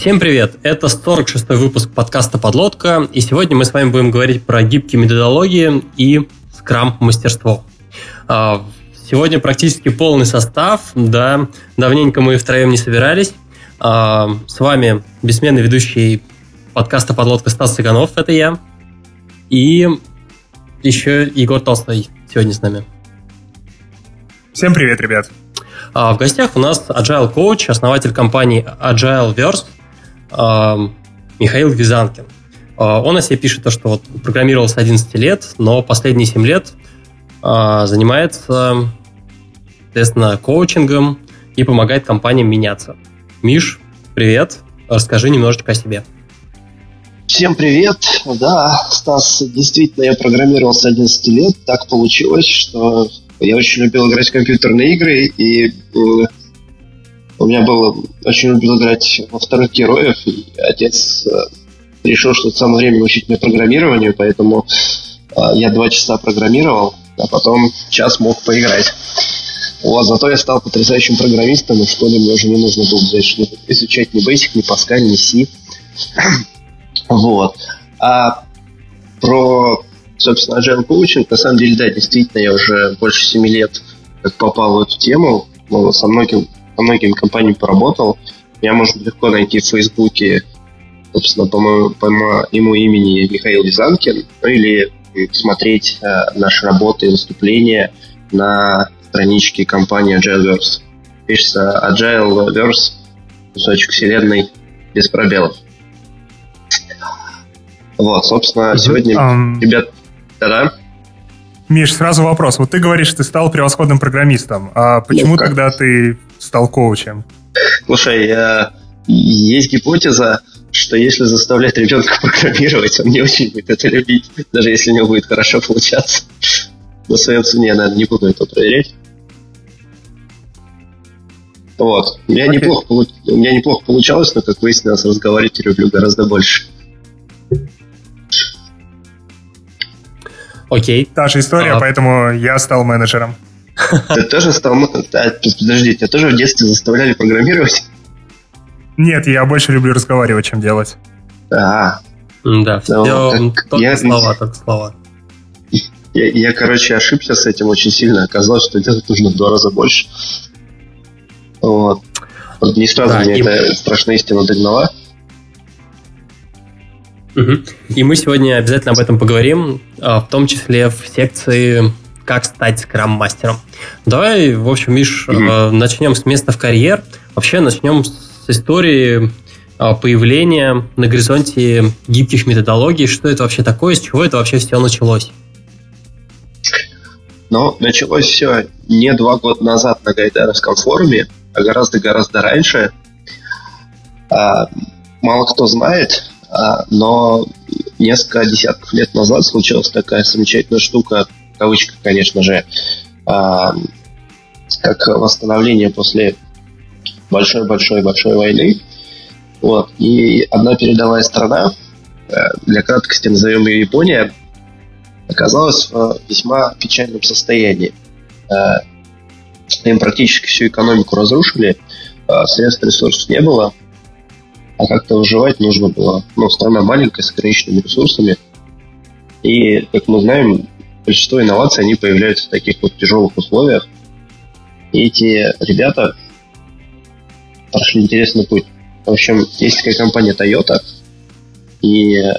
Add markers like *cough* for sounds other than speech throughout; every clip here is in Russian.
Всем привет! Это 46-й выпуск подкаста «Подлодка», и сегодня мы с вами будем говорить про гибкие методологии и скрам-мастерство. А, сегодня практически полный состав, да, давненько мы втроем не собирались. А, с вами бессменный ведущий подкаста «Подлодка» Стас Цыганов, это я, и еще Егор Толстой сегодня с нами. Всем привет, ребят! А в гостях у нас Agile Coach, основатель компании Agileverse Михаил Визанкин. А, он о себе пишет то, что вот программировал с 11 лет, но последние 7 лет а, занимается, соответственно, коучингом и помогает компаниям меняться. Миш, привет. Расскажи немножечко о себе. Всем привет. Да, Стас, действительно, я программировал с 11 лет. Так получилось, что я очень любил играть в компьютерные игры, и у меня было очень любил играть во вторых героев, и отец э, решил, что самое время учить мне программированию, поэтому э, я два часа программировал, а потом час мог поиграть. Вот, зато я стал потрясающим программистом, и в школе мне уже не нужно было дальше изучать ни Basic, ни Pascal, ни C. *clears throat* вот. А про, собственно, Agile Coaching, на самом деле, да, действительно, я уже больше семи лет как попал в эту тему, со многим по многим компаниям поработал. Меня можно легко найти в Фейсбуке, собственно, по, моему, по моему имени Михаил Визанкин, ну или смотреть э, наши работы и выступления на страничке компании Agileverse. Пишется Agileverse, кусочек вселенной без пробелов. Вот, собственно, сегодня um... ребят... Да-да? Миш, сразу вопрос. Вот ты говоришь, ты стал превосходным программистом. А почему ну, тогда ты стал коучем? Слушай, я... есть гипотеза, что если заставлять ребенка программировать, он не очень будет это любить, даже если у него будет хорошо получаться. На своем цене, наверное, не буду это проверять. Вот. У меня, okay. неплохо, у меня неплохо получалось, но, как выяснилось, разговаривать я люблю гораздо больше. Окей. Та же история, а... поэтому я стал менеджером. Ты тоже стал... Подожди, тебя тоже в детстве заставляли программировать? Нет, я больше люблю разговаривать, чем делать. А, да, все ну, только я, слова, только слова. Я, я, короче, ошибся с этим очень сильно. Оказалось, что делать нужно в два раза больше. Вот. вот не сразу да, мне и... эта страшная истина догнала. Угу. И мы сегодня обязательно об этом поговорим, а, в том числе в секции «Как стать скрам-мастером». Давай, в общем, Миш, угу. начнем с места в карьер. Вообще начнем с истории а, появления на горизонте гибких методологий. Что это вообще такое, с чего это вообще все началось? Ну, началось все не два года назад на Гайдаровском форуме, а гораздо-гораздо раньше. Мало кто знает, а, но несколько десятков лет назад случилась такая замечательная штука, в кавычках, конечно же, а, как восстановление после большой-большой-большой войны. Вот. И одна передовая страна, э, для краткости назовем ее Япония, оказалась в весьма печальном состоянии. Э, им практически всю экономику разрушили, э, средств ресурсов не было, а как-то выживать нужно было. Ну, страна маленькая, с ограниченными ресурсами. И, как мы знаем, большинство инноваций, они появляются в таких вот тяжелых условиях. И эти ребята прошли интересный путь. В общем, есть такая компания Toyota, и э,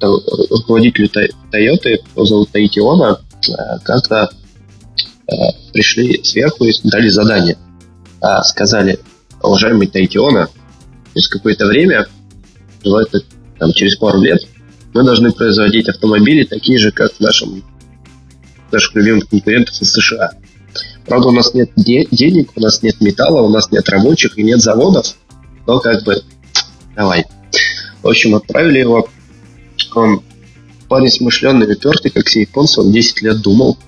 руководитель Toyota, его зовут Таити Она, э, как-то э, пришли сверху и дали задание. А сказали, уважаемый Таити Она, через какое-то время, желательно там, через пару лет, мы должны производить автомобили такие же, как в нашем, наших любимых конкурентов из США. Правда, у нас нет де- денег, у нас нет металла, у нас нет рабочих и нет заводов, но как бы давай. В общем, отправили его. Он парень смышленный, упертый, как все японцы, он 10 лет думал.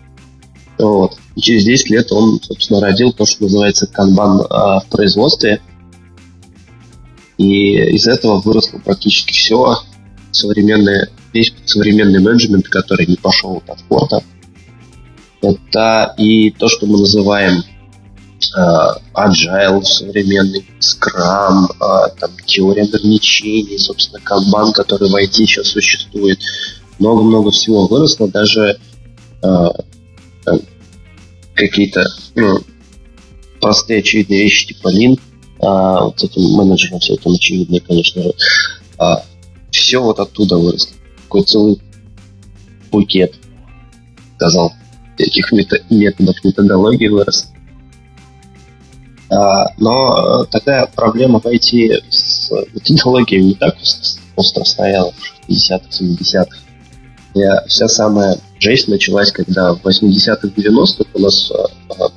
Вот. И через 10 лет он, собственно, родил то, что называется канбан а, в производстве – и из этого выросло практически все. Современный, весь современный менеджмент, который не пошел от спорта. Это и то, что мы называем uh, agile современный, Scrum, uh, там теория ограничений, собственно, канбан, который в IT сейчас существует. Много-много всего выросло, даже э, какие-то ну, простые очевидные вещи, типа лин, а, вот этим менеджером все это очевидные, конечно же. А, все вот оттуда выросло. Такой целый букет, сказал, всяких методов, методологий вырос. А, но такая проблема в IT с методологией не так остро стояла в 60-х, 70-х. Я, вся самая жесть началась, когда в 80-х, 90-х у нас а,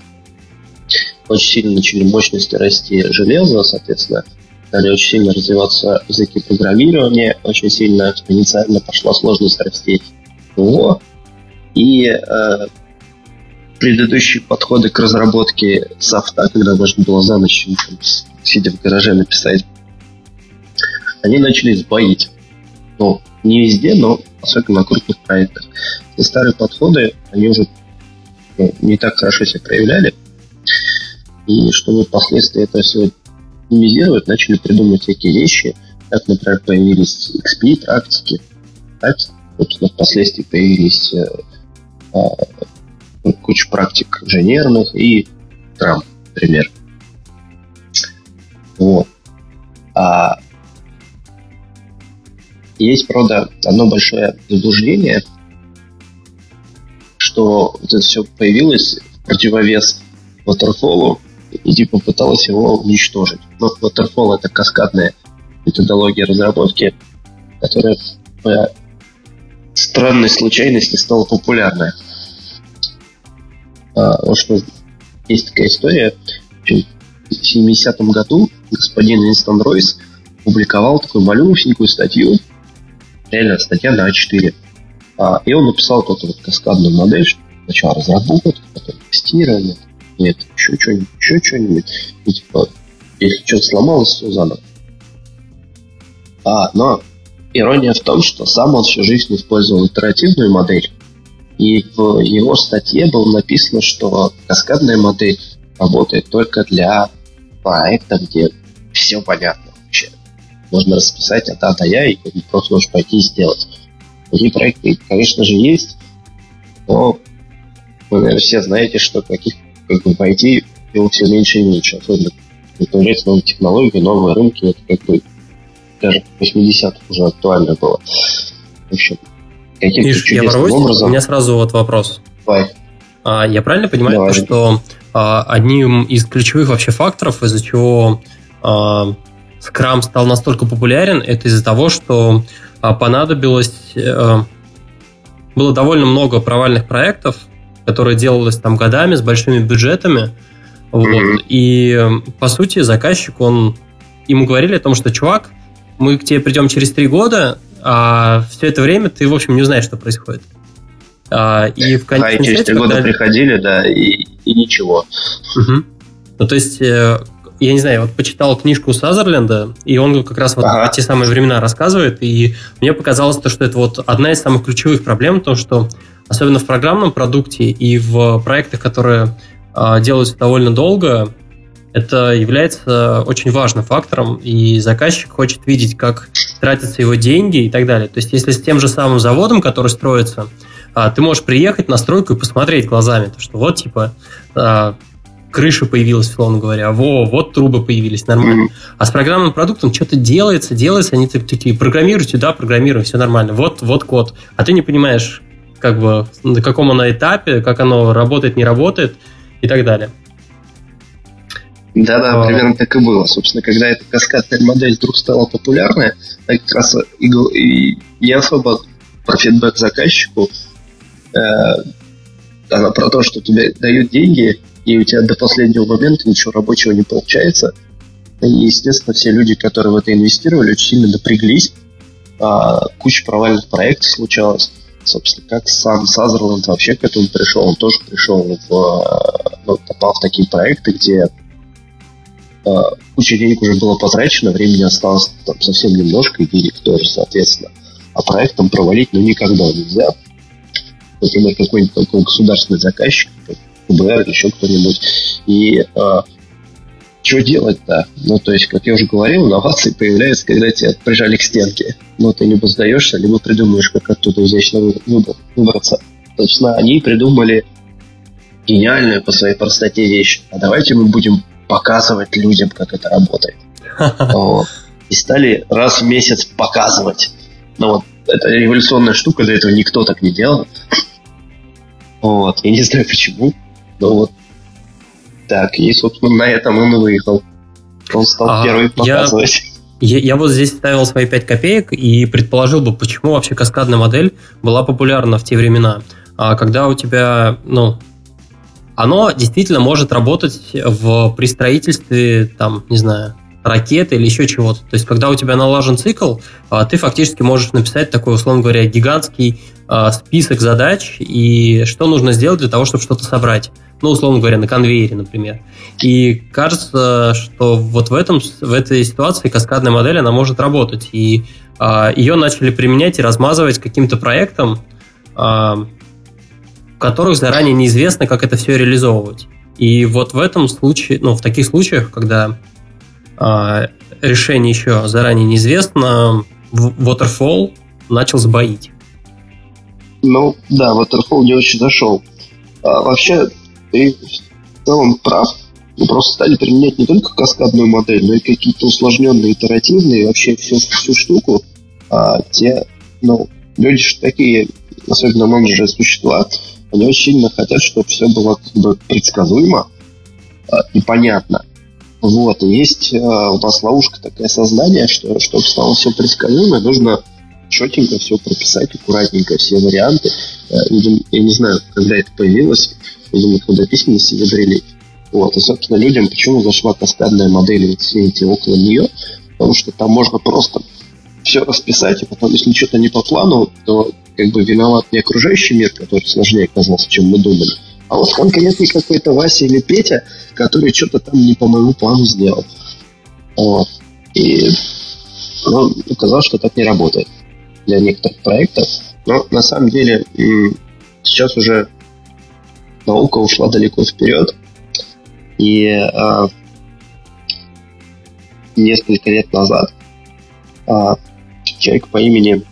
очень сильно начали мощности расти железо, соответственно, стали очень сильно развиваться языки программирования, очень сильно экспоненциально пошла сложность расти ПО, и э, предыдущие подходы к разработке софта, когда можно было за ночь, там, сидя в гараже, написать, они начали сбоить. Ну, не везде, но особенно на крупных проектах. И старые подходы, они уже ну, не так хорошо себя проявляли. И чтобы впоследствии это все минимизировать, начали придумывать всякие вещи, как, например, появились XP практики, так, собственно, впоследствии появились куча практик инженерных и Трамп, например. Вот. А есть, правда, одно большое заблуждение, что вот это все появилось в противовес Waterfall, и типа пыталась его уничтожить. Но Waterfall это каскадная методология разработки, которая по странной случайности стала популярной. А, вот что есть такая история. В 70-м году господин Инстон Ройс публиковал такую малюсенькую статью, реально статья на А4. А, и он написал вот эту вот каскадную модель, сначала разработка, потом тестирование, нет, еще что-нибудь, еще что-нибудь. И, типа, если что-то сломалось, все заново. А, но ирония в том, что сам он всю жизнь использовал итеративную модель, и в его статье было написано, что каскадная модель работает только для проекта, где все понятно вообще. Можно расписать от А до Я, и просто можешь пойти и сделать. Такие проекты, конечно же, есть, но вы, наверное, все знаете, что таких как бы IT его все меньше и меньше, особенно появляются новые технологии, новые рынки, это как бы даже в 80-х уже актуально было. В общем, каким-то Ишь, я ворвусь, образом... У меня сразу вот вопрос. Давай. А, я правильно понимаю, Давай. что а, одним из ключевых вообще факторов, из-за чего а, Scrum стал настолько популярен, это из-за того, что а, понадобилось... А, было довольно много провальных проектов, которое делалось там годами с большими бюджетами. Вот. Mm-hmm. И, по сути, заказчик, он ему говорили о том, что, чувак, мы к тебе придем через три года, а все это время ты, в общем, не знаешь, что происходит. А, и в конечном а, и через три года когда... приходили, да, и, и ничего. Угу. Ну, то есть, э, я не знаю, вот почитал книжку Сазерленда, и он как раз вот ага. те самые времена рассказывает, и мне показалось то, что это вот одна из самых ключевых проблем, то, что особенно в программном продукте и в проектах, которые э, делаются довольно долго, это является очень важным фактором, и заказчик хочет видеть, как тратятся его деньги и так далее. То есть, если с тем же самым заводом, который строится, э, ты можешь приехать на стройку и посмотреть глазами, то, что вот, типа, э, крыша появилась, условно говоря, во, вот трубы появились, нормально. Mm-hmm. А с программным продуктом что-то делается, делается, они такие, программируйте, да, программируем, все нормально, вот, вот код. А ты не понимаешь, как бы на каком оно этапе, как оно работает, не работает и так далее. Да-да, а... примерно так и было. Собственно, когда эта каскадная модель вдруг стала популярной, как раз и, и не особо про фидбэк заказчику, э, она про то, что тебе дают деньги, и у тебя до последнего момента ничего рабочего не получается. И, естественно, все люди, которые в это инвестировали, очень сильно напряглись. А, куча провальных проектов случалось собственно, как сам Сазерленд вообще к этому пришел. Он тоже пришел в, э, ну, попал в такие проекты, где куча денег уже было потрачено, времени осталось там совсем немножко, и денег тоже, соответственно. А проект там провалить ну никогда нельзя. Например, какой-нибудь такой государственный заказчик, КБР еще кто-нибудь. И э, что делать-то? Ну, то есть, как я уже говорил, инновации появляются, когда тебя прижали к стенке. Ну, ты либо сдаешься, либо придумаешь, как оттуда изящно выбраться. Точно, они придумали гениальную по своей простоте вещь. А давайте мы будем показывать людям, как это работает. *laughs* И стали раз в месяц показывать. Ну вот, это революционная штука, до этого никто так не делал. Вот, я не знаю почему, но вот так, и, собственно, на этом он и выехал. Он стал а, первый показывать. Я, я вот здесь ставил свои 5 копеек и предположил бы, почему вообще каскадная модель была популярна в те времена. А когда у тебя, ну, оно действительно может работать в, при строительстве, там, не знаю, ракеты или еще чего-то. То есть, когда у тебя налажен цикл, а, ты фактически можешь написать такой, условно говоря, гигантский а, список задач и что нужно сделать для того, чтобы что-то собрать. Ну, условно говоря, на конвейере, например. И кажется, что вот в, этом, в этой ситуации каскадная модель, она может работать. И а, ее начали применять и размазывать каким-то проектом, которых заранее неизвестно, как это все реализовывать. И вот в этом случае, ну, в таких случаях, когда а, решение еще заранее неизвестно, Waterfall начал сбоить. Ну, да, Waterfall не очень зашел. А, вообще, ты в целом прав. Мы просто стали применять не только каскадную модель, но и какие-то усложненные, итеративные, вообще всю, всю штуку. А те, ну, люди же такие, особенно менеджеры существа, они очень сильно хотят, чтобы все было как бы предсказуемо а, и понятно. Вот, и есть э, у нас ловушка такая сознание, что чтобы стало все предсказуемо, нужно четенько все прописать, аккуратненько, все варианты. Э, я не знаю, когда это появилось, видимо, когда письменности внедрили. Вот, и, собственно, людям почему зашла каскадная модель и все эти около нее, потому что там можно просто все расписать, и потом, если что-то не по плану, то как бы виноват не окружающий мир, который сложнее оказался, чем мы думали, а вот конкретный какой-то Вася или Петя, который что-то там не по моему плану сделал. Вот. И ну, оказалось, что так не работает для некоторых проектов. Но на самом деле сейчас уже наука ушла далеко вперед. И а, несколько лет назад человек по имени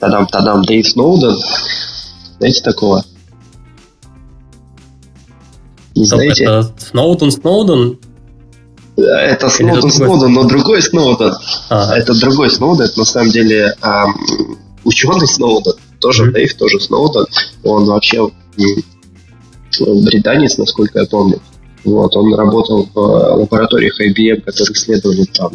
Тадам-Тадам Дэйв Сноуден, знаете такого? Не Стоп, знаете? Это Сноуден Сноуден? Это Сноуден Сноуден, но другой Сноуден. А. Это другой Сноуден, это на самом деле эм, ученый Сноуден, тоже mm-hmm. Дэйв, тоже Сноуден. Он вообще британец, насколько я помню. Вот, он работал в лабораториях IBM, которые исследовали там,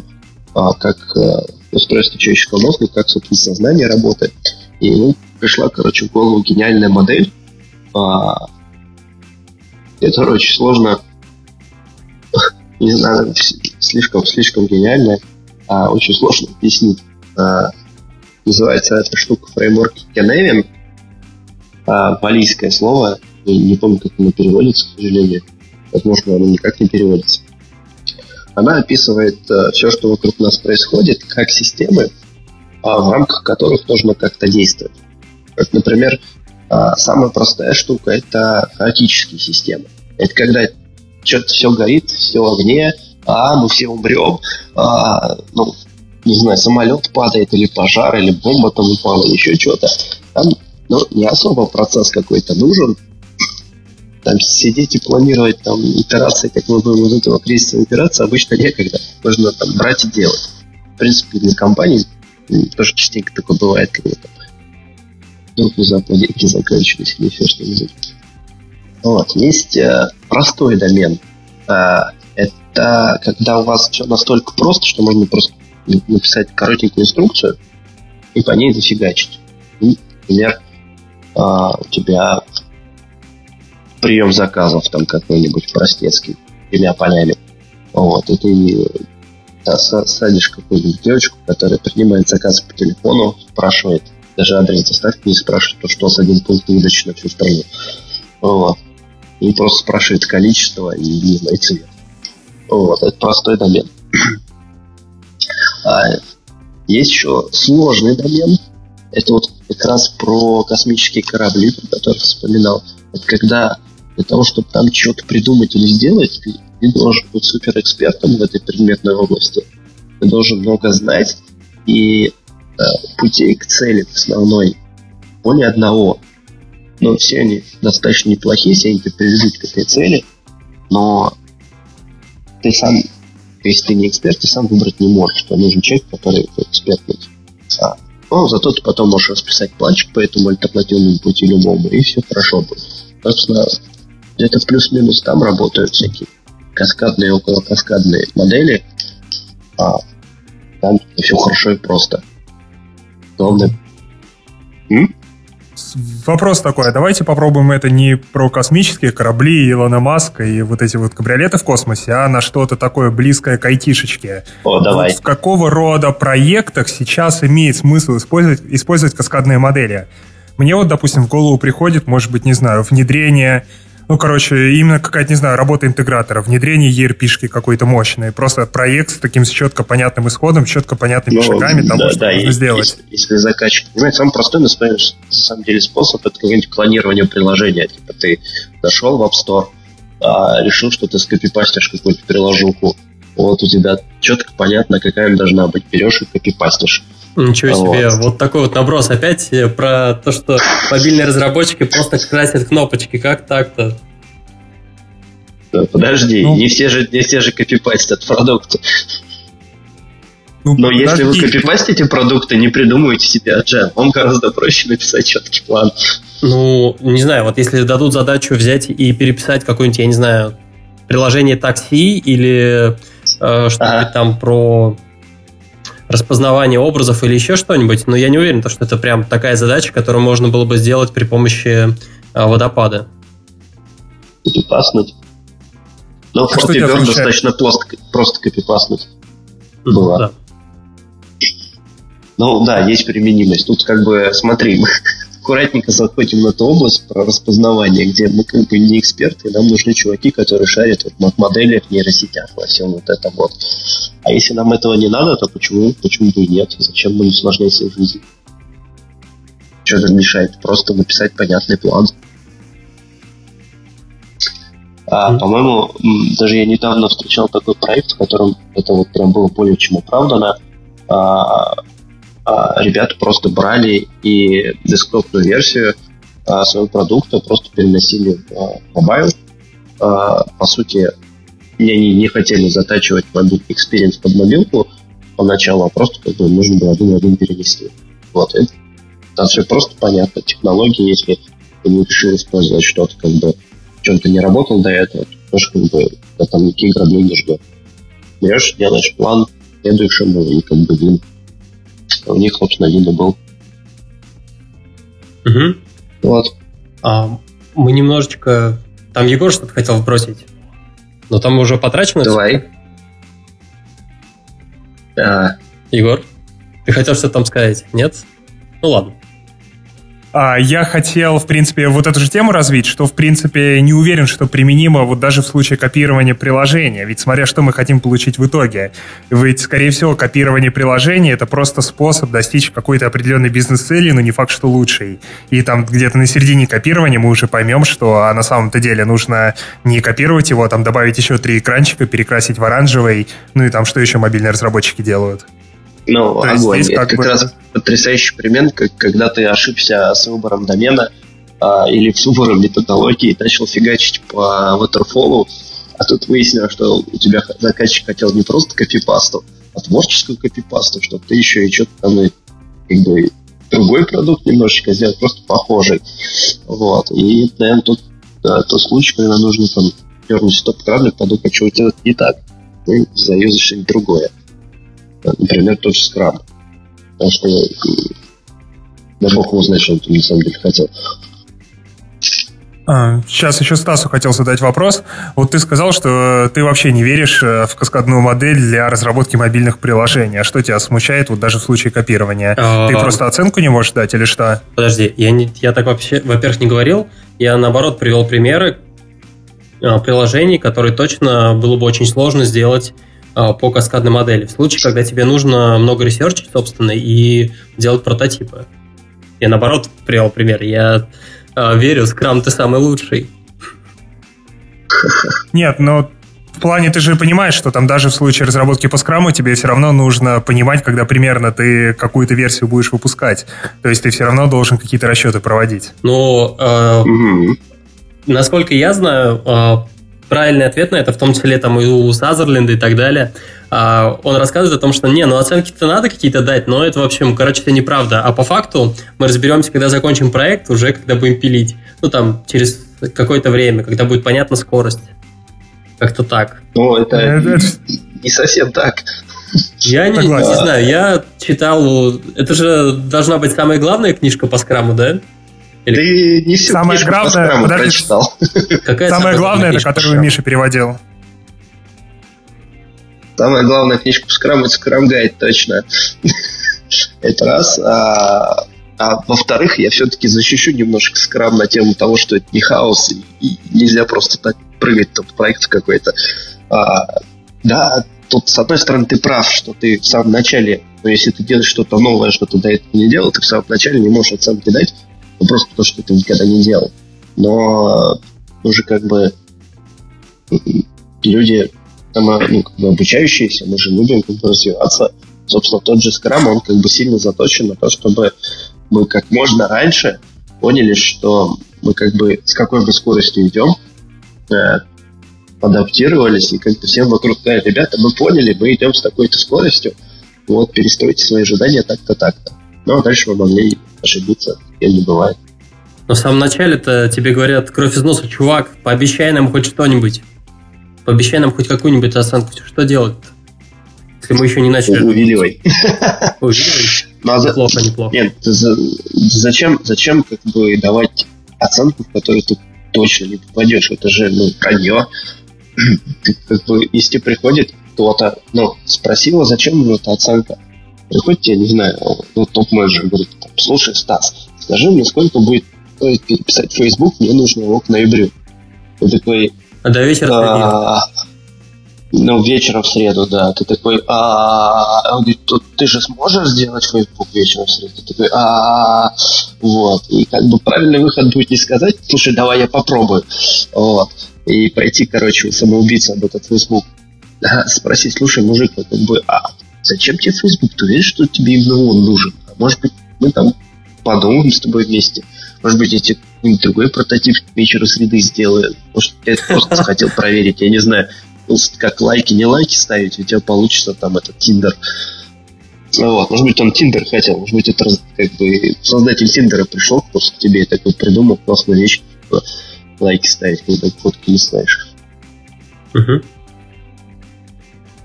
а, как а, устройство человеческого мозга, как, собственно, сознание работает. И ему пришла, короче, в голову гениальная модель, а, это очень сложно, *laughs* не знаю, слишком, слишком гениально, а очень сложно объяснить. А, называется эта штука фреймворк Canevin, а, валийское слово, я не помню, как оно переводится, к сожалению. Возможно, оно никак не переводится. Она описывает а, все, что вокруг нас происходит, как системы, а, в рамках которых нужно как-то действовать. Как, например, а, самая простая штука – это хаотические системы. Это когда что-то все горит, все в огне, а мы все умрем, а, ну, не знаю, самолет падает, или пожар, или бомба там упала, или еще что-то. Там ну, не особо процесс какой-то нужен. Там сидеть и планировать там итерации, как мы будем из этого кризиса выбираться, обычно некогда. Нужно там брать и делать. В принципе, для компаний тоже частенько такое бывает, когда там вдруг внезапно деньги заканчивались или еще что-нибудь. Вот. Есть э, простой домен. Э, это когда у вас все настолько просто, что можно просто написать коротенькую инструкцию и по ней зафигачить. Например, э, у тебя прием заказов там какой-нибудь простецкий, тремя полями. Вот, и ты да, садишь какую-нибудь девочку, которая принимает заказ по телефону, спрашивает, даже адрес доставки не спрашивает, то что с один пункт выдачи на всю страну. Вот. И просто спрашивает количество и не знает цвет. Вот, это простой домен. А есть еще сложный домен. Это вот как раз про космические корабли, про которые вспоминал. Это когда для того, чтобы там что-то придумать или сделать, ты должен быть суперэкспертом в этой предметной области. Ты должен много знать, и э, путей к цели основной более одного. Но все они достаточно неплохие, все они приведут к этой цели, но ты сам, если ты не эксперт, ты сам выбрать не можешь. Тебе нужен человек, который экспертный. А, но зато ты потом можешь расписать планчик по этому альтернативному пути любому, и все хорошо будет. Собственно, где-то плюс-минус там работают всякие каскадные, около каскадные модели, а там все хорошо и просто. Главное... М? Вопрос такой, а давайте попробуем это не про космические корабли Илона Маска и вот эти вот кабриолеты в космосе, а на что-то такое близкое к айтишечке. О, давай. Вот в какого рода проектах сейчас имеет смысл использовать, использовать каскадные модели? Мне вот, допустим, в голову приходит, может быть, не знаю, внедрение ну, короче, именно какая-то, не знаю, работа интегратора, внедрение ERP-шки какой-то мощной. Просто проект с таким четко понятным исходом, четко понятными ну, шагами того, да, что да, нужно сделать. Если, если заказчик понимает, самый простой, на самом деле, способ это какое-нибудь клонирование приложения. Типа ты зашел в App Store, а, решил, что ты скопипастишь какую-то приложуху. Вот у тебя четко понятно, какая должна быть. Берешь и копипастишь. Ничего себе, вот. вот такой вот наброс опять э, про то, что мобильные разработчики просто красят кнопочки. Как так-то? Подожди, ну, не все же не все же копипастят продукты. Ну, Но подожди. если вы копипастите продукты, не придумывайте себе agile. Вам гораздо проще написать четкий план. Ну, не знаю, вот если дадут задачу взять и переписать какое-нибудь, я не знаю, приложение такси или э, что-нибудь ага. там про распознавание образов или еще что-нибудь, но я не уверен, что это прям такая задача, которую можно было бы сделать при помощи а, водопада. Копипаснуть. Но в Flappy Bird достаточно просто, просто копипаснуть. Было. Да. Ну да, есть применимость. Тут как бы, смотри, *laughs* аккуратненько заходим в эту область про распознавание, где мы как бы не эксперты, нам нужны чуваки, которые шарят вот в моделях, нейросетях, во всем вот этом вот. А если нам этого не надо, то почему, почему бы и нет? Зачем мы усложнять себе жизнь? Что нам мешает? Просто написать понятный план. А, по-моему, даже я недавно встречал такой проект, в котором это вот прям было более чем оправдано. А, а, ребята просто брали и десктопную версию а, своего продукта просто переносили в mobile. А, по сути, и они не хотели затачивать мобильный experience под мобилку поначалу, а просто как бы нужно было один в один перенести. Вот, это, там все просто понятно. Технологии, если ты не решил использовать что-то, как бы, в чем то не работал до этого, то тоже как бы, да, там никаких граблей не ждет. Берешь, делаешь план следующему, и как бы. У них, собственно, и был. Угу. Вот. А, мы немножечко... Там Егор что-то хотел вбросить. Но там уже потрачено. Давай. А. Егор, ты хотел что-то там сказать? Нет? Ну ладно. А, я хотел, в принципе, вот эту же тему развить, что, в принципе, не уверен, что применимо вот даже в случае копирования приложения. Ведь смотря, что мы хотим получить в итоге. Ведь, скорее всего, копирование приложения — это просто способ достичь какой-то определенной бизнес-цели, но не факт, что лучший. И там где-то на середине копирования мы уже поймем, что а на самом-то деле нужно не копировать его, а там добавить еще три экранчика, перекрасить в оранжевый, ну и там что еще мобильные разработчики делают. Ну, То огонь. Это как, как бы... раз потрясающий пример, как, когда ты ошибся с выбором домена а, или с выбором методологии и начал фигачить по waterfall, а тут выяснилось, что у тебя заказчик хотел не просто копипасту, а творческую копипасту, чтобы ты еще и что-то там как бы другой продукт немножечко сделать, просто похожий. Вот. И, наверное, тут да, тот случай, когда нужно там дернуть стоп-кран подумать, что делать не так. Ты заюзаешь что-нибудь другое. Например, тот же скраб. Потому что да бог его знает, что он там на самом деле хотел. А, сейчас еще Стасу хотел задать вопрос. Вот ты сказал, что ты вообще не веришь э, в каскадную модель для разработки мобильных приложений. А что тебя смущает вот даже в случае копирования? А... Ты просто оценку не можешь дать или что? Подожди, я, не, я так вообще, во-первых, не говорил. Я, наоборот, привел примеры а, приложений, которые точно было бы очень сложно сделать по каскадной модели. В случае, когда тебе нужно много ресерчить, собственно, и делать прототипы. Я наоборот привел пример. Я э, верю, скрам ты самый лучший. Нет, но В плане, ты же понимаешь, что там даже в случае разработки по скраму тебе все равно нужно понимать, когда примерно ты какую-то версию будешь выпускать. То есть ты все равно должен какие-то расчеты проводить. Ну, э, угу. насколько я знаю, э, правильный ответ на это, в том числе там и у Сазерленда и так далее, э, он рассказывает о том, что не, ну оценки-то надо какие-то дать, но это, в общем, короче, это неправда. А по факту мы разберемся, когда закончим проект, уже когда будем пилить. Ну, там, через какое-то время, когда будет понятна скорость. Как-то так. Ну, это не совсем так. Я не, не знаю, я читал... Это же должна быть самая главная книжка по скраму, да? Или... Ты не всю самое книжку главное, подожди, прочитал. Какая самая главная, это которую Миша переводил. Самая главная книжка по скраму это Scrum Guide, точно. *laughs* это раз. А, а во-вторых, я все-таки защищу немножко скрам на тему того, что это не хаос, и, и нельзя просто так прыгать тут проект какой-то. А, да, тут, с одной стороны, ты прав, что ты в самом начале, ну, если ты делаешь что-то новое, что ты до этого не делал, ты в самом начале не можешь оценки дать, ну, просто потому что ты никогда не делал. Но уже как бы люди, там, ну, как бы обучающиеся, мы же любим как бы развиваться. Собственно, тот же Scrum, он как бы сильно заточен на то, чтобы мы как можно раньше поняли, что мы как бы с какой бы скоростью идем, Э, адаптировались, и как-то всем вокруг сказали, ребята, мы поняли, мы идем с такой-то скоростью, вот, перестройте свои ожидания так-то, так-то. Ну, а дальше мы могли ошибиться, и не бывает. Но в самом начале-то тебе говорят, кровь из носа, чувак, пообещай нам хоть что-нибудь. Пообещай нам хоть какую-нибудь оценку. Что делать-то? Если мы еще не начали. Увиливай. *laughs* Увиливай. Ну, а неплохо, неплохо. Нет, зачем, зачем как бы давать оценку, в которой ты точно не попадешь. Это же, ну, вранье. *clears throat* как бы, если приходит кто-то, ну, спросила, зачем ему эта оценка. Приходит я не знаю, ну, топ-менеджер говорит, слушай, Стас, скажи мне, сколько будет стоить переписать Facebook, мне нужно его к ноябрю. Я такой... А до вечера а, ну, вечером в среду, да. Ты такой, а, он говорит, ты же сможешь сделать Facebook вечером в среду? Ты такой, а, вот. И как бы правильный выход будет не сказать, слушай, давай я попробую. Вот. И пойти, короче, самоубийца об этот Facebook. А, спросить, слушай, мужик, как бы, а зачем тебе Facebook? Ты уверен, что тебе именно он нужен? А может быть, мы там подумаем с тобой вместе. Может быть, тебе какой-нибудь другой прототип вечера среды сделаю. Может, я просто хотел проверить, я не знаю как лайки, не лайки ставить, у тебя получится там этот Тиндер. Вот, может быть, он Тиндер хотел, может быть, это как бы создатель Тиндера пришел просто к тебе и такой придумал классную вещь, типа, лайки ставить, когда фотки не ставишь. Угу.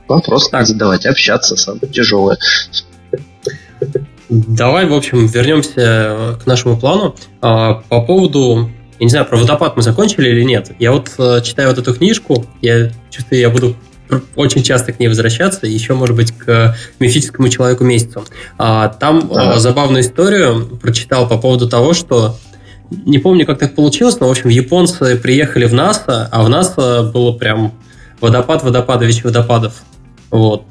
Вопрос так задавать, общаться, самое тяжелое. Давай, в общем, вернемся к нашему плану. А, по поводу я не знаю, про водопад мы закончили или нет. Я вот э, читаю вот эту книжку, я чувствую, я буду очень часто к ней возвращаться, еще, может быть, к мифическому человеку месяцу. А, там а. забавную историю прочитал по поводу того, что не помню, как так получилось, но, в общем, японцы приехали в НАСА, а в НАСА было прям водопад водопадович водопадов. Вот.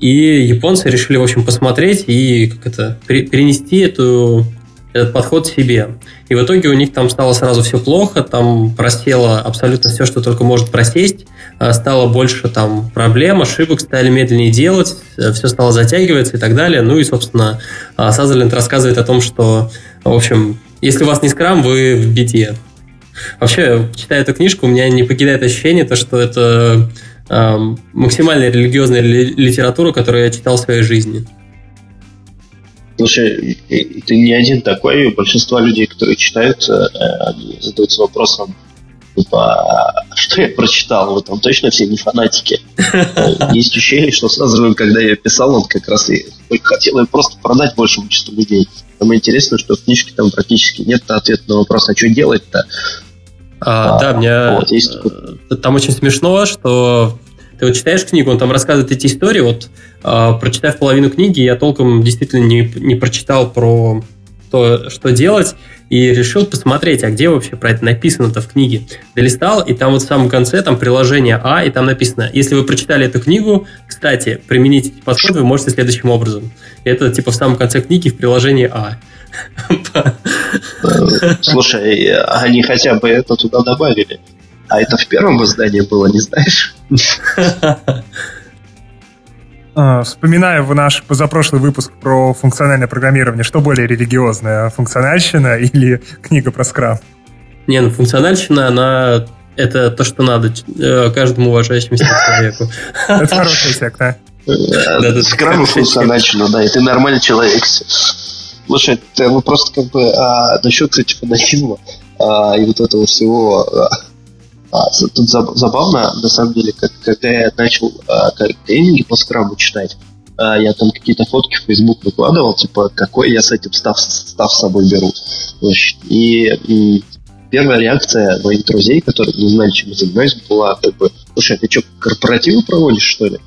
И японцы решили, в общем, посмотреть и как это, перенести эту этот подход себе. И в итоге у них там стало сразу все плохо, там просело абсолютно все, что только может просесть, а, стало больше там проблем, ошибок, стали медленнее делать, э, все стало затягиваться и так далее. Ну и, собственно, Сазерленд рассказывает о том, что, в общем, если у вас не скрам, вы в беде. Вообще, читая эту книжку, у меня не покидает ощущение, то, что это максимально религиозная литература, которую я читал в своей жизни. Слушай, ты не один такой. Большинство людей, которые читают, э, они задаются вопросом, типа, «А что я прочитал? Вот там точно все не фанатики. *laughs* Есть ощущение, что сразу, когда я писал, он как раз и хотел ее просто продать большему числу людей. Самое интересное, что в книжке там практически нет ответа на вопрос, а что делать-то? А, а, да, мне вот, есть... Э, там очень смешно, что ты вот читаешь книгу, он там рассказывает эти истории, вот э, прочитав половину книги, я толком действительно не, не прочитал про то, что делать, и решил посмотреть, а где вообще про это написано-то в книге. Долистал, и там вот в самом конце там приложение А, и там написано, если вы прочитали эту книгу, кстати, применить эти подходы вы можете следующим образом. Это типа в самом конце книги в приложении А. *laughs* Слушай, они хотя бы это туда добавили. А это в первом издании было, не знаешь? *laughs* А, вспоминаю в наш позапрошлый выпуск про функциональное программирование, что более религиозное, функциональщина или книга про скрам? Не, ну функциональщина, она это то, что надо э, каждому уважающемуся человеку. Это хороший эффект, а? Скрам и функциональщина, да, и ты нормальный человек. Слушай, вы просто как бы а, насчет, кстати, фанатизма а, и вот этого всего а, тут забавно, на самом деле, как, когда я начал а, тренинги по скраму читать, а, я там какие-то фотки в Facebook выкладывал, типа, какой я с этим став, став с собой беру. Значит, и, и первая реакция моих друзей, которые не знали, чем я занимаюсь, была как бы, слушай, а ты что, корпоративы проводишь, что ли?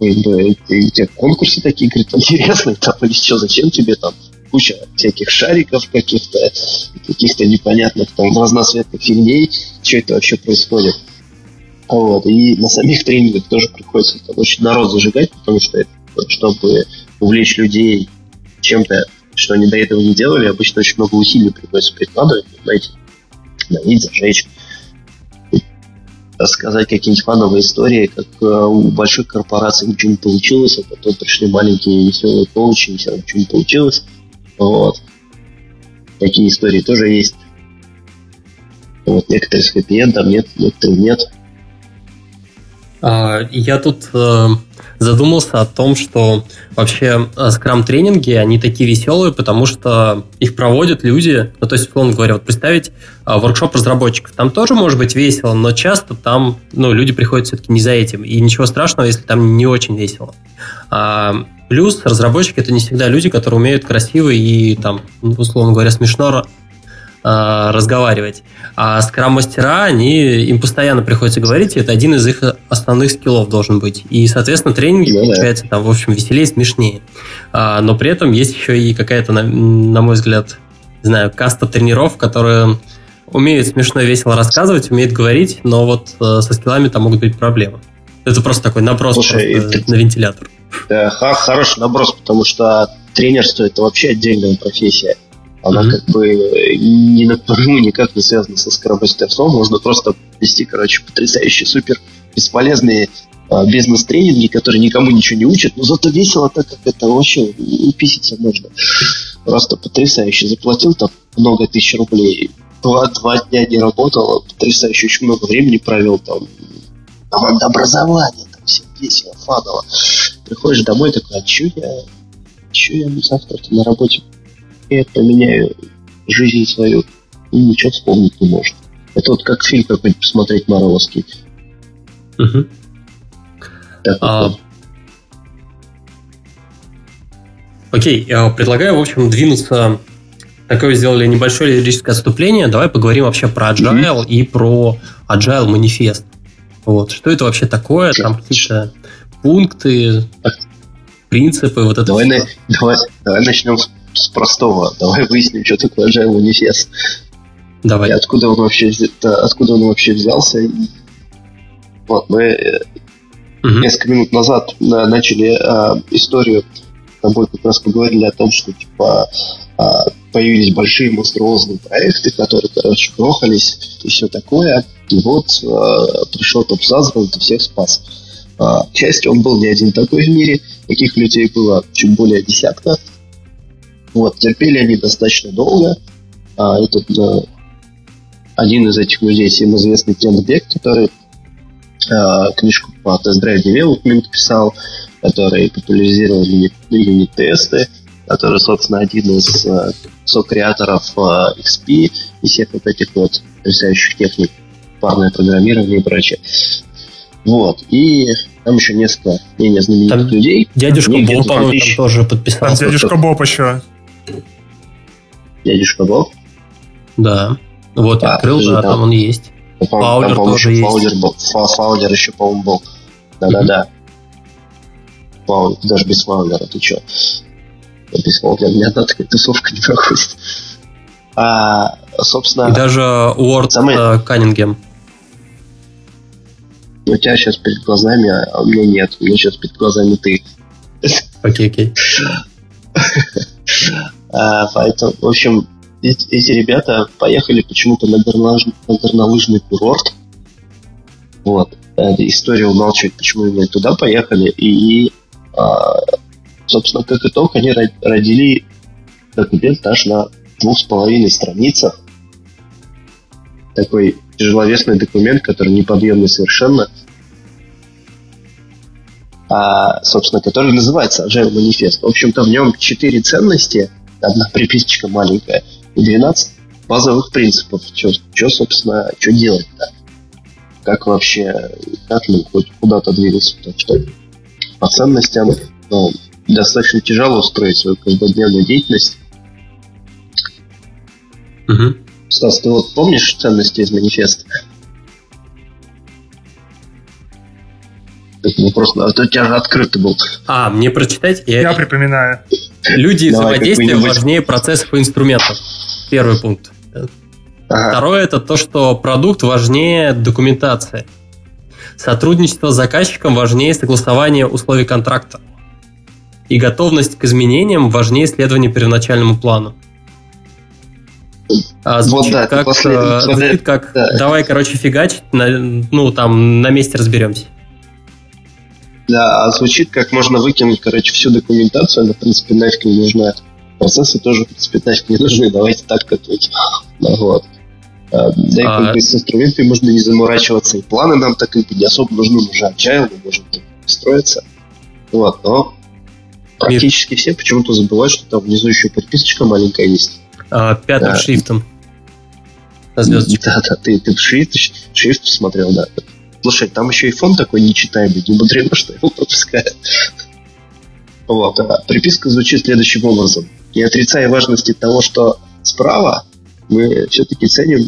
И, и, у тебя конкурсы такие, говорит, интересные, там, или что, зачем тебе там куча всяких шариков каких-то, каких-то непонятных там разноцветных фигней, что это вообще происходит. Вот. И на самих тренингах тоже приходится там, очень народ зажигать, потому что чтобы увлечь людей чем-то, что они до этого не делали, обычно очень много усилий приходится прикладывать, знаете, налить, зажечь, рассказать какие-нибудь фановые истории, как э, у больших корпораций ничего не получилось, а потом пришли маленькие веселые коучи, и все ничего не получилось. Вот. Такие истории тоже есть. Вот, некоторые с хэппи-эндом, нет, некоторые нет. А, я тут э, задумался о том, что вообще э, скрам-тренинги, они такие веселые, потому что их проводят люди, ну, то есть, условно говоря, вот представить э, воркшоп разработчиков, там тоже может быть весело, но часто там, ну, люди приходят все-таки не за этим, и ничего страшного, если там не очень весело. А, плюс разработчики это не всегда люди, которые умеют красиво и там, условно говоря, смешно Э, разговаривать. А скрам-мастера, они, им постоянно приходится говорить, и это один из их основных скиллов должен быть. И, соответственно, тренинги ну, получаются там, в общем, веселее, смешнее. А, но при этом есть еще и какая-то, на, на мой взгляд, не знаю, каста тренеров, которые умеют смешно и весело рассказывать, умеют говорить, но вот э, со скиллами там могут быть проблемы. Это просто такой наброс Слушай, просто это, на вентилятор. Да, хороший наброс, потому что тренерство это вообще отдельная профессия. Она mm-hmm. как бы не напрямую никак не связана со скоромастерством. Можно просто вести, короче, потрясающие, супер бесполезные а, бизнес-тренинги, которые никому ничего не учат, но зато весело так, как это вообще уписиться можно. Просто потрясающе. Заплатил там много тысяч рублей. Два, два дня не работал, потрясающе, очень много времени провел там. Команда образования, там все весело, фаново. Приходишь домой такой, а что я, что я завтра на работе я поменяю жизнь свою, и ничего вспомнить не может. Это вот как фильм какой-нибудь посмотреть Марвеловский. Угу. Так, а... Окей, я предлагаю, в общем, двинуться. Такое сделали небольшое лирическое отступление. Давай поговорим вообще про Agile mm-hmm. и про Agile манифест. Вот. Что это вообще такое? Там какие-то пункты, принципы, вот это давай, на, давай, давай начнем с с простого. Давай выясним, что такое Agile манифест. Давай. И откуда он вообще, откуда он вообще взялся. Вот, мы угу. несколько минут назад начали а, историю с тобой как раз поговорили о том, что типа а, появились большие монструозные проекты, которые, короче, крохались и все такое. И вот а, пришел топ-саз, он всех спас. А, к счастью, он был не один такой в мире. Таких людей было чуть более десятка. Вот, терпели они достаточно долго. А, этот, а, один из этих людей, всем известный Кен Бек, который а, книжку по тест-драйв development писал, который популяризировал юнит-тесты, который, собственно, один из а, со-креаторов а, XP и всех вот этих вот потрясающих техник парное программирование и прочее. Вот. И там еще несколько менее знаменитых там людей. Дядюшка Боб, по-моему, там тоже подписался. Там дядюшка Боб еще. Дядюшка Боб? Да. Вот, а, открыл, да, там, там он есть. Там, Фаулер там, тоже есть. Фаулер. Фаулер еще, по-моему, был. Да-да-да. Фаулер, даже без Фаулера, ты че? Без Фаулера ни одна такая тусовка не проходит. А, собственно... И даже Уорд самый... Э, Каннингем. У тебя сейчас перед глазами, а у меня нет. У меня сейчас перед глазами ты. Окей, окей. А, поэтому, в общем, эти, эти ребята поехали почему-то на, горнолыж, на горнолыжный курорт. Вот. Эта история умалчивает, почему мы туда поехали. И, а, собственно, как итог, они родили документ аж на двух с половиной страницах. Такой тяжеловесный документ, который неподъемный совершенно. А, собственно, который называется Agile Manifest. В общем-то, в нем четыре ценности, одна приписочка маленькая, и 12 базовых принципов. Что, собственно, что делать-то? Как вообще, как мы хоть куда-то двигаться? Так что по ценностям ну, достаточно тяжело устроить свою каждодневную деятельность. Угу. Стас, ты вот помнишь ценности из манифеста? Вопрос, а то у тебя же открытый был. А, мне прочитать? Я, я припоминаю. Люди взаимодействия важнее процессов и инструментов. Первый пункт. Ага. Второе это то, что продукт важнее документации. Сотрудничество с заказчиком важнее согласования условий контракта. И готовность к изменениям важнее следования первоначальному плану. А звучит вот, да, как, э, звучит как да. давай, короче, фигачить, на, ну, там, на месте разберемся. Да, а звучит как можно выкинуть, короче, всю документацию, она, в принципе, нафиг не нужна. Процессы тоже, в принципе, нафиг не нужны, давайте так готовить. Ну, вот. А, да и а... как бы с инструментами можно не заморачиваться, и планы нам так как бы не особо нужны, уже agile, мы можем строиться. Вот, но практически все почему-то забывают, что там внизу еще подписочка маленькая есть а, пятым да. шрифтом. Да, да, ты, ты шрифт, шрифт смотрел, да. Слушай, там еще и фон такой нечитаемый, не мудрено, что его пропускают. Вот, а приписка звучит следующим образом. Не отрицая важности того, что справа, мы все-таки ценим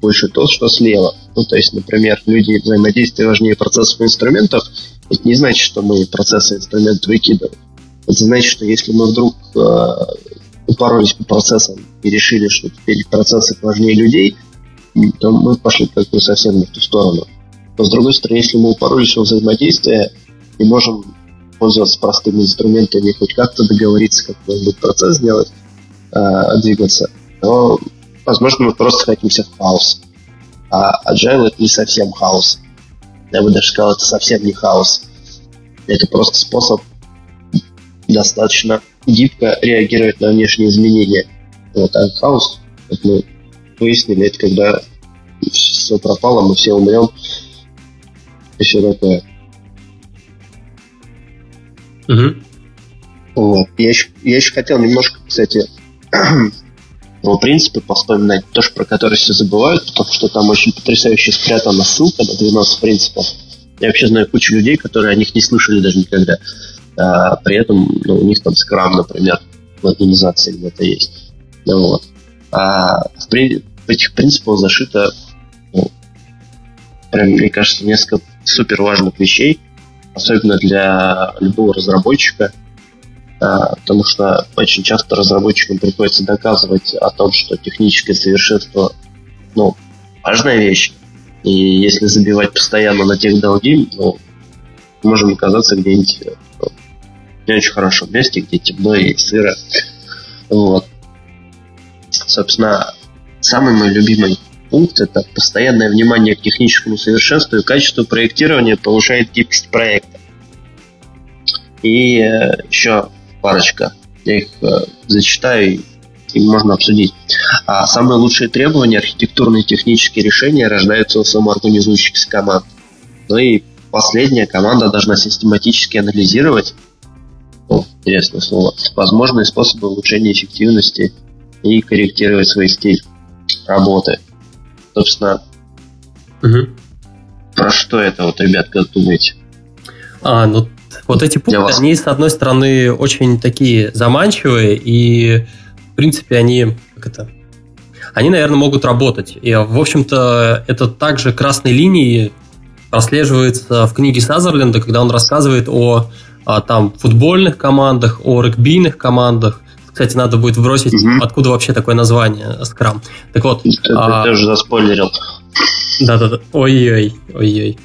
больше то, что слева. Ну, то есть, например, люди взаимодействия важнее процессов и инструментов. Это не значит, что мы процессы и инструменты выкидываем. Это значит, что если мы вдруг э, упоролись по процессам и решили, что теперь процессы важнее людей, то мы пошли как бы совсем не в ту сторону. Но с другой стороны, если мы упоролись во взаимодействие и можем пользоваться простыми инструментами, хоть как-то договориться, какой-нибудь процесс сделать, э, двигаться, то, возможно, мы просто хотимся в хаос. А agile это не совсем хаос. Я бы даже сказал, это совсем не хаос. Это просто способ достаточно гибко реагировать на внешние изменения. Вот, а хаос, как мы выяснили, это когда все пропало, мы все умрем, и все такое. Угу. Вот. Я еще, я еще хотел немножко, кстати, *clears throat* про принципы вспоминать, тоже про которые все забывают, потому что там очень потрясающе спрятана ссылка на 12 принципов. Я вообще знаю кучу людей, которые о них не слышали даже никогда. А, при этом ну, у них там скрам, например, в организации где-то есть. Ну, вот. А в, в этих принципах зашито, ну, прям, мне кажется, несколько супер важных вещей, особенно для любого разработчика, а, потому что очень часто разработчикам приходится доказывать о том, что техническое совершенство ну, важная вещь. И если забивать постоянно на тех долги, ну, можем оказаться где-нибудь ну, не очень хорошем месте, где темно и сыро. Вот. Собственно, самый мой любимый пункт – это постоянное внимание к техническому совершенству и качеству проектирования повышает гибкость проекта. И э, еще парочка. Я их э, зачитаю и можно обсудить. А самые лучшие требования, архитектурные и технические решения рождаются у самоорганизующихся команд. Ну и последняя команда должна систематически анализировать о, интересное слово, возможные способы улучшения эффективности и корректировать свой стиль работы. Собственно, угу. про что это вот, ребят, как думаете? А, ну вот эти пункты, они, с одной стороны, очень такие заманчивые, и, в принципе, они, как это, они, наверное, могут работать. И, в общем-то, это также красной линией прослеживается в книге Сазерленда, когда он рассказывает о о там футбольных командах, о регбийных командах. Кстати, надо будет бросить, угу. откуда вообще такое название Скрам. Так вот. Ты, а, ты заспойлерил. Да-да-да. Ой-ой, ой-ой.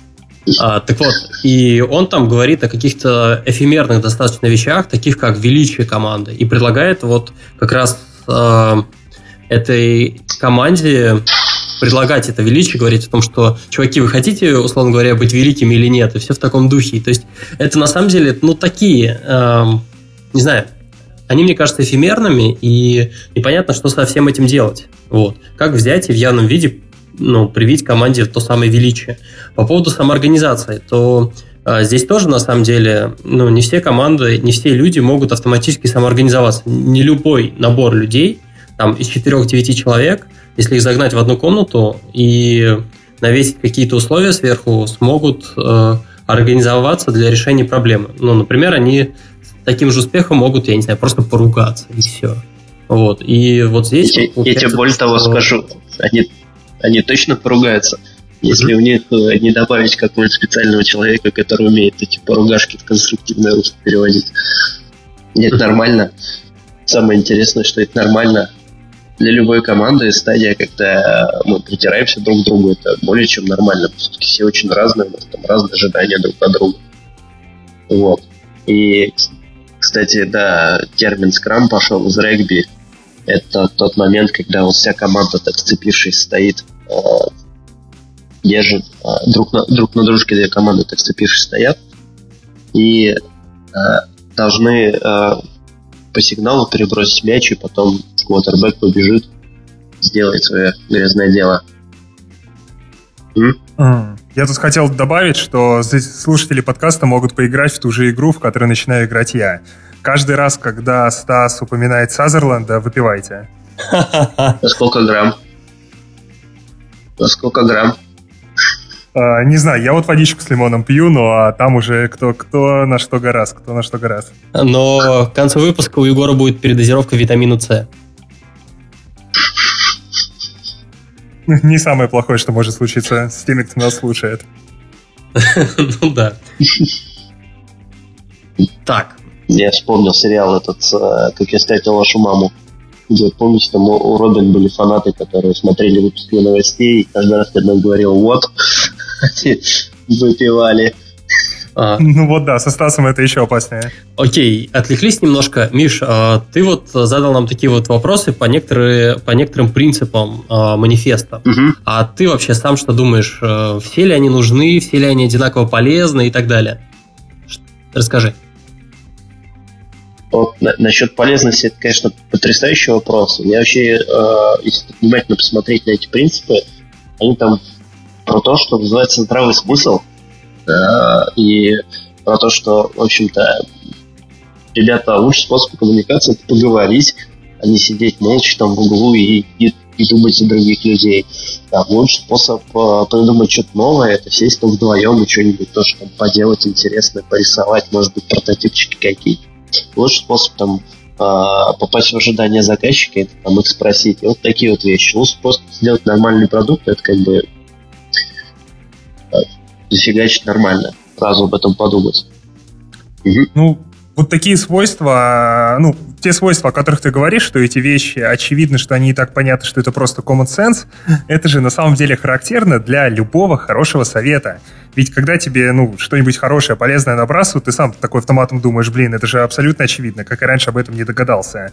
А, так вот, и он там говорит о каких-то эфемерных достаточно вещах, таких как величие команды, и предлагает вот как раз э, этой команде предлагать это величие, говорить о том, что, чуваки, вы хотите, условно говоря, быть великими или нет, и все в таком духе. То есть это на самом деле, ну, такие, эм, не знаю, они, мне кажется, эфемерными, и непонятно, что со всем этим делать. Вот. Как взять и в явном виде ну, привить команде то самое величие. По поводу самоорганизации, то а, здесь тоже, на самом деле, ну, не все команды, не все люди могут автоматически самоорганизоваться. Не любой набор людей, там, из 4-9 человек, если их загнать в одну комнату и навесить какие-то условия сверху, смогут э, организоваться для решения проблемы. Ну, например, они с таким же успехом могут, я не знаю, просто поругаться, и все. Вот. И вот здесь... Я, я тебе более того скажу, они, они точно поругаются. Если mm-hmm. в них э, не добавить какого-нибудь специального человека, который умеет эти поругашки в конструктивное русло переводить. Это нормально. Самое интересное, что это нормально для любой команды стадия, когда мы притираемся друг к другу, это более чем нормально. Все-таки все очень разные, у нас там разные ожидания друг от друга. Вот. И, кстати, да, термин скрам пошел из регби. Это тот момент, когда вот вся команда, так сцепившись, стоит э, держат а, друг, на, друг на дружке две команды, так сцепившись, стоят и а, должны а, по сигналу перебросить мяч, и потом квотербек побежит, сделает свое грязное дело. М? Я тут хотел добавить, что слушатели подкаста могут поиграть в ту же игру, в которой начинаю играть я. Каждый раз, когда Стас упоминает Сазерленда, выпивайте. *laughs* На сколько грамм? На сколько грамм? Uh, не знаю, я вот водичку с лимоном пью, ну а там уже кто, кто на что гораст, кто на что гораст. Но к концу выпуска у Егора будет передозировка витамина С. *laughs* Не самое плохое, что может случиться с теми, кто нас слушает. *laughs* Ну да. Так. Я вспомнил сериал этот э, «Как я встретил вашу маму». Где, помните, там у Робин были фанаты, которые смотрели выпуски новостей, и каждый раз, когда он говорил «вот», *laughs* выпивали. А. Ну вот да, со Стасом это еще опаснее. Окей, отвлеклись немножко. Миш, а, ты вот задал нам такие вот вопросы по, некоторые, по некоторым принципам а, манифеста. Угу. А ты вообще сам что думаешь? А, все ли они нужны, все ли они одинаково полезны и так далее? Расскажи. Вот, на, насчет полезности, это, конечно, потрясающий вопрос. Я вообще, э, если внимательно посмотреть на эти принципы, они там про то, что называется здравый смысл, э, и про то, что, в общем-то, ребята, лучший способ коммуникации это поговорить, а не сидеть молча там в углу и, и, и думать за других людей. Да, лучший способ э, придумать что-то новое, это сесть там вдвоем и что-нибудь тоже там поделать интересное, порисовать, может быть, прототипчики какие-то. Лучший способ там э, попасть в ожидание заказчика, это там их спросить. И вот такие вот вещи. Лучший способ сделать нормальный продукт, это как бы зафигачить нормально, сразу об этом подумать. Угу. Ну, вот такие свойства, ну, те свойства, о которых ты говоришь, что эти вещи, очевидно, что они и так понятны, что это просто common sense, это же на самом деле характерно для любого хорошего совета. Ведь когда тебе, ну, что-нибудь хорошее, полезное набрасывают, ты сам такой автоматом думаешь, блин, это же абсолютно очевидно, как и раньше об этом не догадался.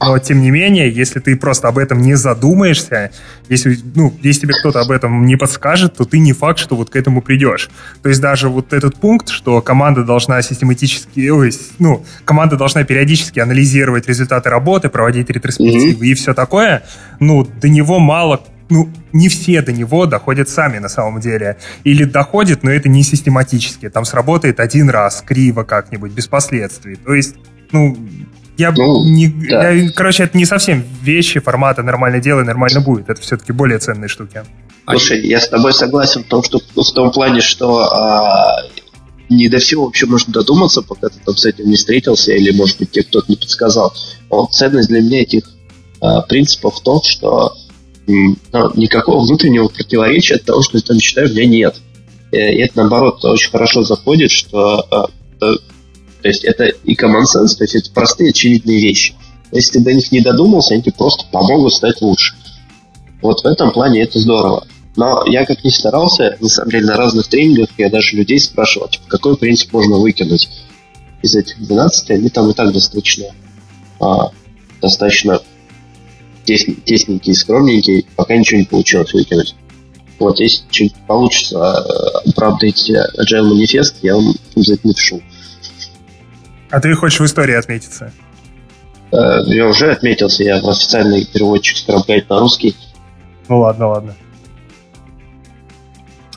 Но, тем не менее, если ты просто об этом не задумаешься, если, ну, если тебе кто-то об этом не подскажет, то ты не факт, что вот к этому придешь. То есть даже вот этот пункт, что команда должна систематически, ой, ну, команда должна периодически анализировать результаты работы, проводить ретроспективы mm-hmm. и все такое, ну, до него мало ну, не все до него доходят сами на самом деле. Или доходят, но это не систематически. Там сработает один раз, криво как-нибудь, без последствий. То есть, ну, я ну, не, да. я, короче, это не совсем вещи формата нормально делай, нормально будет. Это все-таки более ценные штуки. Слушай, я с тобой согласен в том, что в том плане, что а, не до всего вообще можно додуматься, пока ты там с этим не встретился, или, может быть, тебе кто-то не подсказал. Вот ценность для меня этих а, принципов в том, что ну, никакого внутреннего противоречия от того, что я там читаю, у меня нет. И это, наоборот, очень хорошо заходит, что а, то есть это и common sense, то есть это простые очевидные вещи. Если ты до них не додумался, они тебе просто помогут стать лучше. Вот в этом плане это здорово. Но я как ни старался, на самом деле на разных тренингах я даже людей спрашивал, типа, какой принцип можно выкинуть из этих 12, они там и так достаточно, а, достаточно тесненький, скромненький, пока ничего не получилось выкинуть. Вот, если получится оправдать Agile манифест, я вам обязательно напишу. А ты хочешь в истории отметиться? Э, я уже отметился, я официальный переводчик Scrum Guide на русский. Ну ладно, ладно.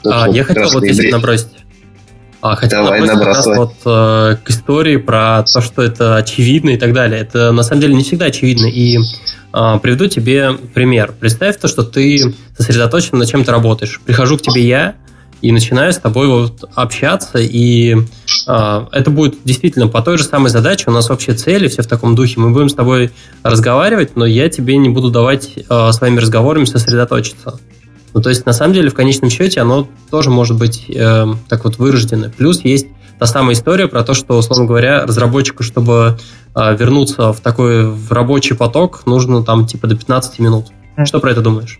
А, я хотел вот здесь набросить. А, хотел Давай, набросить как вот э, к истории про то, что это очевидно и так далее. Это на самом деле не всегда очевидно. И э, приведу тебе пример. Представь то, что ты сосредоточен на чем ты работаешь. Прихожу к тебе я, и начинаю с тобой вот общаться, и э, это будет действительно по той же самой задаче, у нас общие цели, все в таком духе, мы будем с тобой разговаривать, но я тебе не буду давать э, своими разговорами сосредоточиться. Ну, то есть, на самом деле, в конечном счете, оно тоже может быть э, так вот вырождено. Плюс есть та самая история про то, что, условно говоря, разработчику, чтобы э, вернуться в такой в рабочий поток, нужно там типа до 15 минут. Что про это думаешь?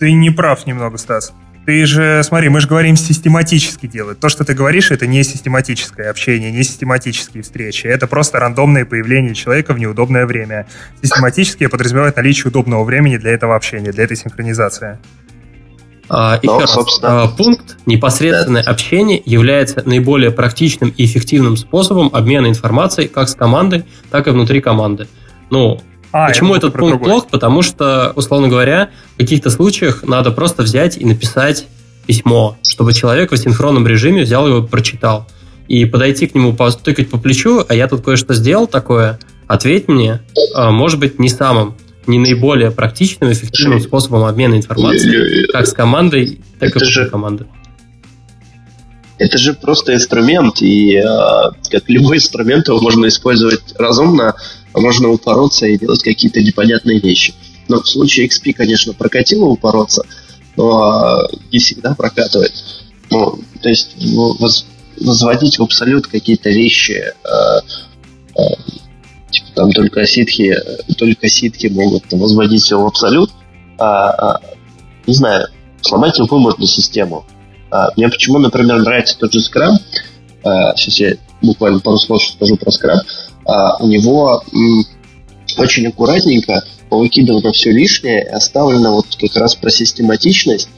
Ты не прав немного, Стас. Ты же, смотри, мы же говорим систематически делать. То, что ты говоришь, это не систематическое общение, не систематические встречи. Это просто рандомное появление человека в неудобное время. Систематически подразумевает наличие удобного времени для этого общения, для этой синхронизации. А, еще раз, собственно. А, пункт непосредственное да. общение является наиболее практичным и эффективным способом обмена информацией как с командой, так и внутри команды. Ну, а, Почему этот пункт другой. плох? Потому что, условно говоря, в каких-то случаях надо просто взять и написать письмо, чтобы человек в асинхронном режиме взял его и прочитал. И подойти к нему, потыкать по плечу, а я тут кое-что сделал такое, ответь мне, а, может быть, не самым, не наиболее практичным, эффективным способом обмена информацией, как с командой, так это и же... команды. Это же просто инструмент, и э, как любой инструмент его можно использовать разумно, а можно упороться и делать какие-то непонятные вещи. Но в случае XP, конечно, прокатило упороться, но не всегда прокатывает. Ну, то есть воз, возводить в абсолют какие-то вещи, э, э, типа там только ситхи, только ситхи могут возводить все в абсолют, а, а, не знаю, сломать любую можно систему. А, мне почему, например, нравится тот же Scrum, а, сейчас я буквально пару слов скажу про Scrum, а, у него очень аккуратненько повыкидывано все лишнее, оставлено вот как раз про систематичность,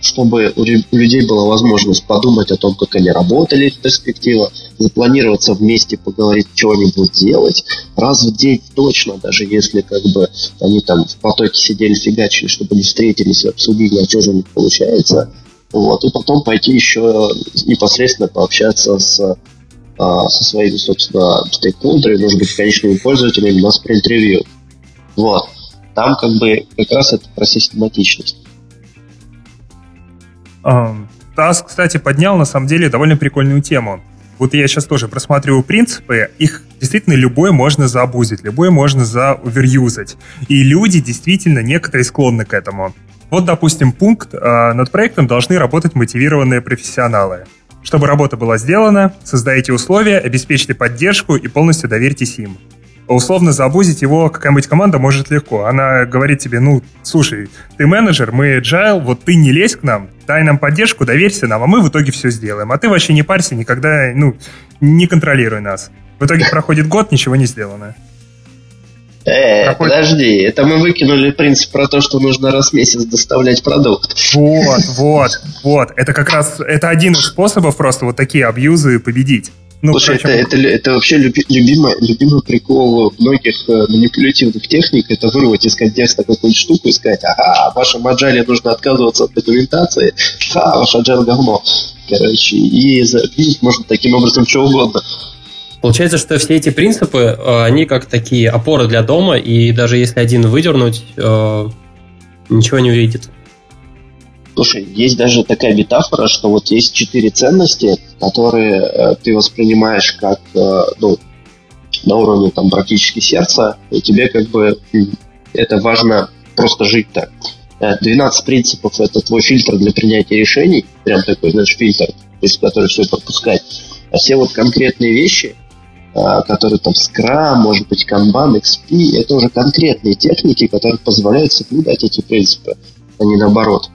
чтобы у людей была возможность подумать о том, как они работали в перспективе, запланироваться вместе, поговорить, что они будут делать. Раз в день точно, даже если как бы они там в потоке сидели, фигачили, чтобы не встретились и обсудили, а что же у них получается. Вот, и потом пойти еще непосредственно пообщаться с а, со своими, собственно, стейкхолдерами, может быть, конечными пользователями на спринт-ревью. Вот. Там как бы как раз это про систематичность. Тасс, кстати, поднял на самом деле довольно прикольную тему. Вот я сейчас тоже просматриваю принципы, их действительно любое можно заобузить, любое можно заоверюзать. И люди действительно некоторые склонны к этому. Вот, допустим, пункт, э, над проектом должны работать мотивированные профессионалы. Чтобы работа была сделана, создайте условия, обеспечьте поддержку и полностью доверьтесь им. Условно забузить его какая-нибудь команда может легко. Она говорит тебе, ну, слушай, ты менеджер, мы agile, вот ты не лезь к нам, дай нам поддержку, доверься нам, а мы в итоге все сделаем. А ты вообще не парься, никогда, ну, не контролируй нас. В итоге проходит год, ничего не сделано. Э, Какой... подожди, это мы выкинули принцип про то, что нужно раз в месяц доставлять продукт. Вот, *laughs* вот, вот. Это как раз, это один из способов просто вот такие абьюзы победить. Ну, Слушай, это, это, это вообще люби, любимый, любимый прикол многих э, манипулятивных техник, это вырвать из контекста какую-нибудь штуку и сказать, ага, вашем agile нужно отказываться от документации, ха, ваш agile говно. Короче, и заобидеть можно таким образом что угодно. Получается, что все эти принципы, э, они как такие опоры для дома, и даже если один выдернуть, э, ничего не увидит. Слушай, есть даже такая метафора, что вот есть четыре ценности, которые э, ты воспринимаешь как ну, на уровне там практически сердца, и тебе как бы это важно просто жить так. 12 принципов – это твой фильтр для принятия решений, прям такой, знаешь, фильтр, из который все пропускать. А все вот конкретные вещи, которые там Scrum, может быть, Kanban, XP, это уже конкретные техники, которые позволяют соблюдать эти принципы, а не наоборот.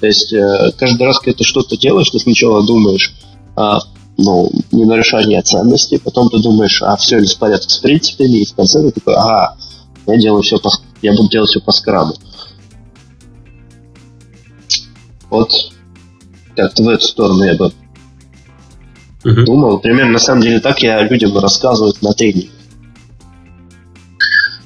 То есть э, каждый раз, когда ты что-то делаешь, ты сначала думаешь, а, ну, не нарушение ценностей, потом ты думаешь, а все ли в порядке с принципами, и в конце ты такой, ага, Я делаю все по, я буду делать все по скраму. Вот как-то в эту сторону я бы uh думал. Примерно на самом деле так я людям рассказываю на тренингах.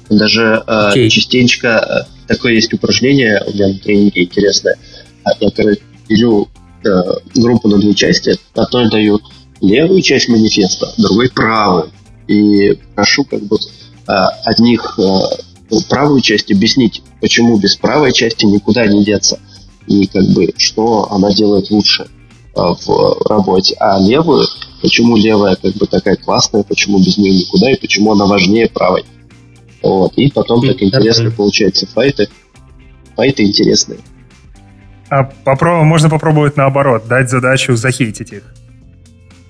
Даже okay. э, частенько э, такое есть упражнение у меня на тренинге интересное. А я, короче, делю э, группу на две части. Одной даю левую часть манифеста, другой правую. И прошу как бы э, одних э, правую часть объяснить, почему без правой части никуда не деться. И как бы что она делает лучше э, в работе. А левую, почему левая как бы такая классная, почему без нее никуда, и почему она важнее правой. Вот. И потом так интересно получается файты. Файты интересные. А попробуем, можно попробовать наоборот, дать задачу захейтить их.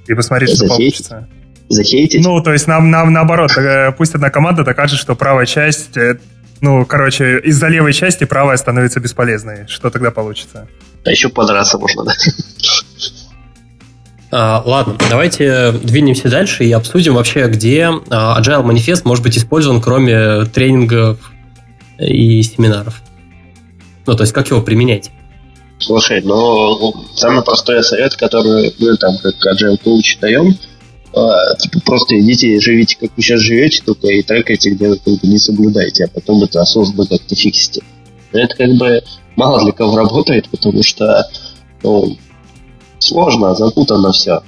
И посмотреть, что получится. Захейтить? Ну, то есть нам, нам наоборот, э, пусть одна команда докажет, что правая часть, э, ну, короче, из-за левой части правая становится бесполезной. Что тогда получится? А еще подраться можно, да? А, ладно, давайте двинемся дальше и обсудим вообще, где а, Agile Manifest может быть использован, кроме тренингов и семинаров. Ну, то есть, как его применять? Слушай, ну, самый простой совет, который мы там, как Agile Coach, даем, а, типа, просто идите и живите, как вы сейчас живете, только и трекайте, где вы бы не соблюдаете, а потом это осознанно как-то фиксите. Но это как бы мало для кого работает, потому что ну, сложно, запутано все.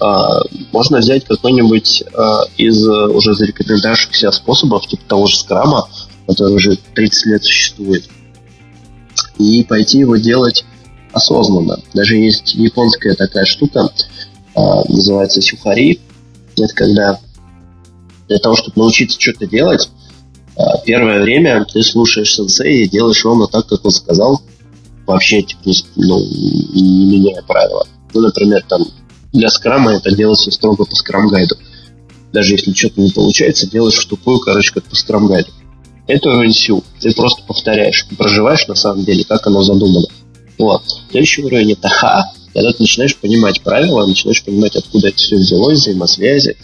А, можно взять какой-нибудь а, из уже зарекомендовавшихся способов, типа того же скрама, который уже 30 лет существует, и пойти его делать осознанно. Даже есть японская такая штука, а, называется сюхари. Это когда для того, чтобы научиться что-то делать, первое время ты слушаешь сенсея и делаешь ровно так, как он сказал, вообще типа, ну, не меняя правила. Ну, например, там для скрама это делается строго по скрам-гайду. Даже если что-то не получается, делаешь в короче, как по скрам-гайду. Это уровень сил. Ты просто повторяешь, проживаешь на самом деле, как оно задумано. Вот. Следующий уровень это ха, когда ты начинаешь понимать правила, начинаешь понимать, откуда это все взялось, взаимосвязи,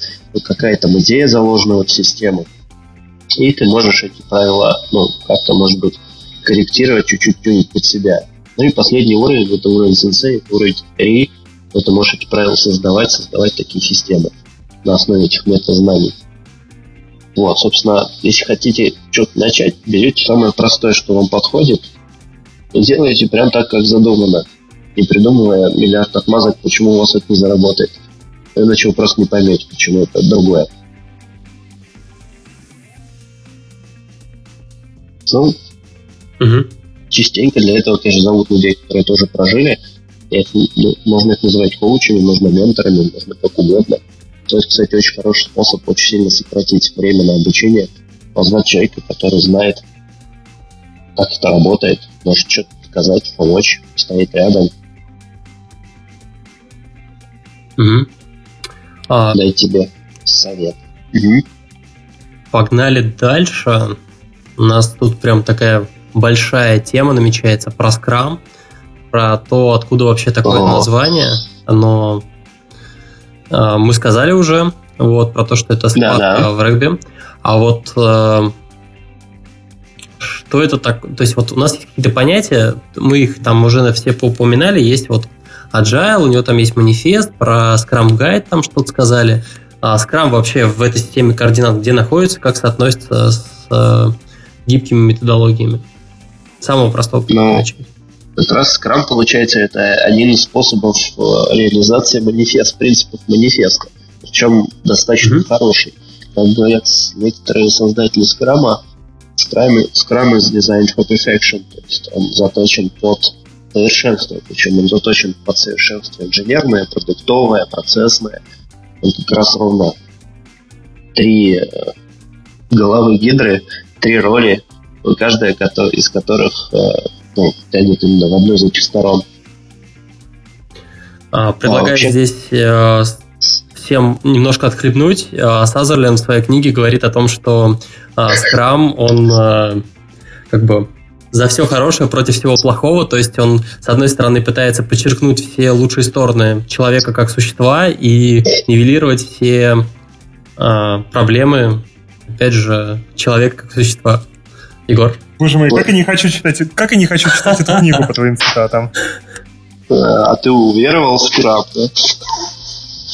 какая там идея заложена в систему. И ты можешь эти правила, ну, как-то, может быть, корректировать, чуть-чуть под себя. Ну и последний уровень, это уровень сенсей, уровень 3, ты можешь эти правила создавать, создавать такие системы на основе этих метазнаний. Вот, собственно, если хотите что-то начать, берете самое простое, что вам подходит, и делаете прям так, как задумано, не придумывая миллиард отмазок, почему у вас это не заработает. Иначе вы просто не поймете, почему это другое. Ну, угу частенько для этого, конечно, зовут людей, которые тоже прожили. И это, ну, можно их называть коучами, можно менторами, можно как угодно. То есть, кстати, очень хороший способ очень сильно сократить время на обучение, позвать человека, который знает, как это работает, может что-то показать, помочь, стоять рядом. Угу. А... Дай тебе совет. Угу. Погнали дальше. У нас тут прям такая большая тема намечается про скрам, про то, откуда вообще такое О. название. Оно э, мы сказали уже, вот, про то, что это схватка да, да. в регби. А вот э, что это так? То есть вот у нас есть какие-то понятия, мы их там уже все поупоминали, есть вот Agile, у него там есть манифест, про Scrum Guide там что-то сказали. А Scrum вообще в этой системе координат где находится, как соотносится с э, гибкими методологиями? самого простого Но как раз скрам, получается, это один из способов э, реализации манифест, принципов манифеста. Причем достаточно mm-hmm. хороший. Как говорят некоторые создатели скрама, скрам, скрам is designed for perfection, то есть он заточен под совершенство, причем он заточен под совершенство инженерное, продуктовое, процессное. Он как раз ровно три э, головы гидры, три роли каждая из которых э, ну, тянет именно в одну из этих сторон. А, предлагаю а вообще... здесь э, всем немножко отхлебнуть. Э, Сазерленд в своей книге говорит о том, что Скрам, он как бы за все хорошее против всего плохого, то есть он, с одной стороны, пытается подчеркнуть все лучшие стороны человека как существа и нивелировать все проблемы опять же, человека как существа. Егор? Боже мой, как я не хочу читать, как я не хочу читать эту книгу по твоим цитатам. А ты уверовал в скраб, да?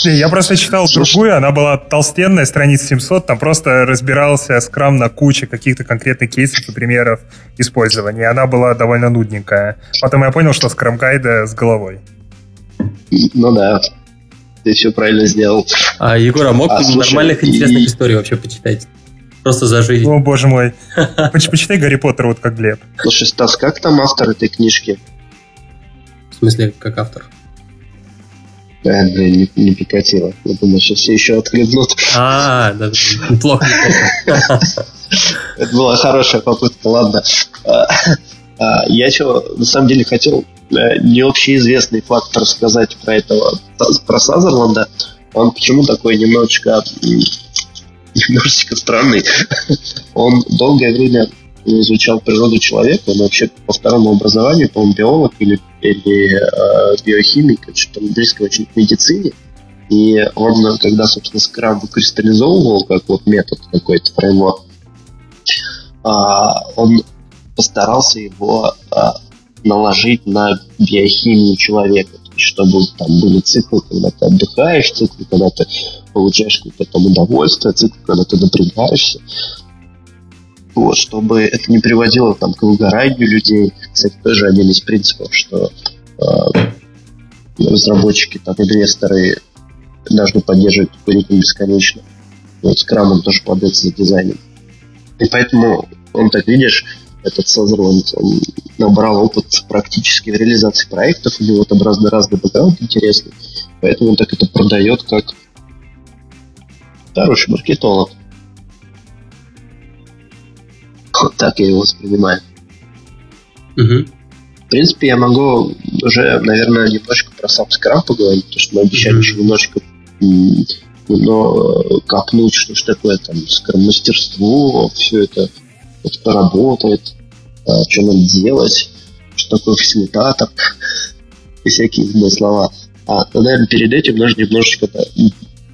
Не, я просто читал другую, она была толстенная, страниц 700, там просто разбирался скрам на куче каких-то конкретных кейсов и примеров использования. Она была довольно нудненькая. Потом я понял, что скрам гайда с головой. Ну да, ты все правильно сделал. А Егор, а мог а, слушай, нормальных интересных и... историй вообще почитать? Просто за жизнь. О, боже мой. *laughs* Почитай Гарри Поттер вот как Глеб. Слушай, Стас, как там автор этой книжки? В смысле, как автор? Да, блин, не, не Пикатило. Я думаю, сейчас все еще отхлебнут. А, да, неплохо, неплохо. *laughs* Это была хорошая попытка, ладно. А, а, я что, на самом деле, хотел э, не общеизвестный факт рассказать про этого, про Сазерленда. Он почему такой немножечко немножечко странный. Он долгое время изучал природу человека, он вообще по второму образованию, по-моему, биолог или, или э, биохимик, что-то близко очень к медицине. И он, когда, собственно, скрам выкристаллизовывал, как вот метод какой-то, фреймворк, а, он постарался его а, наложить на биохимию человека, чтобы там были циклы, когда ты отдыхаешь, циклы, когда ты получаешь какое-то там удовольствие, циклы, когда ты напрягаешься вот, чтобы это не приводило там, к выгоранию людей. Кстати, тоже один из принципов, что э, разработчики, там, инвесторы должны поддерживать ритм бесконечно. Вот Scrum он тоже подается за дизайном. И поэтому он, так видишь, этот Сазерленд, он набрал опыт практически в реализации проектов, у него там разный-разный бэкграунд интересный, поэтому он так это продает как хороший маркетолог. Вот так я его воспринимаю. Угу. В принципе, я могу уже, наверное, немножко про сам скрам поговорить, потому что мы обещали mm-hmm. еще немножечко но копнуть, что ж такое там скрам-мастерство, все это, это работает, а, что надо делать, что такое фасилитатор и *laughs* всякие умные слова. А, но, наверное, перед этим нужно немножечко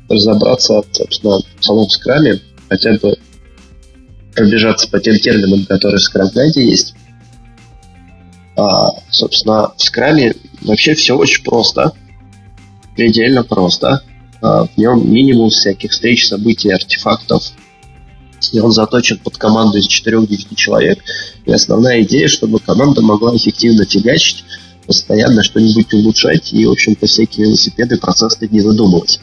разобраться, собственно, в самом скраме, хотя бы пробежаться по тем терминам, которые в скрам-гайде есть. А, собственно, в скраме вообще все очень просто. Предельно просто. А, в нем минимум всяких встреч, событий, артефактов. И он заточен под команду из 4-9 человек. И основная идея, чтобы команда могла эффективно фигачить, постоянно что-нибудь улучшать и, в общем-то, всякие велосипеды, процессы не выдумывать.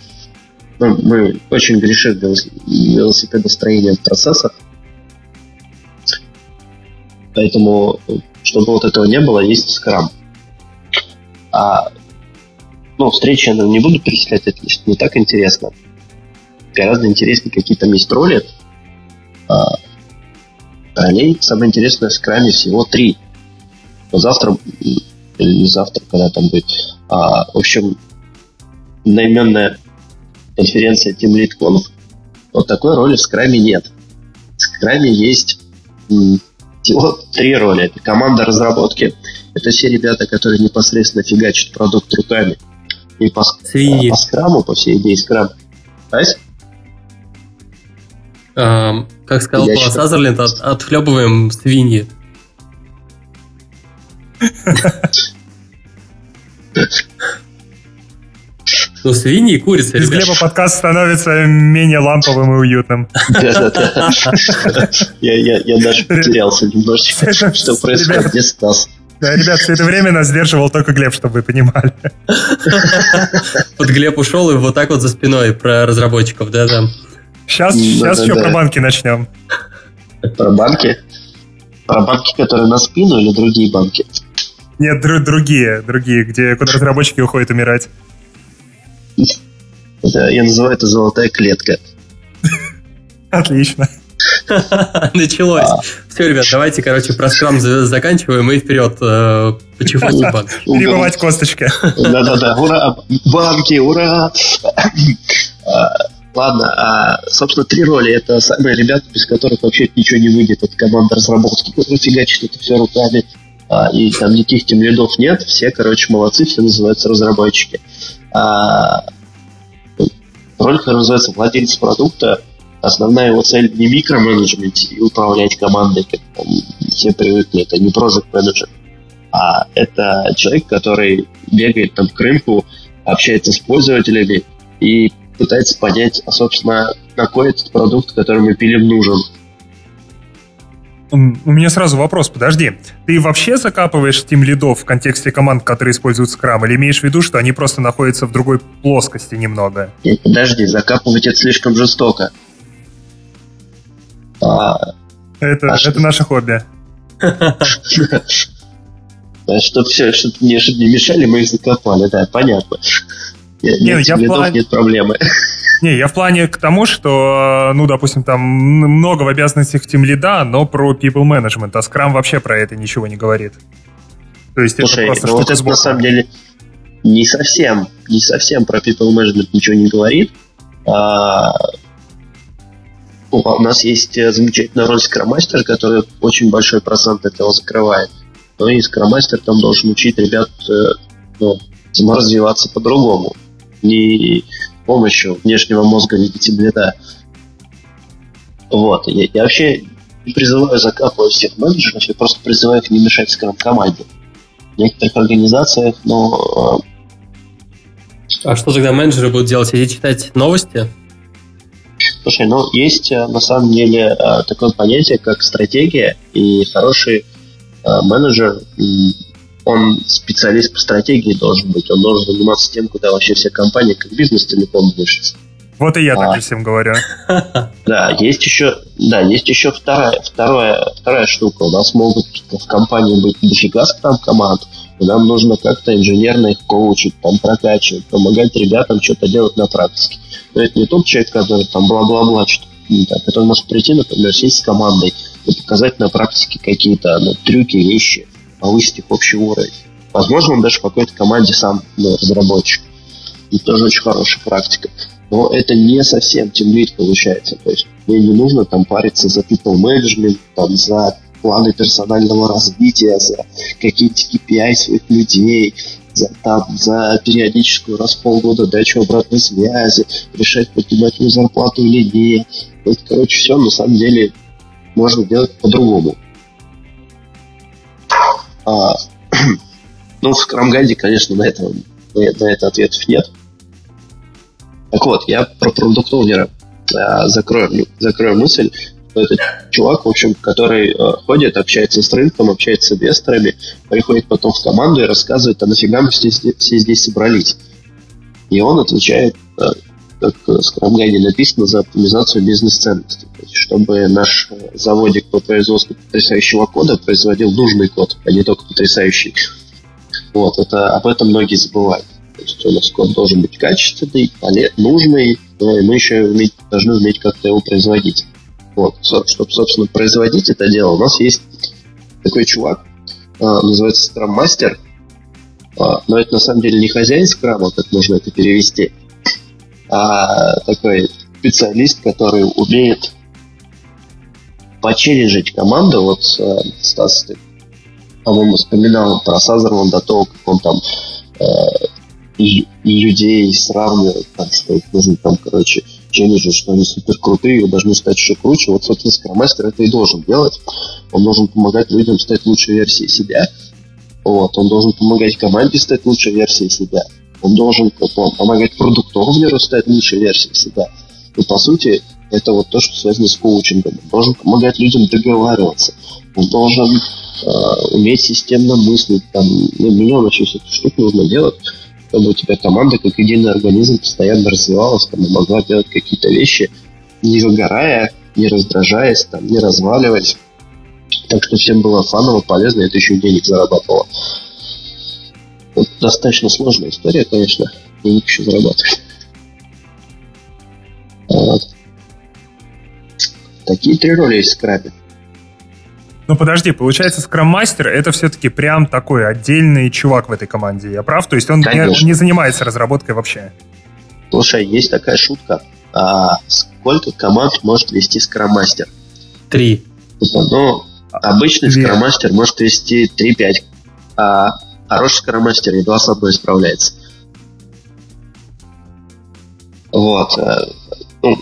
Ну, мы очень грешим велосипедостроением в процессах, Поэтому, чтобы вот этого не было, есть скрам. А, ну, встречи я не буду перечислять, это не так интересно. Гораздо интереснее какие там есть роли. А, ролей самое интересное в скраме всего три. Но завтра, или завтра, когда там будет. А, в общем, одноименная конференция Team Lead Conf, вот такой роли в скраме нет. В скраме есть всего три роли. Это команда разработки. Это все ребята, которые непосредственно фигачат продукт руками. И по, Свиньи. по скраму, по всей идее скрам. Ась? Um, как сказал Пол Сазерленд, от, отхлебываем свиньи. *laughs* Ну, свиньи и курицы, Из Глеба подкаст становится менее ламповым и уютным. Да-да-да. Я даже потерялся немножечко, что происходит, где Стас. Да, ребят, все это время нас сдерживал только Глеб, чтобы вы понимали. Вот Глеб ушел и вот так вот за спиной про разработчиков, да-да. Сейчас, сейчас еще про банки начнем. Про банки? Про банки, которые на спину или другие банки? Нет, другие, другие, где куда разработчики уходят умирать. Я называю это золотая клетка. *laughs* Отлично. *laughs* Началось. А. Все, ребят, давайте, короче, про скрам заканчиваем и вперед э, по чехотке банк. Перебывать косточки. Да-да-да, ура, банки, ура! А, ладно, а, собственно, три роли. Это самые ребята, без которых вообще ничего не выйдет. Это команда разработки, которая фигачит это все руками. А, и там никаких тем лидов нет. Все, короче, молодцы, все называются разработчики. А, роль, которая называется владелец продукта, основная его цель не микроменеджмент и управлять командой, как там, все привыкли, это не project менеджер, а это человек, который бегает там к рынку, общается с пользователями и пытается понять, а, собственно, какой этот продукт, который мы пилим, нужен. У меня сразу вопрос, подожди. Ты вообще закапываешь тим лидов в контексте команд, которые используют Scrum, или имеешь в виду, что они просто находятся в другой плоскости немного? Нет, подожди, закапывать это слишком жестоко. А, это, а это что? наше хобби. *laughs* Чтобы все, чтобы не, чтобы не мешали, мы их закопали, да, понятно. Нет, не, я нет проблемы. Не, я в плане к тому, что, ну, допустим, там много в обязанностях тем лида, но про people management, а Scrum вообще про это ничего не говорит. То есть Слушай, это просто ну вот на самом деле не совсем, не совсем про people management ничего не говорит. А, у нас есть замечательная роль скромастера, который очень большой процент этого закрывает. Но и скромастер там должен учить ребят э, ну, развиваться по-другому не помощью внешнего мозга видите бледа. Вот. Я, я вообще не призываю закапывать всех менеджеров, я просто призываю их не мешать скажем, команде. В некоторых организациях, но... А, а что тогда менеджеры будут делать? Сидеть читать новости? Слушай, ну, есть э, на самом деле э, такое понятие, как стратегия, и хороший э, менеджер он специалист по стратегии должен быть, он должен заниматься тем, куда вообще вся компания как бизнес телеком движется. Вот и я а, так всем говорю. *laughs* Да, есть еще, да, есть еще вторая, вторая, вторая штука. У нас могут в компании быть дофига там команд, и нам нужно как-то инженерно их коучить, там прокачивать, помогать ребятам что-то делать на практике. Но это не тот человек, который там бла-бла-бла что-то не так. Это он может прийти, например, сесть с командой и показать на практике какие-то ну, трюки, вещи, повысить их общий уровень. Возможно, он даже в какой-то команде сам ну, разработчик. И тоже очень хорошая практика. Но это не совсем тимлит получается. То есть мне не нужно там париться за people management, там, за планы персонального развития, за какие-то KPI своих людей, за, там, за периодическую раз в полгода дачу обратной связи, решать, поднимать ему зарплату или нет. Это, короче, все на самом деле можно делать по-другому. А, *clears throat* ну, в Скрамгайде, конечно, на это, на это ответов нет. Так вот, я про продукт а, закрою, закрою мысль, что это чувак, в общем, который э, ходит, общается с рынком, общается с инвесторами, приходит потом в команду и рассказывает, а нафига мы все, все здесь собрались. И он отвечает, э, как Scrum написано, за оптимизацию бизнес-ценностей чтобы наш заводик по производству потрясающего кода производил нужный код, а не только потрясающий. Вот, это об этом многие забывают. То есть у нас код должен быть качественный, нужный, но и мы еще уметь, должны уметь как-то его производить. Вот, чтобы, собственно, производить это дело, у нас есть такой чувак, а, называется Scrum Master, а, но это на самом деле не хозяин скрама, как можно это перевести, а такой специалист, который умеет почелленджить команду, вот э, Стас, ты, по-моему, вспоминал про Сазерман до того, как он там э, людей сравнивает, так что нужно там, короче, челленджи, что они супер крутые и должны стать еще круче. Вот, собственно, скромастер это и должен делать. Он должен помогать людям стать лучшей версией себя. Вот, он должен помогать команде стать лучшей версией себя. Он должен помогать продуктовнеру стать лучшей версией себя. И, по сути, это вот то, что связано с коучингом. Он должен помогать людям договариваться. Он должен э, уметь системно мыслить. Там, ну, миллион еще всяких штук нужно делать, чтобы у тебя команда как единый организм постоянно развивалась, там, могла делать какие-то вещи, не выгорая, не раздражаясь, там, не разваливаясь. Так что всем было фаново, полезно, это еще денег зарабатывало. Это достаточно сложная история, конечно. Денег еще зарабатывать. Вот. Такие три роли есть в скрабе. Ну подожди, получается, скрам-мастер это все-таки прям такой отдельный чувак в этой команде, я прав? То есть он не, не занимается разработкой вообще? Слушай, есть такая шутка. А сколько команд может вести скрам-мастер? Три. Ну, обычный скрам-мастер может вести 3-5, а хороший скрам-мастер едва с одной справляется. Вот. Э, ну,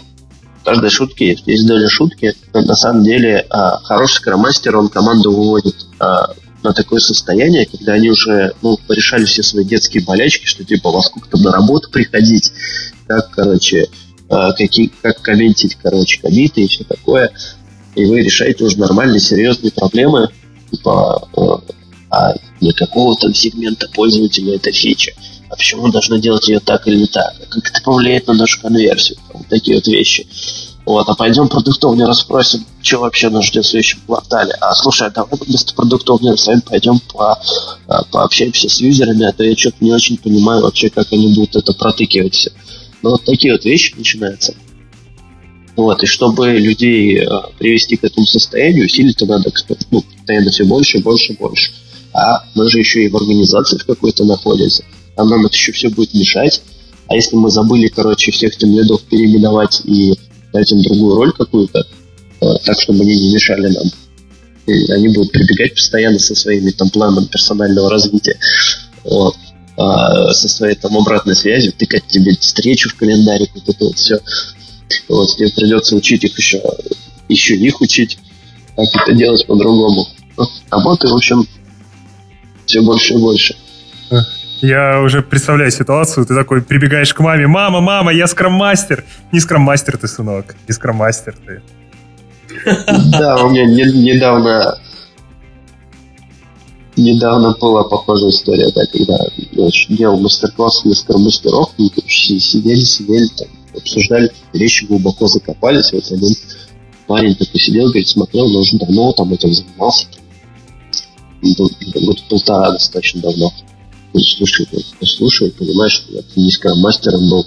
каждой шутке есть, доля шутки. Но на самом деле а, хороший скромастер, он команду выводит а, на такое состояние, когда они уже ну, порешали все свои детские болячки, что типа во сколько там на работу приходить, как, короче, какие, как комментить, короче, комиты и все такое. И вы решаете уже нормальные, серьезные проблемы, типа, а не какого-то сегмента пользователя эта фича. А почему мы должны делать ее так или так? Как это повлияет на нашу конверсию? Вот такие вот вещи. Вот, а пойдем продуктовнее расспросим, что вообще нас ждет в следующем квартале. А слушай, а давай вместо продуктовнее с вами пойдем по, а, пообщаемся с юзерами, а то я что-то не очень понимаю вообще, как они будут это протыкивать все. Ну, вот такие вот вещи начинаются. Вот, и чтобы людей а, привести к этому состоянию, усилить надо ну, постоянно все больше, больше, больше. А мы же еще и в организации в какой-то находимся. А нам это еще все будет мешать. А если мы забыли, короче, всех тем лидов переименовать и дать им другую роль какую-то, э, так, чтобы они не мешали нам. И они будут прибегать постоянно со своими там планами персонального развития. Вот. А, со своей там обратной связью, тыкать тебе встречу в календарик, вот это вот все. Вот, тебе придется учить их еще, еще их учить, как это делать по-другому. Ну, работы, в общем, все больше и больше. Я уже представляю ситуацию, ты такой прибегаешь к маме, мама, мама, я скрам-мастер. Не скрам-мастер ты, сынок, не скрам-мастер ты. Да, у меня недавно недавно была похожая история, да, когда я делал мастер-класс для скрам-мастеров, мы сидели, сидели, там, обсуждали вещи, глубоко закопались, вот один парень такой сидел, говорит, смотрел, но уже давно там этим занимался, год полтора достаточно давно слушай, послушай, понимаешь, я низкого мастером был.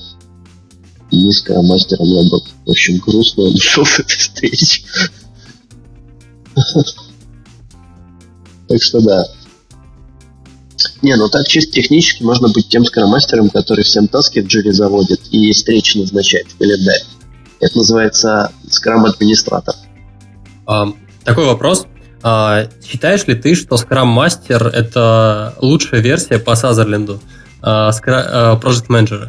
Низкого мастером я был. В общем, грустно ушел с этой встречи. *laughs* Так что да. Не, ну так чисто технически можно быть тем скромастером, который всем таски в джире заводит и встречи назначает в календарь. Это называется скрам-администратор. А, такой вопрос. А, считаешь ли ты, что Scrum Master это лучшая версия по Сазерленду а, а, Project Manager?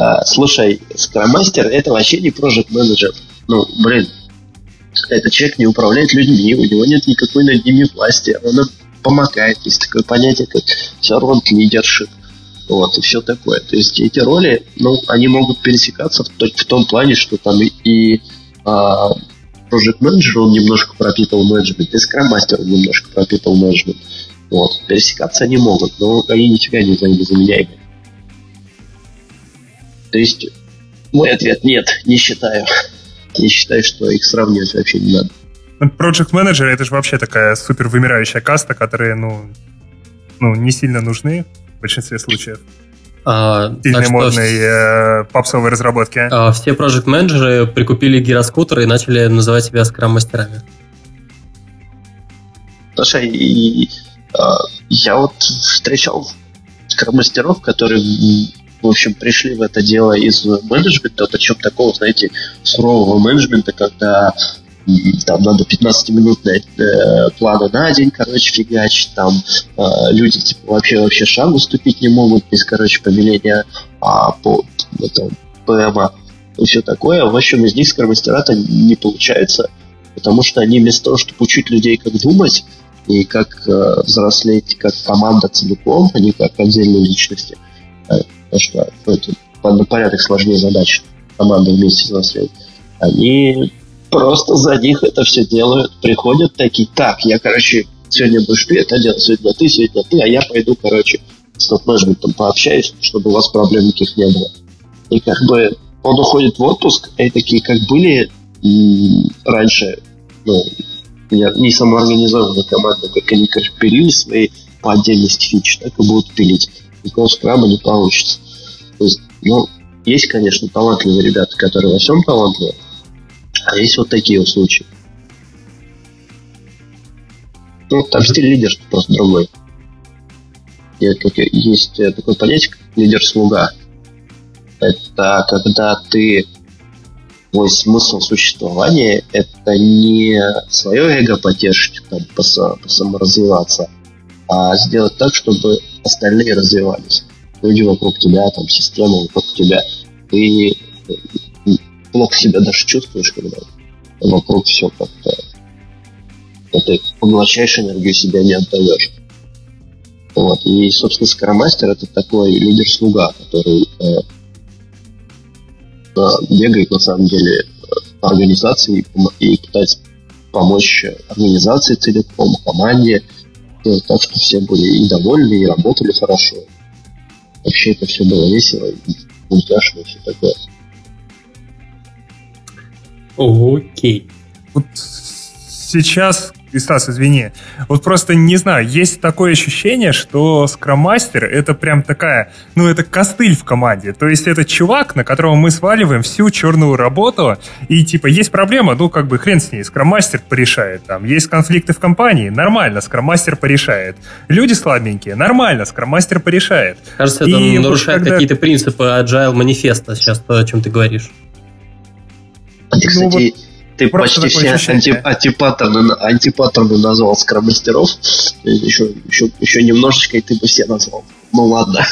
А, слушай, Scrum Master это вообще не Project Manager. Ну, блин, этот человек не управляет людьми, у него нет никакой над ними власти, он им помогает. Есть такое понятие, как servant leadership. Вот, и все такое. То есть эти роли, ну, они могут пересекаться в, в том плане, что там и, и а, Project Manager, он немножко пропитал менеджмент, и Scrum Master он немножко пропитал менеджмент. Вот. Пересекаться они могут, но они нифига не взаимозаменяемы. То есть, мой ответ нет, не считаю. *laughs* Не считаю, что их сравнивать вообще не надо. Ну, Project Manager это же вообще такая супер вымирающая каста, которые, ну, ну, не сильно нужны в большинстве случаев. А, Сильной, модной э, попсовой разработки. А, все проект менеджеры прикупили гироскутер и начали называть себя скрам-мастерами. Слушай, и, а, я вот встречал скрам-мастеров, которые в общем, пришли в это дело из менеджмента, причем такого, знаете, сурового менеджмента, когда там надо 15-минутные э, планы на день, короче, фигачить, там э, люди типа вообще вообще шагу ступить не могут без, короче, повеления а, по это, ПМа и все такое. В общем, из них скромастера-то не получается, потому что они вместо того, чтобы учить людей, как думать, и как э, взрослеть как команда целиком, а не как отдельные личности, э, потому что ну, это на порядок сложнее задача команда вместе взрослеть, они просто за них это все делают. Приходят такие, так, я, короче, сегодня будешь ты это делать, сегодня ты, сегодня ты, а я пойду, короче, с топ-менеджментом пообщаюсь, чтобы у вас проблем никаких не было. И как бы он уходит в отпуск, и такие, как были раньше, ну, не, самоорганизованные команды, как они, короче, пилили свои по отдельности фичи, так и будут пилить. Никакого скрама не получится. То есть, ну, есть, конечно, талантливые ребята, которые во всем талантливые, а есть вот такие вот случаи. Ну, там стиль лидерства просто другой. Есть э, такое понятие, как лидер-слуга. Это когда ты твой смысл существования это не свое эго потешить, там, саморазвиваться, а сделать так, чтобы остальные развивались. Люди вокруг тебя, там, система вокруг тебя. Ты плохо себя даже чувствуешь, когда вокруг все как-то ты поглощаешь энергию, себя не отдаешь. Вот. И, собственно, скромастер это такой лидер-слуга, который э, э, бегает на самом деле по организации и, и пытается помочь организации целиком, команде, э, так что все были и довольны, и работали хорошо. Вообще это все было весело, мультяшно и все такое. Окей. Вот сейчас и Стас, извини. Вот просто не знаю, есть такое ощущение, что скроммастер это прям такая, ну это костыль в команде. То есть это чувак, на которого мы сваливаем всю черную работу, и типа есть проблема, ну как бы хрен с ней, скроммастер порешает. Там есть конфликты в компании, нормально, скроммастер порешает. Люди слабенькие, нормально, скроммастер порешает. Кажется, это и нарушает вот когда... какие-то принципы agile манифеста сейчас, то, о чем ты говоришь. Ты, кстати, ну, вот ты Просто почти все анти, антипаттерны, антипаттерны назвал скромастеров. Еще, еще, еще немножечко, и ты бы все назвал. Ну ладно.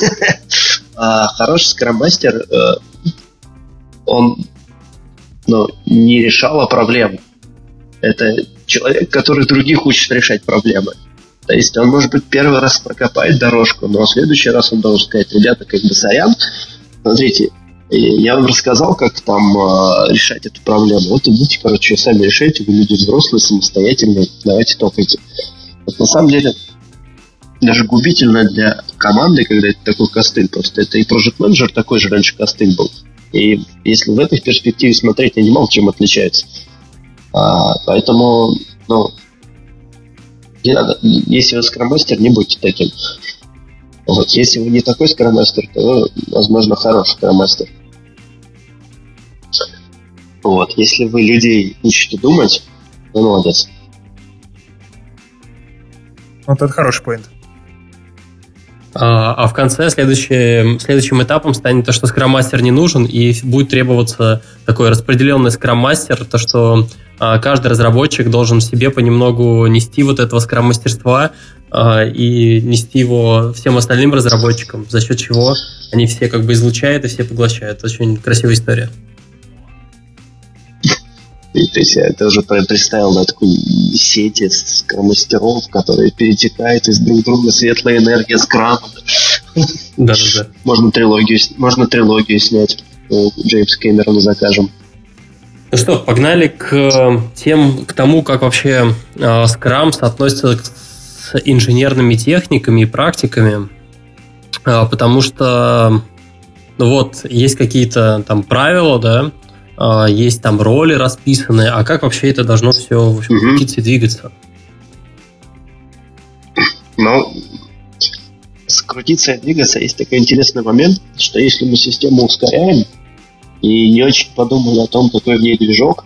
*laughs* а, хороший скромастер, э, он ну, не решал проблему. Это человек, который других учит решать проблемы. То есть он, может быть, первый раз прокопает дорожку, но в следующий раз он должен сказать, ребята, как бы сорян, смотрите, я вам рассказал, как там э, решать эту проблему. Вот идите, короче, сами решайте, вы люди взрослые, самостоятельные, давайте топайте. Вот на самом деле, даже губительно для команды, когда это такой костыль. Просто это и Project Manager такой же раньше костыль был. И если в этой перспективе смотреть, они мало чем отличаются. А, поэтому, ну, не надо, если вы скромастер, не будьте таким. Вот. Если вы не такой скромастер, то вы, возможно, хороший скромастер. Вот. Если вы людей учите думать, вы молодец. Вот это хороший поинт. А, а в конце следующим, следующим этапом станет то, что скрам-мастер не нужен, и будет требоваться такой распределенный скрам-мастер, то, что а, каждый разработчик должен себе понемногу нести вот этого скрам-мастерства а, и нести его всем остальным разработчикам, за счет чего они все как бы излучают и все поглощают. Очень красивая история. То есть я это уже представил на такой сети скромастеров, которые перетекают из друг друга светлая энергия скрама. Да, да, да. Можно трилогию, можно трилогию снять. Джеймс Кэмерона закажем. Ну что, погнали к тем, к тому, как вообще э, Scrum соотносится с инженерными техниками и практиками, э, потому что ну вот есть какие-то там правила, да, а, есть там роли расписаны, а как вообще это должно все в общем, угу. крутиться и двигаться? Ну, скрутиться и двигаться есть такой интересный момент, что если мы систему ускоряем и не очень подумали о том, какой в ней движок,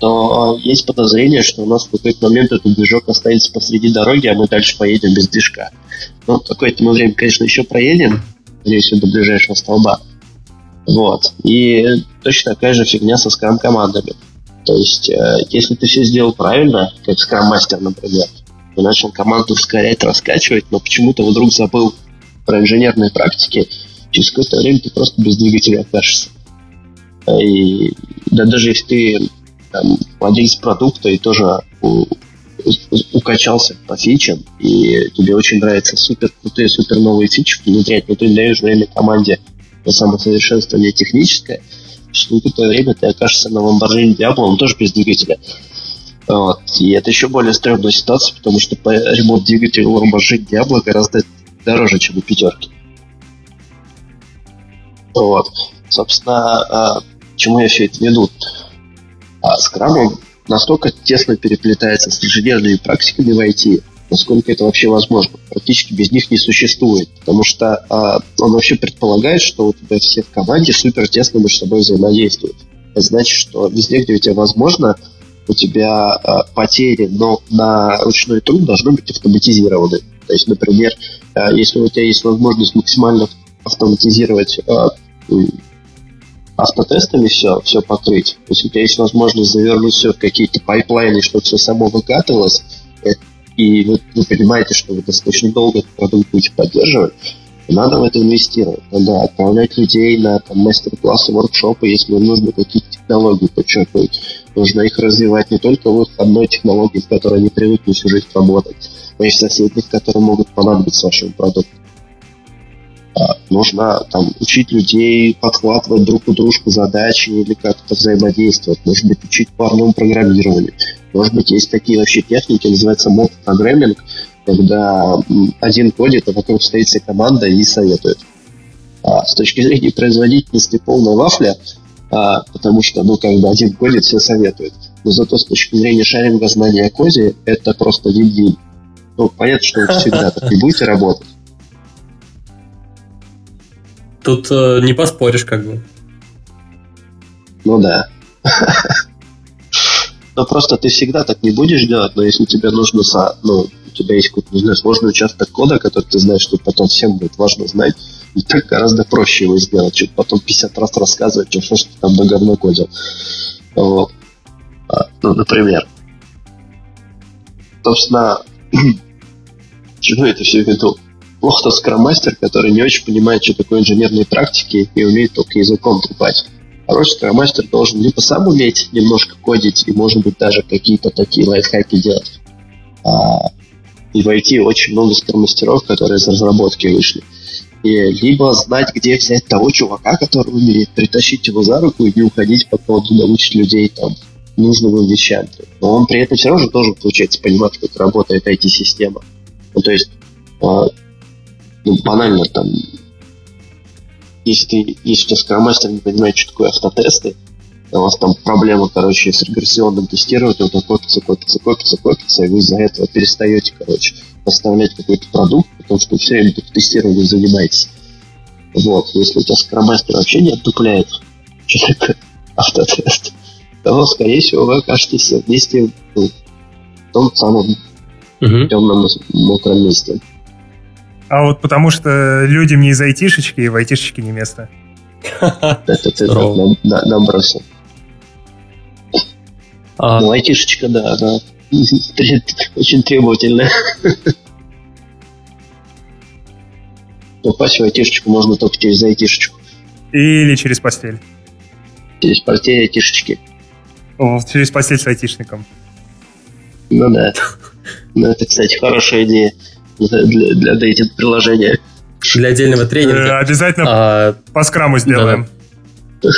то есть подозрение, что у нас в какой-то момент этот движок останется посреди дороги, а мы дальше поедем без движка. Ну, какое-то мы время, конечно, еще проедем, надеюсь, до ближайшего столба. Вот. И точно такая же фигня со скрам-командами. То есть, э, если ты все сделал правильно, как скрам-мастер, например, ты начал команду ускорять, раскачивать, но почему-то вдруг забыл про инженерные практики, через какое-то время ты просто без двигателя окажешься. И да, даже если ты там, владелец продукта и тоже у, укачался по фичам, и тебе очень нравятся супер крутые, супер новые фичи внедрять, но ты даешь время команде на самосовершенствование техническое, что какое-то время ты окажешься на Lamborghini Diablo, он тоже без двигателя. Вот. И это еще более стрёмная ситуация, потому что по ремонт двигателя Lamborghini Diablo гораздо дороже, чем у пятерки. Вот. Собственно, а, к чему я все это веду? А Scrum настолько тесно переплетается с инженерными практиками в IT, насколько это вообще возможно. Практически без них не существует, потому что а, он вообще предполагает, что у тебя все в команде супер тесно между собой взаимодействуют. Это значит, что везде, где у тебя возможно, у тебя а, потери, но на ручной труд должны быть автоматизированы. То есть, например, а, если у тебя есть возможность максимально автоматизировать а, автотестами все, все покрыть, то есть у тебя есть возможность завернуть все в какие-то пайплайны, чтобы все само выкатывалось, и вы, вы понимаете, что вы достаточно долго этот продукт будете поддерживать, Надо в это инвестировать. Надо отправлять людей на там, мастер-классы, воркшопы, если нужно какие-то технологии подчеркнуть. Нужно их развивать не только в их одной технологии, в которой они привыкли всю жизнь работать, но и в соседних, которые могут понадобиться вашему продукту. А, нужно там, учить людей подхватывать друг у дружку задачи или как-то взаимодействовать. Может быть, учить парному программированию. Может быть, есть такие вообще техники, называется мод программинг, когда один кодит, а вокруг стоит вся команда и советует. А с точки зрения производительности полная вафля, а, потому что, ну, как бы один кодит, все советуют. Но зато с точки зрения шаринга знания о коде, это просто вин Ну, понятно, что вы *laughs* всегда так не будете работать. Тут э, не поспоришь, как бы. Ну да. Но просто ты всегда так не будешь делать, но если тебе нужно, ну, у тебя есть какой-то, не знаю, сложный участок кода, который ты знаешь, что потом всем будет важно знать, и так гораздо проще его сделать, чем потом 50 раз рассказывать, чем что ты там на говно кодил. Вот. А, ну, например. Собственно, *clears throat* чего это все веду? Плохо тот скроммастер, который не очень понимает, что такое инженерные практики и умеет только языком трепать хороший скромастер должен либо сам уметь немножко кодить и, может быть, даже какие-то такие лайфхаки делать. А, и войти очень много скромастеров, которые из разработки вышли. И либо знать, где взять того чувака, который умеет, притащить его за руку и не уходить по поводу научить людей там нужным вещам. Но он при этом все равно же должен, получается, понимать, как работает IT-система. Ну, то есть, э, ну, банально там если ты, если скромастер не понимает, что такое автотесты, у вас там проблема, короче, с регрессионным тестированием, то копится, копится, копится, копится, и вы из-за этого перестаете, короче, поставлять какой-то продукт, потому что все время тестированием занимаетесь. Вот, если у тебя скромастер вообще не отдупляет, что такое *laughs* автотест, то, скорее всего, вы окажетесь вместе ну, в том самом uh-huh. темном мокром месте. А вот потому что людям не из айтишечки, и в айтишечке не место. *laughs* Это ты нам бросил. А. Ну, айтишечка, да, она *laughs* очень требовательная. *laughs* Попасть в айтишечку можно только через айтишечку. Или через постель. Через постель айтишечки. О, через постель с айтишником. Ну да. Ну, это, кстати, хорошая идея для, для дейтинг-приложения. Для отдельного тренинга. Э, обязательно а, по скраму сделаем. Да.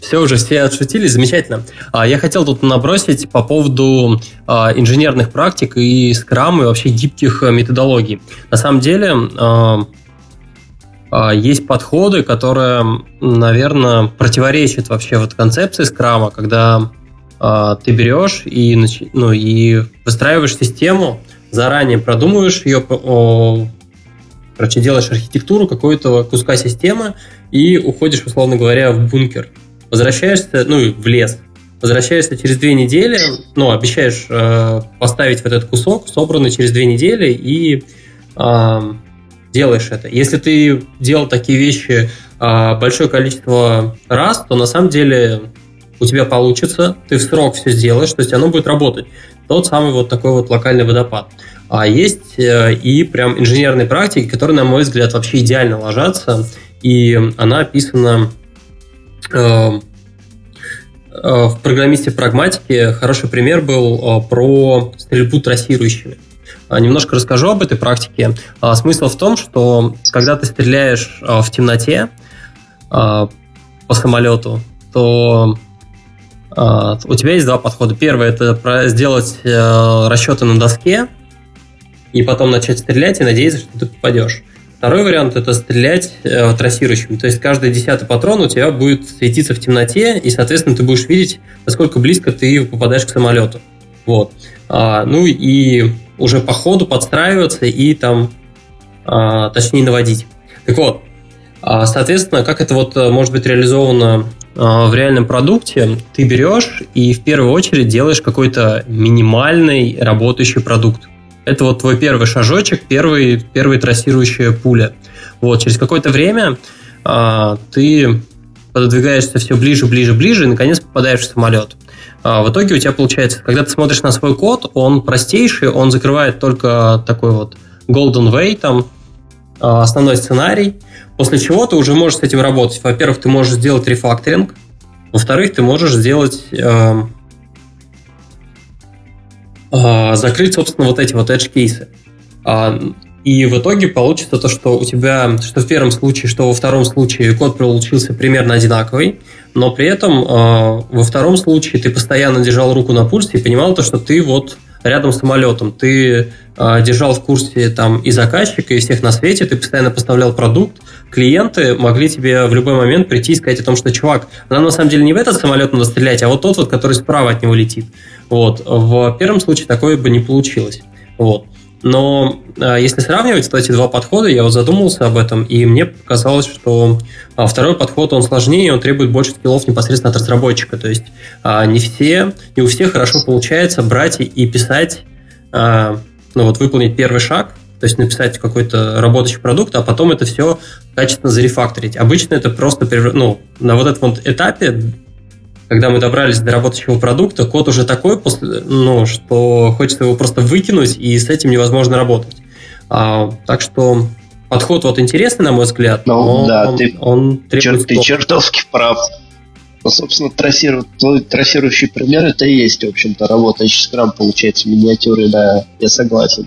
Все уже, все отшутили, замечательно. А, я хотел тут набросить по поводу а, инженерных практик и скрам, и вообще гибких методологий. На самом деле, а, а, есть подходы, которые, наверное, противоречат вообще вот концепции скрама, когда а, ты берешь и, ну, и выстраиваешь систему, заранее продумываешь ее, короче, делаешь архитектуру какой-то куска системы и уходишь, условно говоря, в бункер. Возвращаешься, ну, в лес. Возвращаешься через две недели, ну, обещаешь э, поставить в этот кусок, собранный через две недели, и э, делаешь это. Если ты делал такие вещи э, большое количество раз, то на самом деле у тебя получится, ты в срок все сделаешь, то есть оно будет работать. Тот самый вот такой вот локальный водопад. А есть э, и прям инженерные практики, которые, на мой взгляд, вообще идеально ложатся, и она описана э, э, в программисте прагматики хороший пример был про стрельбу трассирующими. Немножко расскажу об этой практике. Смысл в том, что когда ты стреляешь в темноте по самолету, то а, у тебя есть два подхода. Первый это сделать э, расчеты на доске и потом начать стрелять и надеяться, что ты попадешь. Второй вариант это стрелять э, трассирующим. То есть каждый десятый патрон у тебя будет светиться в темноте, и, соответственно, ты будешь видеть, насколько близко ты попадаешь к самолету. Вот. А, ну и уже по ходу подстраиваться и там, а, точнее, наводить. Так вот, а, соответственно, как это вот э, может быть реализовано а, в реальном продукте? Ты берешь и в первую очередь делаешь какой-то минимальный работающий продукт. Это вот твой первый шажочек, первый, первый трассирующая пуля. Вот, через какое-то время а, ты пододвигаешься все ближе, ближе, ближе, и наконец попадаешь в самолет. А, в итоге у тебя получается, когда ты смотришь на свой код, он простейший, он закрывает только такой вот golden way, там, основной сценарий, после чего ты уже можешь с этим работать. Во-первых, ты можешь сделать рефакторинг, во-вторых, ты можешь сделать э, э, закрыть, собственно, вот эти вот edge кейсы. А, и в итоге получится то, что у тебя, что в первом случае, что во втором случае код получился примерно одинаковый, но при этом э, во втором случае ты постоянно держал руку на пульсе и понимал то, что ты вот рядом с самолетом, ты э, держал в курсе там и заказчика, и всех на свете, ты постоянно поставлял продукт, клиенты могли тебе в любой момент прийти и сказать о том, что, чувак, нам на самом деле не в этот самолет надо стрелять, а вот тот вот, который справа от него летит. Вот. В первом случае такое бы не получилось. Вот. Но а, если сравнивать, кстати, два подхода, я вот задумался об этом, и мне показалось, что а, второй подход, он сложнее, он требует больше скиллов непосредственно от разработчика. То есть а, не все, не у всех хорошо получается брать и писать, ну вот выполнить первый шаг, то есть написать какой-то работающий продукт, а потом это все качественно зарефакторить. Обычно это просто ну, на вот этом вот этапе когда мы добрались до работающего продукта, код уже такой, после, ну, что хочется его просто выкинуть, и с этим невозможно работать. А, так что подход вот интересный, на мой взгляд, ну, но да, он, ты, он требует... Чер, ты чертовски прав. Ну, собственно, трассиру, твой трассирующий пример это и есть, в общем-то, работающий скрам, получается, миниатюры, да, я согласен.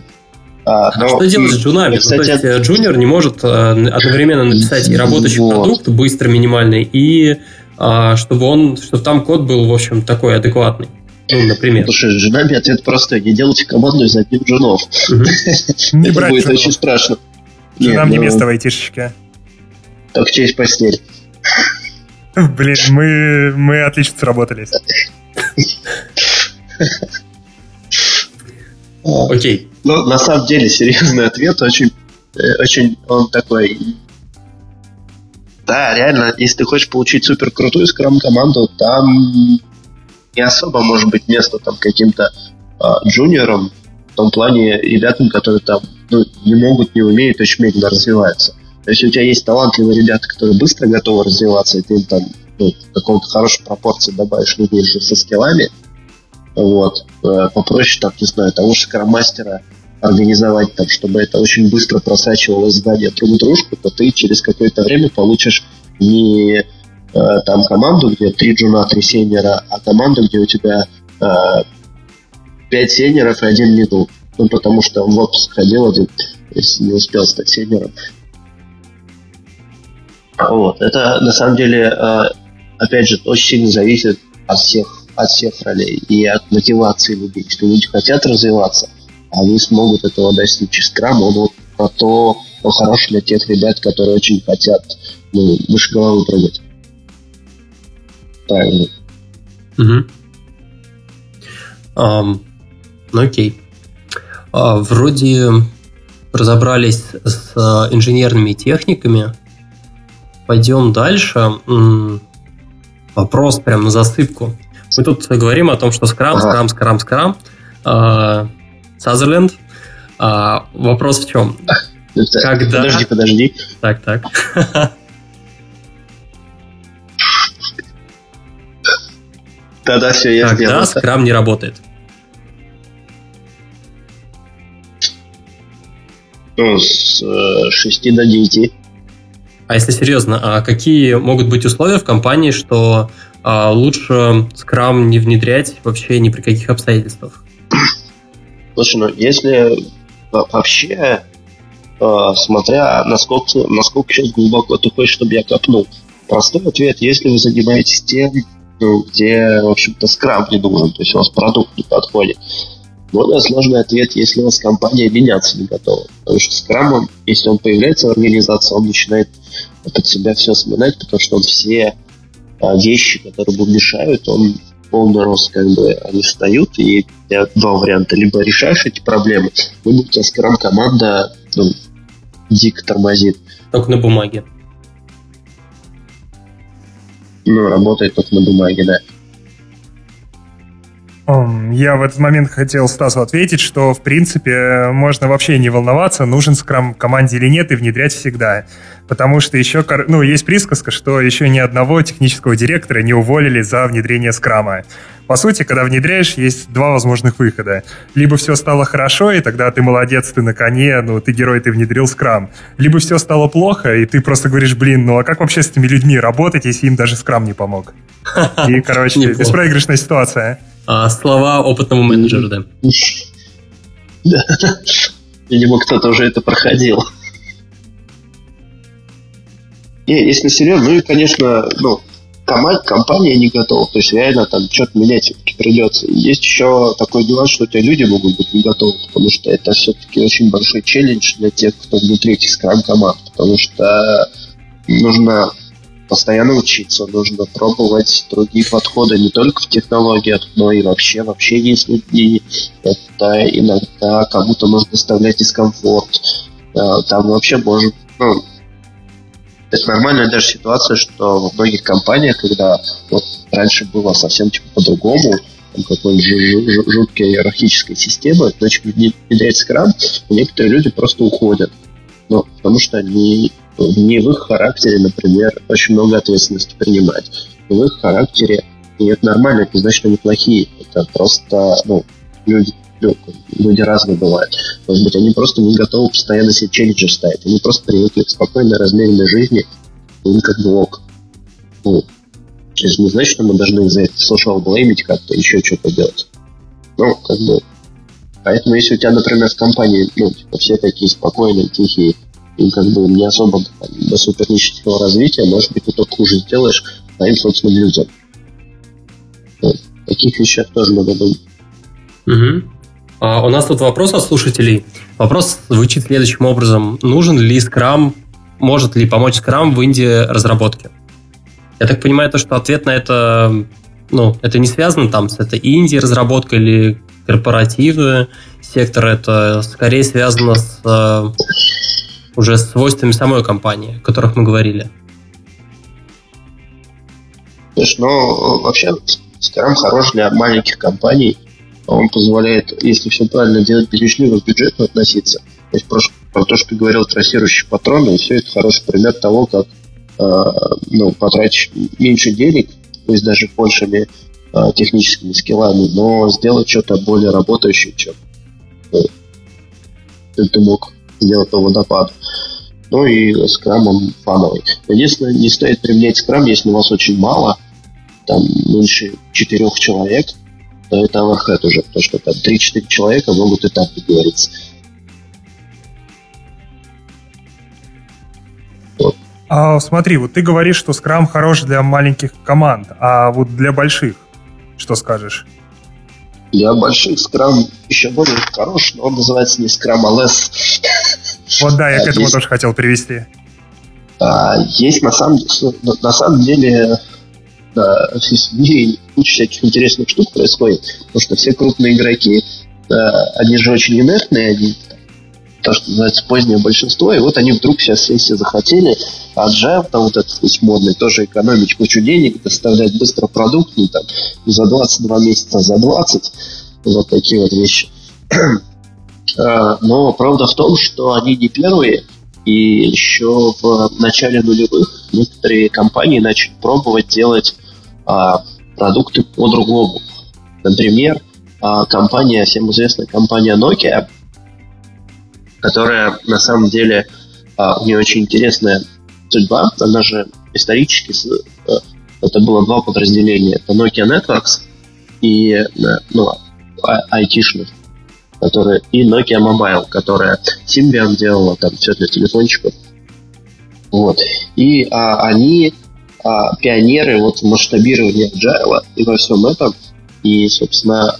А, а но, что делать с джунами? И, кстати, ну, то есть, джуниор не может э, одновременно написать и *laughs* работающий вот. продукт быстро, минимальный, и чтобы он, чтобы там код был, в общем, такой адекватный. Ну, например. Слушай, с женами ответ простой. Не делайте команду из одних женов. *laughs* Не брать будет очень страшно. Женам не ну, место в айтишечке. Так честь постель. Блин, мы, мы отлично сработались. Окей. Ну, на самом деле, серьезный ответ очень, э, очень он такой да, реально, если ты хочешь получить супер крутую скрам-команду, там не особо может быть место там каким-то а, джуниорам, в том плане ребятам, которые там ну, не могут, не умеют, очень медленно развиваются. То есть у тебя есть талантливые ребята, которые быстро готовы развиваться, и ты им там ну, в каком-то хорошей пропорции добавишь людей со скиллами, вот, э, попроще, там, не знаю, того же скрам-мастера организовать так, чтобы это очень быстро просачивалось здание друг в дружку, то ты через какое-то время получишь не э, там команду, где три джуна, три сенера, а команду, где у тебя э, пять сенеров и один мидл. Ну, потому что он в отпуск ходил один, не успел стать сенером. Вот. Это на самом деле, э, опять же, очень сильно зависит от всех, от всех ролей и от мотивации людей. Если люди хотят развиваться, они смогут этого достичь. Скрам, он вот про то, он хорош для тех ребят, которые очень хотят ну, выше головы прыгать. Правильно. Угу. Um, ну окей. Uh, вроде разобрались с uh, инженерными техниками. Пойдем дальше. М-м, вопрос прям на засыпку. Мы тут говорим о том, что скрам, ага. скрам, скрам, скрам. Uh, Сазерленд. А, вопрос в чем? Когда... Подожди, подожди. Так, так. Да-да, все, я Когда сделал. скрам не работает? Ну, с э, 6 до 9. А если серьезно, а какие могут быть условия в компании, что а, лучше скрам не внедрять вообще ни при каких обстоятельствах? Слушай, ну если вообще, э, смотря насколько, насколько сейчас глубоко ты хочешь, чтобы я копнул, простой ответ, если вы занимаетесь тем, ну, где, в общем-то, скрам не нужен, то есть у вас продукт не подходит. Более сложный ответ, если у вас компания меняться не готова. Потому что скрам, если он появляется в организации, он начинает под себя все сминать, потому что он все а, вещи, которые ему мешают, он полный рост, как бы они встают, и у тебя два варианта. Либо решаешь эти проблемы, либо у тебя скрам-команда ну, дико тормозит. Только на бумаге. Ну, работает только на бумаге, да. Я в этот момент хотел Стасу ответить, что, в принципе, можно вообще не волноваться, нужен скрам команде или нет, и внедрять всегда. Потому что еще, ну, есть присказка, что еще ни одного технического директора не уволили за внедрение скрама. По сути, когда внедряешь, есть два возможных выхода. Либо все стало хорошо, и тогда ты молодец, ты на коне, ну, ты герой, ты внедрил скрам. Либо все стало плохо, и ты просто говоришь, блин, ну а как вообще с этими людьми работать, если им даже скрам не помог? И, *laughs* короче, беспроигрышная ситуация. А, слова опытного менеджера, да. Да. Видимо, кто-то уже это проходил. Не, если серьезно, ну и, конечно, ну, команд, компания не готова. То есть реально там что-то менять все-таки придется. есть еще такой нюанс, что у тебя люди могут быть не готовы, потому что это все-таки очень большой челлендж для тех, кто внутри этих скрам команд. Потому что нужно постоянно учиться, нужно пробовать другие подходы не только в технологиях, но и вообще в общении с людьми. Это иногда кому-то нужно доставлять дискомфорт. Э, там вообще может, ну, это нормальная даже ситуация, что во многих компаниях, когда вот раньше было совсем типа по-другому, какой-нибудь жуткой иерархической системы, значит, внедрять скрам, некоторые люди просто уходят. Ну, потому что они не в их характере, например, очень много ответственности принимать. В их характере, и это нормально, это значит, они плохие. Это просто, ну, люди, люди разные бывают. Может быть, они просто не готовы постоянно себе челленджи ставить. Они просто привыкли к спокойной, размеренной жизни, им как бы ок. Ну, это не значит, что мы должны за это social блеймить как-то, еще что-то делать. Ну, как бы... Поэтому, если у тебя, например, в компании, ну, типа, все такие спокойные, тихие, и как бы не особо там, до супернического развития, может быть, ты только хуже сделаешь своим собственным людям. Вот. Таких вещах тоже надо думать. Угу. А у нас тут вопрос от слушателей. Вопрос звучит следующим образом. Нужен ли скрам, может ли помочь скрам в Индии разработке? Я так понимаю, то, что ответ на это, ну, это не связано там с этой Индией разработкой или корпоративный сектор, это скорее связано с э, уже свойствами самой компании, о которых мы говорили. Слушай, ну, вообще, Scrum хорош для маленьких компаний, он позволяет, если все правильно делать, бережливо к бюджету относиться. То есть про, про то, что говорил, трассирующие патроны, и все это хороший пример того, как э, ну, потратить меньше денег, пусть даже большими э, техническими скиллами, но сделать что-то более работающее, чем э, ты мог сделать по водопаду. Ну и скрам он фановый. Единственное, не стоит применять скрам, если у вас очень мало, там меньше четырех человек – то это overhead уже, потому что там 3-4 человека могут и так договориться. Вот. А, смотри, вот ты говоришь, что скрам хорош для маленьких команд, а вот для больших что скажешь? Для больших скрам еще более хорош, но он называется не скрам, а less. Вот да, я а к этому есть, тоже хотел привести. А, есть на самом, на самом деле да, в мире куча всяких интересных штук происходит, потому что все крупные игроки, они же очень инертные, они то, что называется позднее большинство, и вот они вдруг сейчас все, все захотели, а Agile, там вот этот весь модный, тоже экономить кучу денег, доставлять быстро продукт, ну, там, за 22 месяца, за 20, вот такие вот вещи. *clears throat* А, но правда в том, что они не первые, и еще в начале нулевых некоторые компании начали пробовать делать а, продукты по-другому. Например, а, компания, всем известная компания Nokia, которая на самом деле а, у нее очень интересная судьба. Она же исторически э, это было два подразделения. Это Nokia Networks и э, ну, айтишных, которые, и Nokia Mobile, которая Symbian делала там все для телефончиков. Вот. И а, они а, пионеры вот масштабирования agile и во всем этом. И, собственно,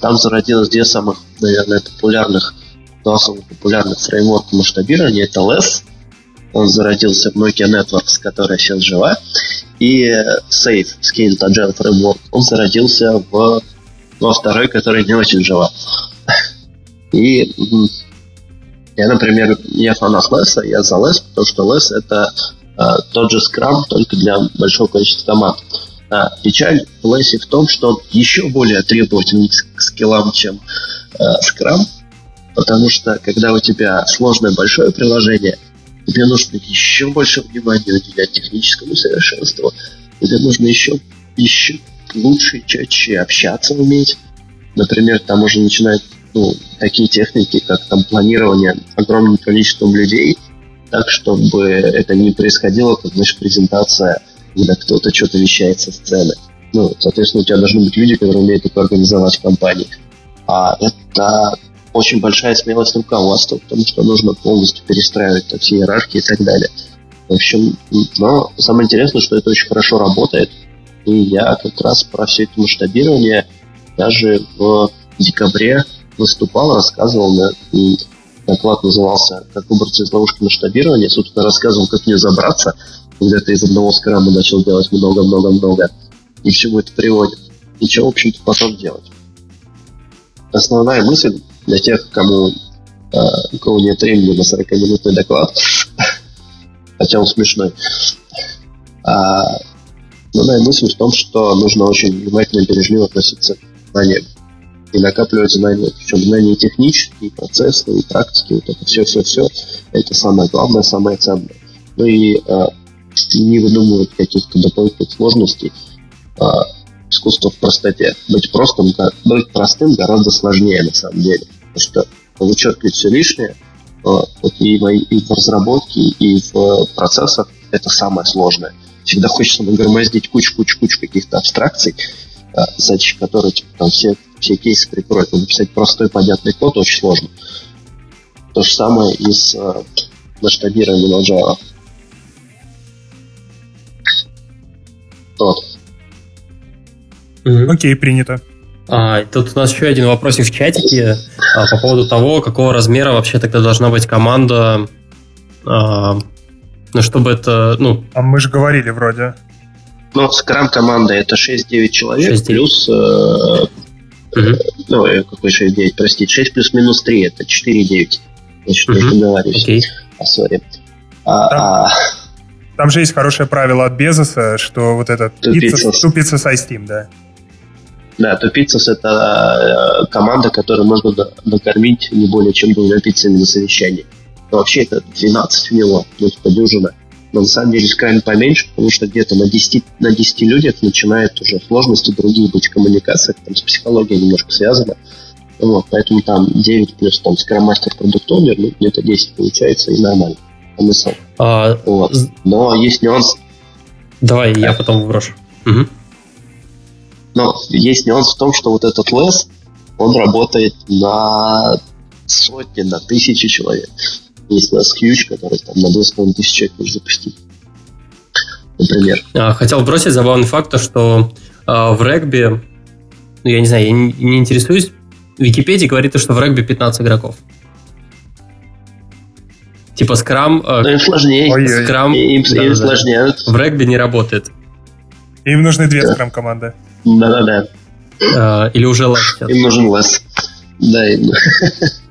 там зародилось две самых, наверное, популярных, два самых популярных фреймворка масштабирования. Это LESS, он зародился в Nokia Networks, которая сейчас жива, и SAFE, Scaled Agile Framework, он зародился в, во второй, который не очень жива. И я, например, я фанат LESS, я за LESS, потому что LESS это а, тот же Scrum, только для большого количества команд. А, печаль в Лессе в том, что он еще более требовательный к скиллам, чем а, Scrum, потому что когда у тебя сложное большое приложение, тебе нужно еще больше внимания уделять техническому совершенству, тебе нужно еще, еще лучше, чаще общаться уметь. Например, там уже начинают ну, такие техники, как там планирование огромным количеством людей, так, чтобы это не происходило, как, знаешь, презентация, когда кто-то что-то вещает со сцены. Ну, соответственно, у тебя должны быть люди, которые умеют это организовать в компании. А это очень большая смелость руководства, потому что нужно полностью перестраивать все иерархии и так далее. В общем, но самое интересное, что это очень хорошо работает. И я как раз про все это масштабирование даже в декабре выступал, рассказывал, да, и доклад назывался «Как выбраться из ловушки масштабирования». Собственно, рассказывал, как мне забраться, когда ты из одного скрама начал делать много-много-много, и всему это приводит. И что, в общем-то, потом делать? Основная мысль для тех, кому э, у кого нет времени на 40-минутный доклад, *laughs* хотя он смешной. А, основная мысль в том, что нужно очень внимательно и бережливо относиться к знаниям и накапливать знания, причем знания технические, процессные, практики, вот это все-все-все, это самое главное, самое ценное. Ну и э, не выдумывать каких-то дополнительных сложностей. Э, искусство в простоте. Быть простым, быть простым гораздо сложнее на самом деле. Потому что вычеркивать все лишнее, вот и, в, и в разработке, и в процессах это самое сложное. Всегда хочется нагромоздить кучу-кучу-кучу каких-то абстракций, задачи, которые типа, там все, все кейсы прикроют. Но написать простой, понятный код очень сложно. То же самое и с э, масштабированием Agile. Вот. Окей, okay, принято. А, тут у нас еще один вопросик в чатике а, по поводу того, какого размера вообще тогда должна быть команда, а, ну, чтобы это, ну... А мы же говорили вроде. Ну, скрам команда это 6-9 человек 6 плюс... Э, угу. Ну, э, какой 6-9, простите, 6 плюс минус 3 это 4-9. Значит, угу. я договариваюсь. Окей. А, сори. А, там, а... там же есть хорошее правило от Безоса, что вот этот тупица, тупица с iSteam, да. Да, Тупицас это э, команда, которую можно накормить не более чем двумя пиццами на совещании. Но вообще это 12 у него, ну, типа дюжина. Но на самом деле крайне поменьше, потому что где-то на 10, на 10 людях начинают уже сложности другие быть в коммуникациях, там с психологией немножко связано. Вот, поэтому там 9 плюс там скромастер продукт ну, где-то 10 получается, и нормально. Смысл. А... Вот. Но есть нюанс. Давай, я потом выброшу. Угу. Но есть нюанс в том, что вот этот лес, он работает на сотни, на тысячи человек. Есть лес Huge, который там на 2,5 тысячи человек можно запустить. Например. А, хотел бросить забавный факт, что а, в регби, ну, я не знаю, я не, не интересуюсь, в Википедии говорит, что в регби 15 игроков. Типа скрам... Э, ну, им сложнее. Скрам, им, да, им да, сложнее. В регби не работает. Им нужны две да. скрам-команды. Да-да-да. А, или уже лес Им нужен лес. Да, им. *laughs*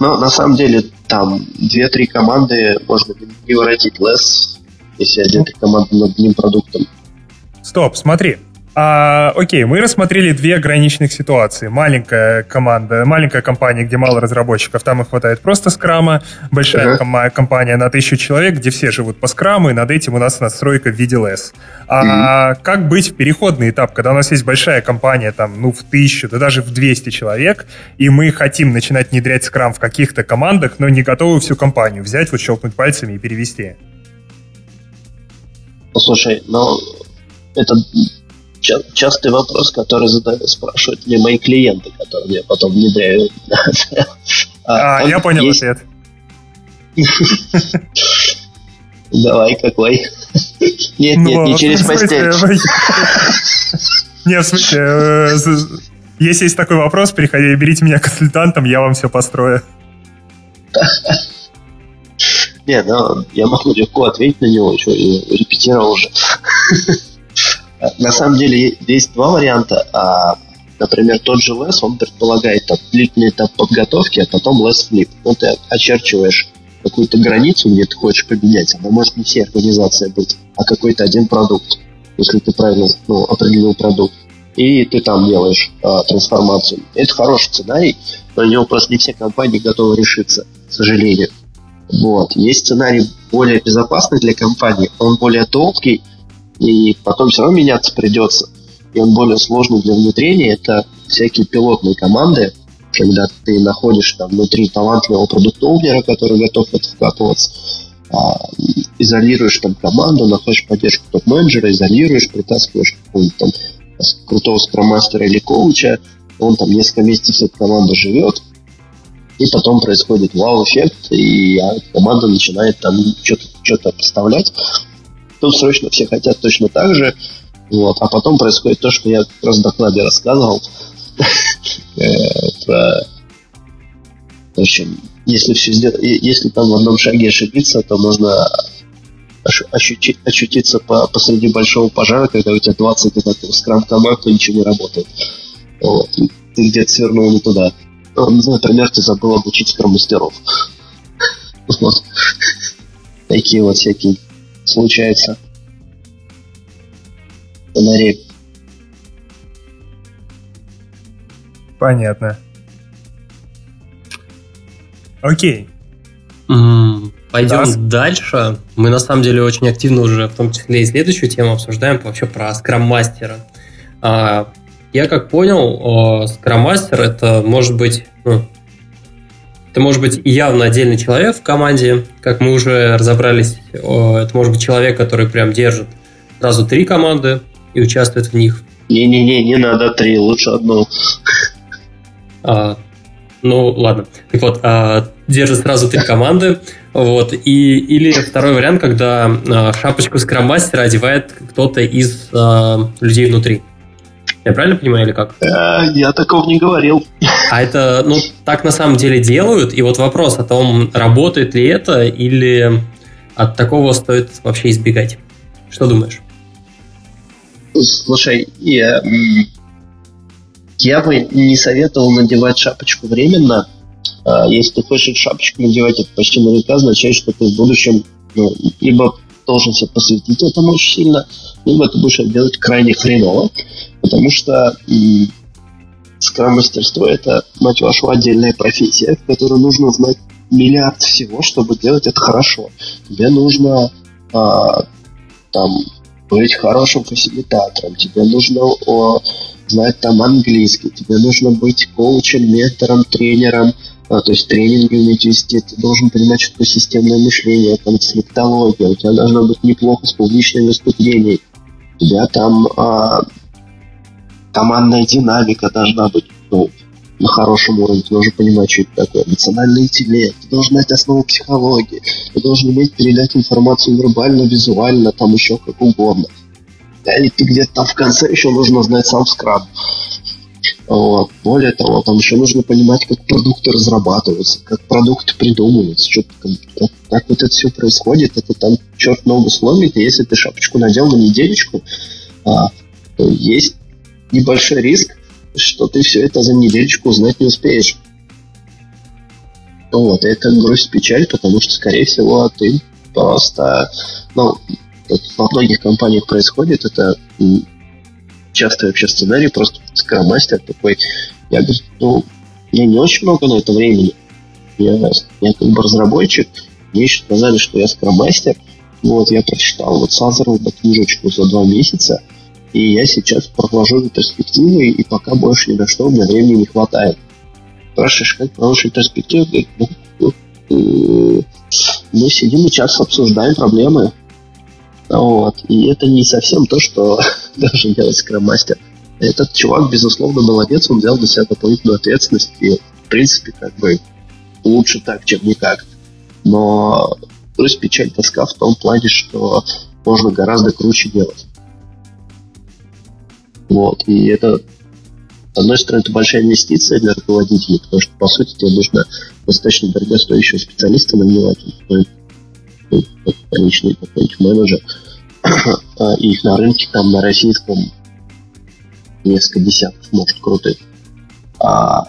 Но на самом деле там две-три команды можно не воротить лес, если один-три команды над одним продуктом. Стоп, смотри. А, окей, мы рассмотрели две ограниченных ситуации. Маленькая команда, маленькая компания, где мало разработчиков, там их хватает просто скрама. Большая uh-huh. ком- компания на тысячу человек, где все живут по скраму, и над этим у нас настройка в виде LS. А uh-huh. как быть в переходный этап, когда у нас есть большая компания, там, ну, в тысячу, да даже в 200 человек, и мы хотим начинать внедрять скрам в каких-то командах, но не готовы всю компанию взять, вот щелкнуть пальцами и перевести? Послушай, ну, это частый вопрос, который задают, спрашивают мне мои клиенты, которые я потом внедряю. *laughs* А, а я понял есть... ответ. *laughs* Давай, какой? *laughs* Нет, нет, не ну, через постель. Нет, в смысле, э, если есть такой вопрос, приходите, берите меня консультантом, я вам все построю. Не, ну, я могу легко ответить на него, еще репетировал уже. На самом деле есть два варианта. А, например, тот же LESS, он предполагает там, длительный этап подготовки, а потом LESS Flip. Ну, ты очерчиваешь какую-то границу, где ты хочешь поменять. Она может не все организации быть, а какой-то один продукт, если ты правильно ну, определил продукт. И ты там делаешь а, трансформацию. Это хороший сценарий, но на него просто не все компании готовы решиться, к сожалению. Вот. Есть сценарий более безопасный для компании, он более долгий, и потом все равно меняться придется. И он более сложный для внедрения. Это всякие пилотные команды, когда ты находишь там внутри талантливого продукт-оунера, который готов в это вкапываться, а, изолируешь там команду, находишь поддержку топ-менеджера, изолируешь, притаскиваешь какого-нибудь там крутого скромастера или коуча, он там несколько месяцев с этой командой живет, и потом происходит вау-эффект, и команда начинает там что-то, что-то поставлять. Тут срочно все хотят точно так же, вот, а потом происходит то, что я как раз в докладе рассказывал, *laughs* э, про в общем, если все сделать, если там в одном шаге ошибиться, то можно ощутить, очутиться по, посреди большого пожара, когда у тебя 20 одинаковых скрам команд, то ничего не работает. Вот. Ты где-то свернул не туда. Ну, например, ты забыл обучить скрам-мастеров. *laughs* Вот. Такие вот всякие случаются. Сценарии. Понятно. Окей. Пойдем да. дальше. Мы на самом деле очень активно уже, в том числе и следующую тему обсуждаем вообще про скрам-мастера. А, я как понял, скрам-мастер это может быть, ну, это может быть явно отдельный человек в команде, как мы уже разобрались, это может быть человек, который прям держит сразу три команды и участвует в них. Не-не-не, не надо три, лучше одну. А, ну, ладно. Так вот, а, держит сразу три команды. Вот. И, или второй вариант, когда а, шапочку скроммастера одевает кто-то из а, людей внутри. Я правильно понимаю или как? Э, я такого не говорил. А это, ну, так на самом деле делают. И вот вопрос о том, работает ли это, или от такого стоит вообще избегать. Что думаешь? Слушай, я, я бы не советовал надевать шапочку временно. А, если ты хочешь шапочку надевать, это почти наверняка означает, что ты в будущем ну, либо должен себя посвятить этому очень сильно, либо ты будешь это делать крайне хреново, потому что скрам-мастерство – это, мать вашу, отдельная профессия, в которой нужно знать миллиард всего, чтобы делать это хорошо. Тебе нужно а, там быть хорошим фасилитатором, тебе нужно о, знать там английский, тебе нужно быть коучем, ментором, тренером, а, то есть тренинги уметь вести, ты должен понимать, что такое системное мышление, конфликтология, у тебя должно быть неплохо с публичными выступлениями, у тебя там а, командная динамика должна быть ну, на хорошем уровне, ты должен понимать, что это такое, эмоциональный интеллект, ты должен знать основу психологии, ты должен уметь передать информацию вербально, визуально, там еще как угодно. И ты где-то там в конце еще нужно знать сам скраб. Вот. Более того, там еще нужно понимать, как продукты разрабатываются, как продукты придумываются, что, как, как, вот это все происходит. Это там черт ногу сломит, и если ты шапочку надел на недельечку, а, то есть небольшой риск, что ты все это за недельечку узнать не успеешь. Вот, и это грусть печаль, потому что, скорее всего, ты просто, ну, во многих компаниях происходит, это частый вообще сценарий, просто скромастер такой, я говорю, ну, я не очень много на это времени, я, я как бы разработчик, мне еще сказали, что я скромастер, вот, я прочитал вот Сазерл книжечку за два месяца, и я сейчас провожу ретроспективы, и пока больше ни на что у меня времени не хватает. Спрашиваешь, как проводишь ретроспективу? Говорит, ну, ну, э, мы сидим и час обсуждаем проблемы, вот. И это не совсем то, что *laughs* должен делать скроммастер. Этот чувак, безусловно, молодец, он взял на себя дополнительную ответственность, и, в принципе, как бы лучше так, чем никак. Но плюс печаль тоска в том плане, что можно гораздо круче делать. Вот, и это, с одной стороны, это большая инвестиция для руководителей, потому что, по сути, тебе нужно достаточно дорогостоящего специалиста нанимать, личный какой-нибудь менеджер, *coughs* а, и их на рынке там на российском несколько десятков, может, крутых. А,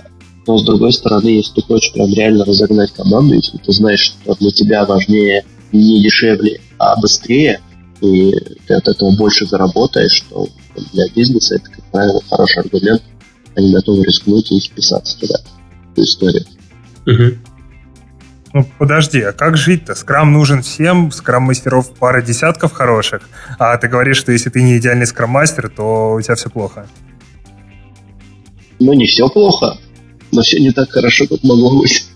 но с другой стороны, если ты хочешь прям реально разогнать команду, если ты знаешь, что для тебя важнее не дешевле, а быстрее, и ты от этого больше заработаешь, то для бизнеса это, как правило, хороший аргумент. Они готовы рискнуть и вписаться туда, в эту историю. Угу. Ну, подожди, а как жить-то? Скрам нужен всем, скрам-мастеров пара десятков хороших, а ты говоришь, что если ты не идеальный скрам-мастер, то у тебя все плохо. Ну, не все плохо, но все не так хорошо, как могло быть.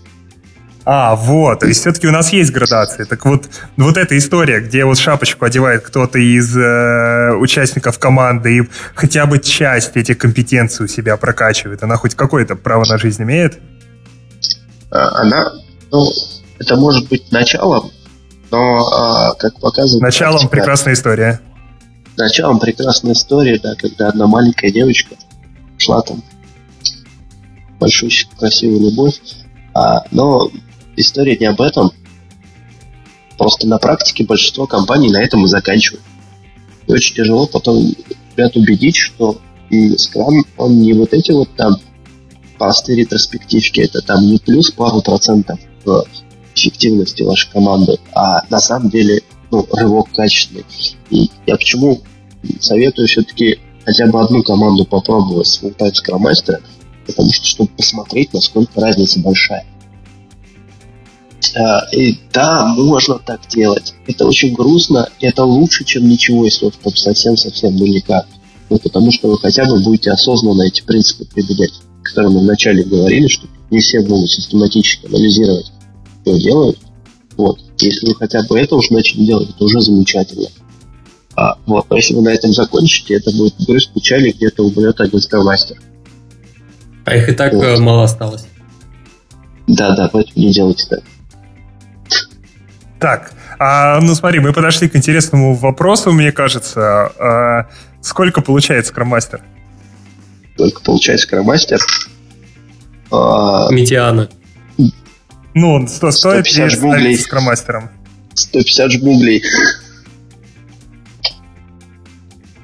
А, вот, то есть все-таки у нас есть градации. Так вот, вот эта история, где вот шапочку одевает кто-то из э, участников команды и хотя бы часть этих компетенций у себя прокачивает, она хоть какое-то право на жизнь имеет? А, она, ну, это может быть началом, но, а, как показывает... Началом практика, прекрасная история. Началом прекрасная история, да, когда одна маленькая девочка шла там большую красивую любовь, а, но история не об этом. Просто на практике большинство компаний на этом и заканчивают. И очень тяжело потом ребят убедить, что Scrum, он не вот эти вот там простые ретроспективки, это там не плюс пару процентов в эффективности вашей команды, а на самом деле ну, рывок качественный. И я почему советую все-таки хотя бы одну команду попробовать с full-time Scrum Master, потому что чтобы посмотреть, насколько разница большая. А, и да, можно так делать. Это очень грустно, и это лучше, чем ничего, если вот там совсем-совсем ну никак. Ну, потому что вы хотя бы будете осознанно эти принципы применять, которые мы вначале говорили, что не все могут систематически анализировать, что делают. Вот. Если вы хотя бы это уже начали делать, это уже замечательно. А, вот. А если вы на этом закончите, это будет груз печали, где-то умрет один скромастер. А их и так вот. Э, мало осталось. Да, да, поэтому не делайте так. Так, а, ну смотри, мы подошли к интересному вопросу, мне кажется. А, сколько получает скроммастер? Сколько получает скроммастер? А, Медиана. Ну, он 100, стоит ли жмуглей. скроммастером? 150 жмуглей.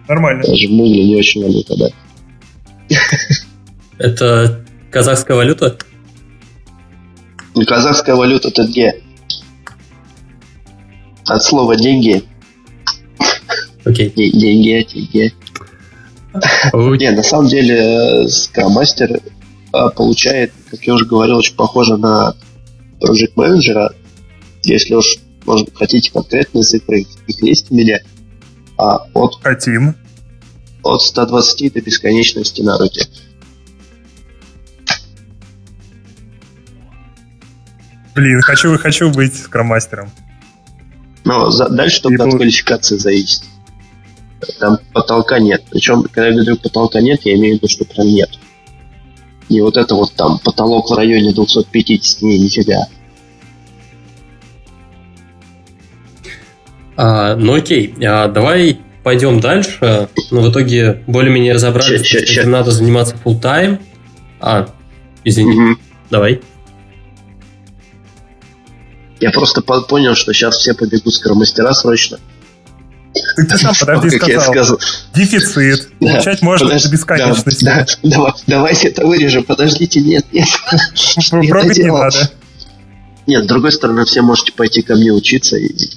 Нормально. Даже жмугли не очень валюта, да. Это казахская валюта? Казахская валюта это где? От слова деньги. Окей. Okay. Деньги, деньги. Не, на самом деле, Scrum получает, как я уже говорил, очень похоже на Project Manager. Если уж, может хотите конкретные цифры, их есть у меня. А от... Хотим. От 120 до бесконечности на руке. Блин, хочу, хочу быть скромастером. Но за, дальше только от квалификации зависит. Там потолка нет. Причем, когда я говорю потолка нет, я имею в виду, что прям нет. Не вот это вот там потолок в районе 250, не, нифига. А, ну окей, а, давай пойдем дальше. Ну, в итоге более-менее разобрались, ща, что надо заниматься full time. А, извини, угу. давай. Я просто понял, что сейчас все побегут скромастера срочно. Ты, *laughs* сам подожди как сказал. Я сказал. Дефицит. Да, Получать можно подож... до бесконечности. Да, да, давай, давайте это вырежем. Подождите, нет, нет. Пробовать не надо. Нет, с другой стороны, все можете пойти ко мне учиться и... *laughs*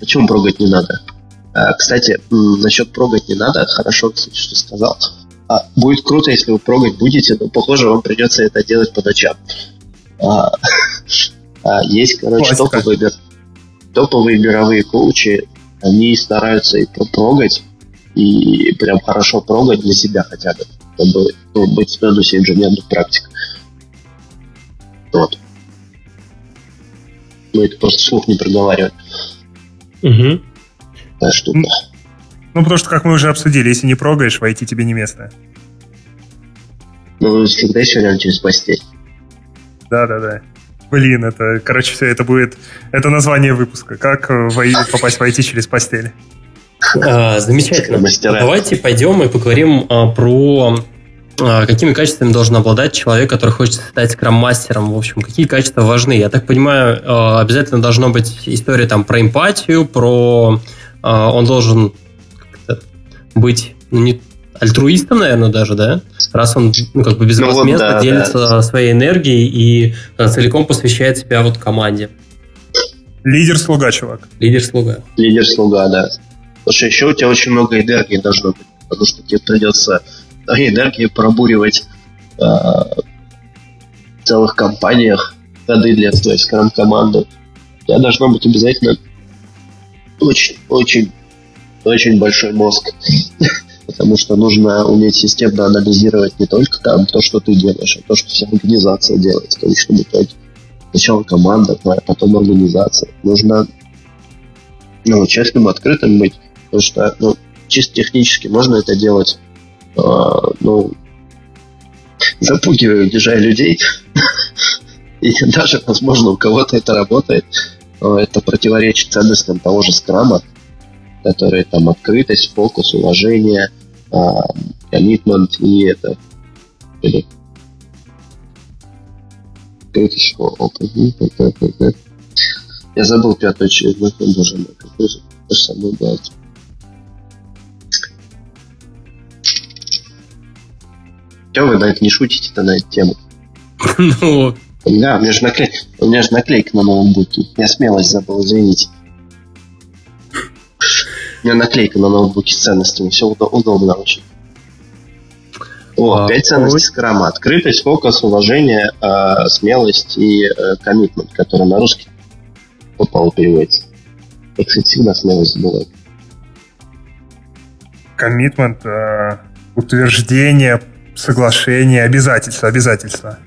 Почему прогать не надо? А, кстати, насчет прогать не надо, хорошо, кстати, что сказал. А, будет круто, если вы прогать будете, но, похоже, вам придется это делать по ночам. А, *laughs* а, есть, короче, топовые, топовые мировые коучи, они стараются и прогать, и прям хорошо прогать для себя хотя бы, чтобы ну, быть в тонусе инженерных практик. Вот. Мы это просто слух не проговариваем. Угу. Та штука. Ну, потому что, как мы уже обсудили, если не прогаешь, войти тебе не место. Ну, всегда еще рядом через постель. Да-да-да. Блин, это, короче, все это будет... Это название выпуска. Как во... попасть войти через постель. А, замечательно. Мастера. Давайте пойдем и поговорим а, про а, какими качествами должен обладать человек, который хочет стать скрам-мастером. В общем, какие качества важны. Я так понимаю, а, обязательно должна быть история там про эмпатию, про... А, он должен быть ну, не альтруистом, наверное, даже, да? Раз он ну, как бы безвозмездно ну, вот, да, делится да. своей энергией и э, целиком посвящает себя вот команде. Лидер-слуга, чувак. Лидер-слуга. Лидер-слуга, да. Слушай, еще у тебя очень много энергии должно быть, потому что тебе придется энергии пробуривать э, целых компаниях ходы для своей скрам-команды, у тебя должно быть обязательно очень, очень, очень большой мозг. *laughs* Потому что нужно уметь системно анализировать не только там то, что ты делаешь, а то, что вся организация делает в конечном итоге. Сначала команда, а потом организация. Нужно ну, честным, открытым быть. Потому что ну, чисто технически можно это делать, э, ну, запугивая, удержая людей. *laughs* И даже, возможно, у кого-то это работает. Но это противоречит ценностям того же скрама, которые там открытость, фокус, уважение, коммитмент и это или открытость, я забыл пятую часть, боже мой, какой же самый блядь. Чего вы на это не шутите-то на эту тему? *laughs* Ну... Да, у меня же наклейка, у меня же наклейка на ноутбуке. Я смелость забыл, извините. У меня наклейка на ноутбуке с ценностями. Все удобно очень. О, а, пять ценностей скрама. Открытость, фокус, уважение, э, смелость и коммитмент, э, который на русский попал переводится. Я, кстати, всегда смелость бывает. Коммитмент, э, утверждение, соглашение, обязательство, обязательство.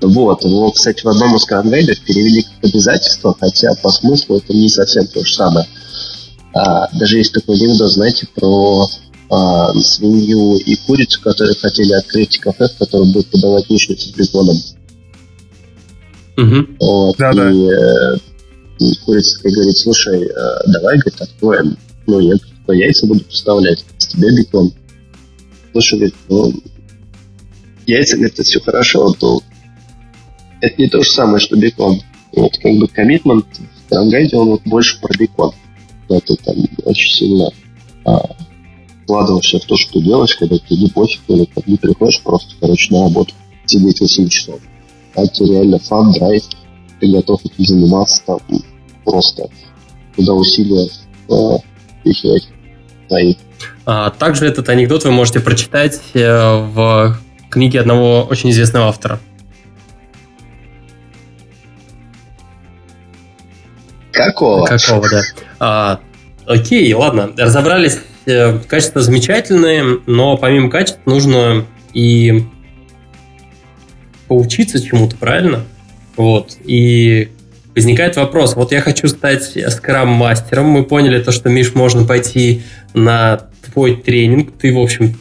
Вот, его, кстати, в одном из кранвейдов перевели как обязательство, хотя по смыслу это не совсем то же самое. А, даже есть такой анекдот, знаете, про а, свинью и курицу, которые хотели открыть кафе, в котором будет подавать яичницу с беконом. Угу. Вот, да, и, да. Э, и курица такая говорит, слушай, э, давай, говорит, откроем. Ну, я по яйца буду поставлять, с тебя бекон. Слушай, говорит, ну, яйца, говорит, это все хорошо, то это не то же самое, что бекон. Вот, как бы коммитмент в Трангайде, он вот больше про бекон. Это там очень сильно а, вкладываешься в то, что ты делаешь, когда ты не пофиг, или как не приходишь просто, короче, на работу, сидеть 8 часов. А это реально фан, драйв, ты готов этим заниматься, там, просто туда усилия э, впихивать свои. А, также этот анекдот вы можете прочитать э, в книге одного очень известного автора. Какого? Какого, да. А, окей, ладно, разобрались. Э, качества замечательные, но помимо качеств нужно и поучиться чему-то, правильно? Вот. И возникает вопрос, вот я хочу стать скрам-мастером, мы поняли то, что, Миш, можно пойти на твой тренинг, ты, в общем,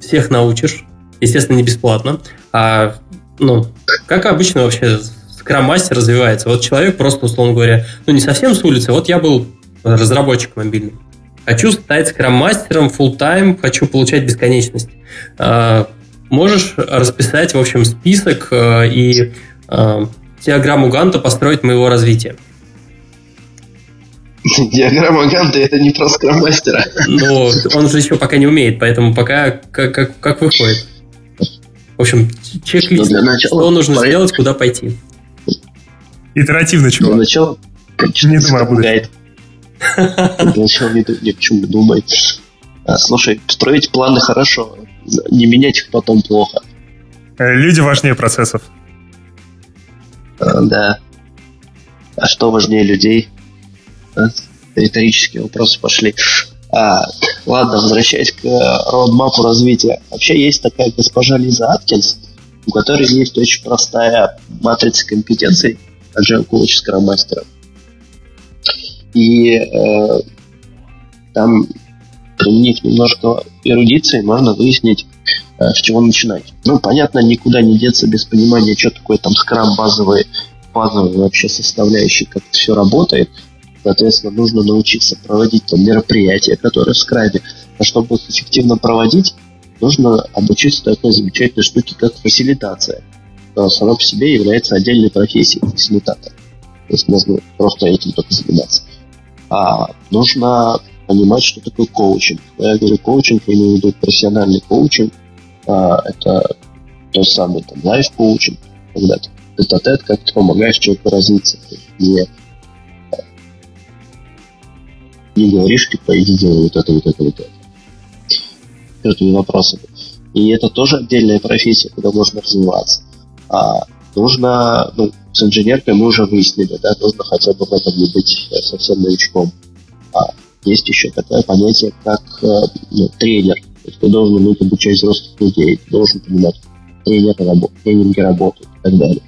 всех научишь, естественно, не бесплатно, а, ну, как обычно вообще скрам-мастер развивается? Вот человек просто, условно говоря, ну, не совсем с улицы, вот я был разработчик мобильный, хочу стать скрам-мастером full time хочу получать бесконечность. А, можешь расписать, в общем, список а, и а, диаграмму Ганта построить моего развития. *laughs* Диаграмма Ганта это не про скрам-мастера. Ну, он же еще пока не умеет, поэтому пока как, как, как выходит. В общем, чек-лист, ну, начала, что нужно сделать, куда пойти. Итеративно чего? Для начала, не думай о будущем. Для начала не, ни о чем не думай. А, слушай, строить планы хорошо, не менять их потом плохо. Э, люди важнее процессов. А, да. А что важнее людей? А? Риторические вопросы пошли. А, ладно, возвращаясь к роудмапу развития. Вообще есть такая госпожа Лиза Аткинс, у которой есть очень простая матрица компетенций Agile Coach Scrum Master. И э, там, применив немножко эрудиции, можно выяснить, Э, с чего начинать. Ну, понятно, никуда не деться без понимания, что такое там скрам базовые, базовые вообще составляющие, как все работает. Соответственно, нужно научиться проводить там мероприятия, которые в скраме. А чтобы их эффективно проводить, нужно обучиться такой замечательной штуке, как фасилитация. Но сама по себе является отдельной профессией фасилитатор. То есть можно просто этим только заниматься. А нужно понимать, что такое коучинг. я говорю коучинг, я имею в виду профессиональный коучинг, а, это то самый там лайф-коучинг, когда ты тет-а-тет, как ты помогаешь человеку развиться. Ты не, не говоришь, типа, иди делай вот это, вот это, вот это. Этими вопросами. И это тоже отдельная профессия, куда можно развиваться. А нужно, ну, с инженеркой мы уже выяснили, да, нужно хотя бы в этом не быть э, совсем новичком. А есть еще такое понятие, как э, ну, тренер. То есть ты должен уметь обучать взрослых людей, ты должен понимать, тренеры работают, тренинги работают и так далее.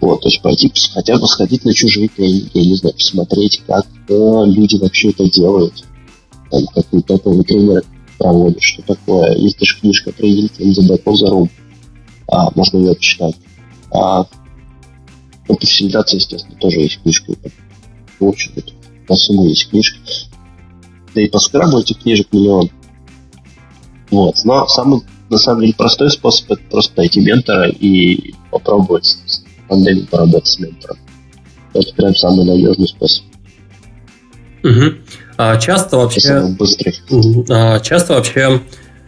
Вот, то есть пойти хотя бы сходить на чужие тренинги, я не знаю, посмотреть, как э, люди вообще это делают. Там, как топовый тренер проводит, что такое. Есть даже книжка «Тренинг in the back of the room». А, можно ее почитать. А, ну, по фасилитации, естественно, тоже есть книжка. В общем, это по сумму есть книжка. Да и по скрабу этих книжек миллион. Вот. Но самый, на самом деле, простой способ это просто найти ментора и попробовать с пандемией поработать с ментором. Это прям самый надежный способ. Угу. А часто вообще... Быстрый. А, часто вообще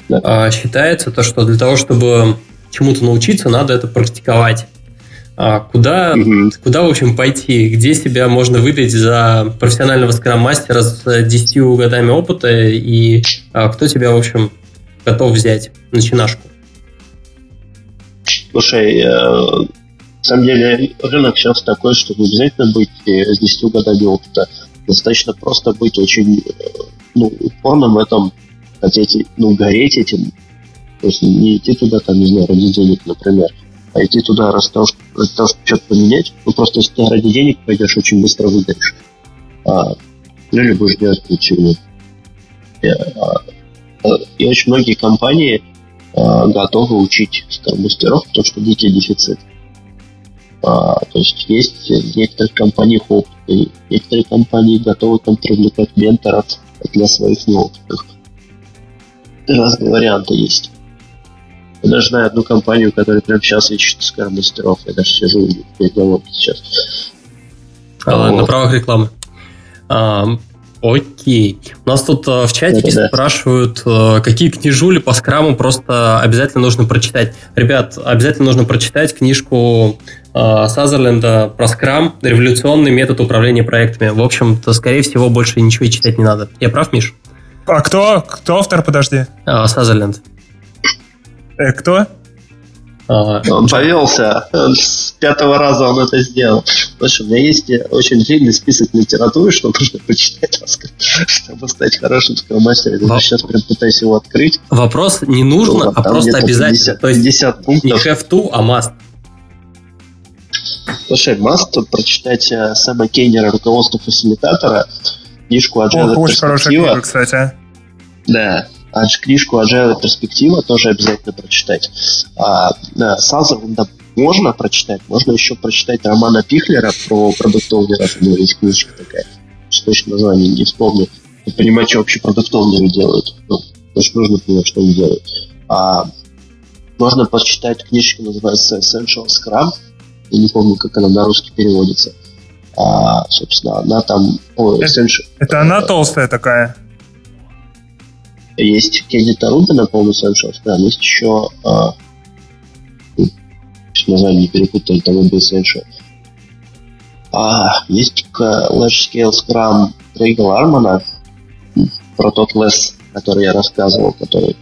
да. а, считается то, что для того, чтобы чему-то научиться, надо это практиковать. А куда, угу. куда, в общем, пойти? Где себя можно выдать за профессионального скрам-мастера с 10 годами опыта? И а, кто тебя, в общем, готов взять? Начинашку. Слушай, э, на самом деле рынок сейчас такой, что не обязательно быть э, с 10 годами опыта. Достаточно просто быть очень э, ну, упорным в этом, хотеть, ну, гореть этим. То есть не идти туда, там, не знаю, ради денег, например, а идти туда ради того, ради того чтобы что-то поменять, ну просто если ты ради денег пойдешь, очень быстро выгоришь. А, ну или будешь делать ничего. И, а, а, и очень многие компании а, готовы учить мастеров, потому что дикий дефицит. А, то есть есть в некоторых компаниях опыт, и некоторые компании готовы там привлекать менторов для своих неопытных. Разные варианты есть. Я даже знаю одну компанию, которая прямо сейчас ищет скар-мастеров. Я даже сижу и переговорки сейчас. А, вот. На правах рекламы. А, окей. У нас тут а, в чатике да, спрашивают, а, какие книжули по скраму просто обязательно нужно прочитать. Ребят, обязательно нужно прочитать книжку а, Сазерленда про скрам, революционный метод управления проектами. В общем-то, скорее всего, больше ничего и читать не надо. Я прав, Миш? А кто? Кто автор, подожди? А, Сазерленд. Э, кто? Он повелся. С пятого раза он это сделал. Слушай, у меня есть очень длинный список литературы, что нужно почитать, *laughs* чтобы стать хорошим скромастером. Я сейчас прям пытаюсь его открыть. Вопрос не нужно, ну, а просто обязательно. 50, То есть 50 пунктов. Не have to, а must. Слушай, must прочитать э, Сэма Кейнера «Руководство фасилитатора», книжку Agile Ох, очень хорошая книга, кстати. Да, а книжку Agile перспектива тоже обязательно прочитать. А, Сазерленда можно прочитать, можно еще прочитать романа Пихлера про продуктовнеров. У него есть книжка такая, точно название не вспомню. Понимать, что вообще продуктовнеры делают. Ну, потому что нужно понимать, что они делают. А, можно почитать книжку, называется Essential Scrum. Я не помню, как она на русский переводится. А, собственно, она там... О, Essential, это она толстая такая? Есть Кенни Таруба на полный Sunshine Scrum, есть еще а, название не перепутали, там и Essential. А, есть Large Scale Scrum Крейга Лармана про тот лес, который я рассказывал, который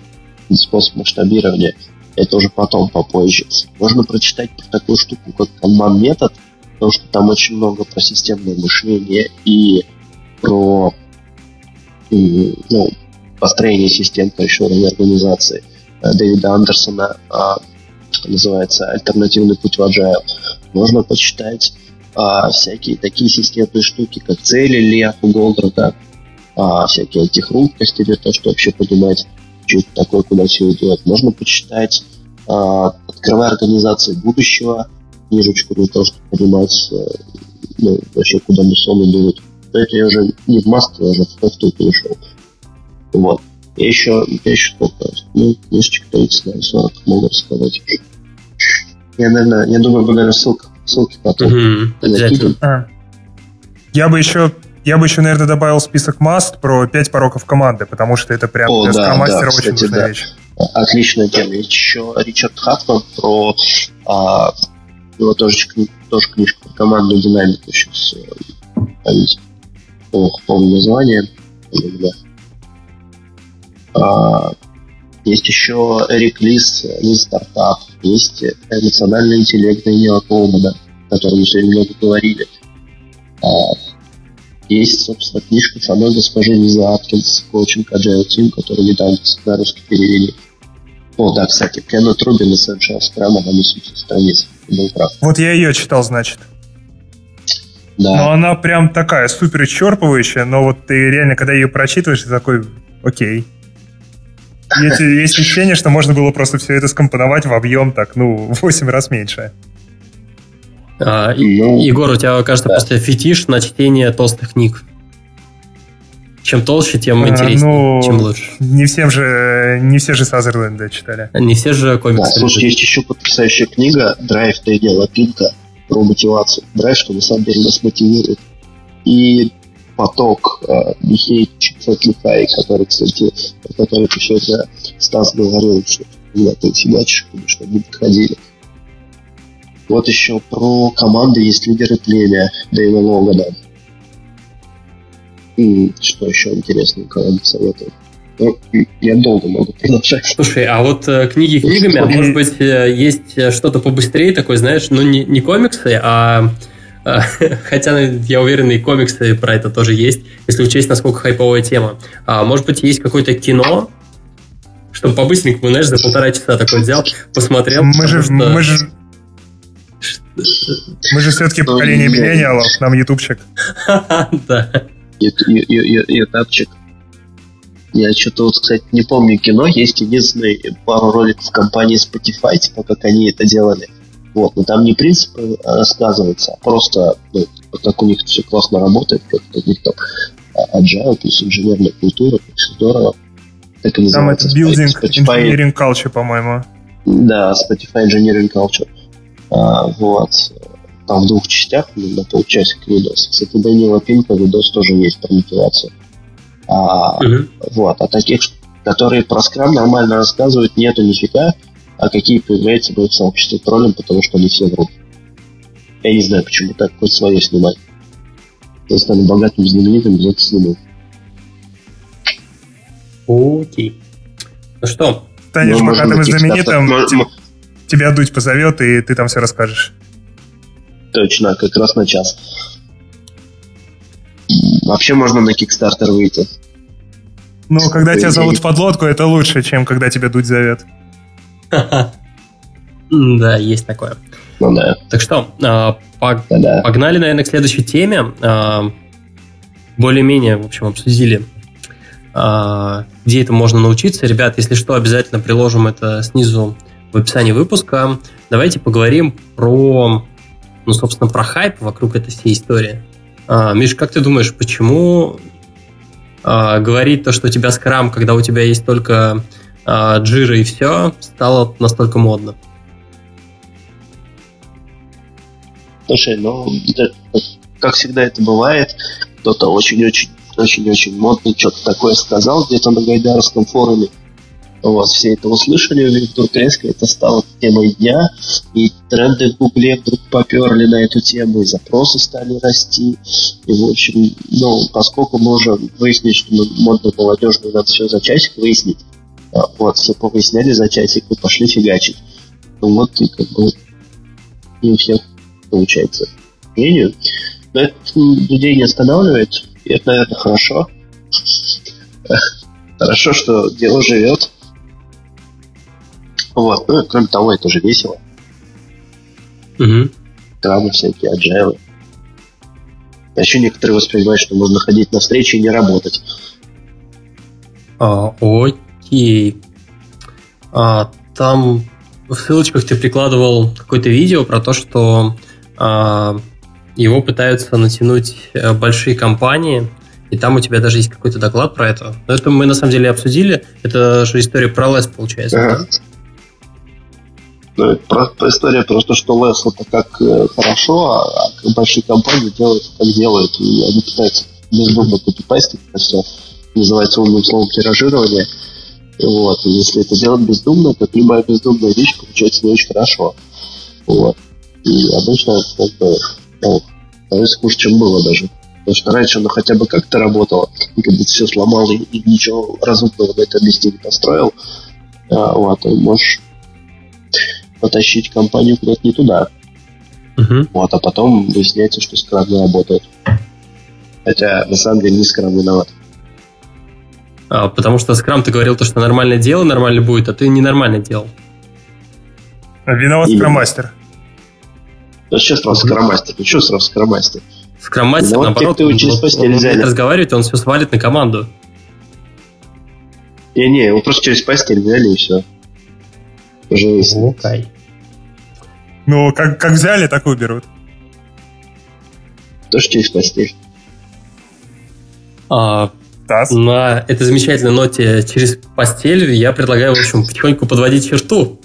способ масштабирования. Это уже потом, попозже. Можно прочитать про такую штуку, как Kanban метод, потому что там очень много про системное мышление и про ну, построение систем корешной организации э, Дэвида Андерсона, а, что называется, альтернативный путь в agile. Можно почитать а, всякие такие системные штуки, как цели Леху Голдрата, а, всякие антихрупкости для того, чтобы вообще понимать, что такое, куда все идет. Можно почитать «Открывая организации будущего», книжечку для того, чтобы понимать, э, ну, вообще, куда мы с вами идут. Это я уже не в маске, я уже в тофту перешел. Вот. Я еще, я еще сколько? Ну, книжечек 30, наверное, 40 могу рассказать. Я, наверное, я думаю, буду, наверное, ссылка, ссылки потом. Угу, а. Я бы еще я бы еще, наверное, добавил список маст про 5 пороков команды, потому что это прям О, для да, мастера да, очень кстати, да. вещь. Отличная тема. Есть еще Ричард Хаффман про а, его тоже, тоже книжка про командную динамику сейчас а, Ох, помню название. Да. А, Есть еще Эрик Лис, Лис Стартап, есть эмоциональный интеллект Дэниела Колмана, о котором мы сегодня много говорили. А, есть, собственно, книжка самой госпожи Лизы Аткинс, коучинг Agile Team, которую недавно на русский перевели. О, да, кстати, Кена Трубин Essential Scrum, она на 70 страниц. Был прав. Вот я ее читал, значит. Да. Но она прям такая супер исчерпывающая, но вот ты реально, когда ее прочитываешь, ты такой, окей. Есть, есть ощущение, что можно было просто все это скомпоновать в объем так, ну, в 8 раз меньше. А, ну, Егор, у тебя, кажется, да. просто фетиш на чтение толстых книг. Чем толще, тем а, интереснее, ну, чем лучше. Не всем же, не все же Сазерленда читали. Не все же комиксы. Да, слушай, есть еще потрясающая книга «Драйв Дэниела Пинка» про мотивацию. Драйв, что на самом деле нас мотивирует. И поток э, Михей Чицетликай, который, кстати, который еще Стас говорил, что когда ты фигачишь, чтобы не подходили. Вот еще про команды есть лидеры племя Дэйва Логана. И что еще интересненького вам советую? Ну, я долго могу продолжать. Слушай, а вот э, книги книгами, а может быть, э, есть э, что-то побыстрее такое, знаешь, ну не, не комиксы, а э, *laughs* Хотя, я уверен, и комиксы про это тоже есть, если учесть, насколько хайповая тема. А может быть, есть какое-то кино, чтобы по-быстренькому, знаешь, за полтора часа такой взял, посмотрел. Мы же, что... мы же, мы же все-таки ну, поколение миллениалов, нам ютубчик. *laughs* Да. Ютубчик. Я что-то вот, кстати, не помню кино. Есть единственный пару роликов компании Spotify, типа как они это делали. Вот, но там не принципы рассказываются, а просто ну, как у них все классно работает, как у них там agile, плюс инженерная культура, все здорово. Так и называется. Там это building Spotify... engineering culture, по-моему. Да, Spotify engineering culture. А, вот. Там в двух частях, ну, на полчасика видос. Кстати, Данила Пинка видос тоже есть про мотивацию. А, угу. Вот. А таких, которые про скрам нормально рассказывают, нету нифига. А какие появляются в их сообществе троллем, потому что они все врут. Я не знаю, почему так, хоть свое снимать. Я стану богатым, знаменитым, этого сниму. Окей. Ну что? Станешь ну, богатым и знаменитым, тебя Дудь позовет, и ты там все расскажешь. Точно, как раз на час. Вообще можно на Kickstarter выйти. Ну, когда тебя зовут в подлодку, это лучше, чем когда тебя Дудь зовет. Да, есть такое. Ну да. Так что, а, погнали, наверное, к следующей теме. А, более-менее, в общем, обсудили, а, где это можно научиться. Ребят, если что, обязательно приложим это снизу в описании выпуска. Давайте поговорим про, ну, собственно, про хайп вокруг этой всей истории. Миш, как ты думаешь, почему говорить то, что у тебя скрам, когда у тебя есть только джира и все, стало настолько модно? Слушай, ну, как всегда это бывает, кто-то очень-очень очень-очень модный что-то такое сказал где-то на Гайдаровском форуме, вот, все это услышали, и вдруг резко это стало темой дня, и тренды в Гугле вдруг поперли на эту тему, и запросы стали расти. И, в общем, ну, поскольку мы уже выяснили, что мы модно молодежно надо все за часик выяснить, а, вот, все повыясняли за часик и пошли фигачить. Ну вот, и как бы не у всех получается мнению. Но это людей не останавливает, и это, наверное, хорошо. *laughs* Хорошо, что дело живет. Вот. Ну, кроме того, это же весело. Угу. Крамы всякие, аджайлы. А еще некоторые воспринимают, что можно ходить на встречи и не работать. А, окей. А, там в ссылочках ты прикладывал какое-то видео про то, что а, его пытаются натянуть э, большие компании, и там у тебя даже есть какой-то доклад про это. Но это мы на самом деле обсудили. Это же история про лес, получается. Ага. Да? Ну, это просто история просто, что Лес это как э, хорошо, а, а большие компании делают как делают. И они пытаются бездумно копипастить это все. Называется умным словом тиражирование. Вот. И если это делать бездумно, то любая бездумная вещь получается не очень хорошо. Вот. И обычно как бы, ну, становится хуже, чем было даже. Потому что раньше оно хотя бы как-то работало, и когда ты все сломал и, и ничего разумного на этом месте не построил, а, вот, и можешь потащить компанию куда-то не туда. Угу. Вот, а потом выясняется, что скрам не работает. Хотя, на самом деле, не скрам виноват. Потому что скрам ты говорил то, что нормальное дело нормально будет, а ты ненормально делал. А виноват скрам-мастер. Да что сразу скрам-мастер? Ну что сразу скрам-мастер? Скрам-мастер, наоборот, он, через постель он, он разговаривать, он все свалит на команду. Не-не, его просто через постель взяли и все. Уже okay. Ну, как, как взяли, так и уберут. Тоже через постель. А, Тасс. На этой замечательной ноте через постель я предлагаю, в общем, потихоньку подводить черту.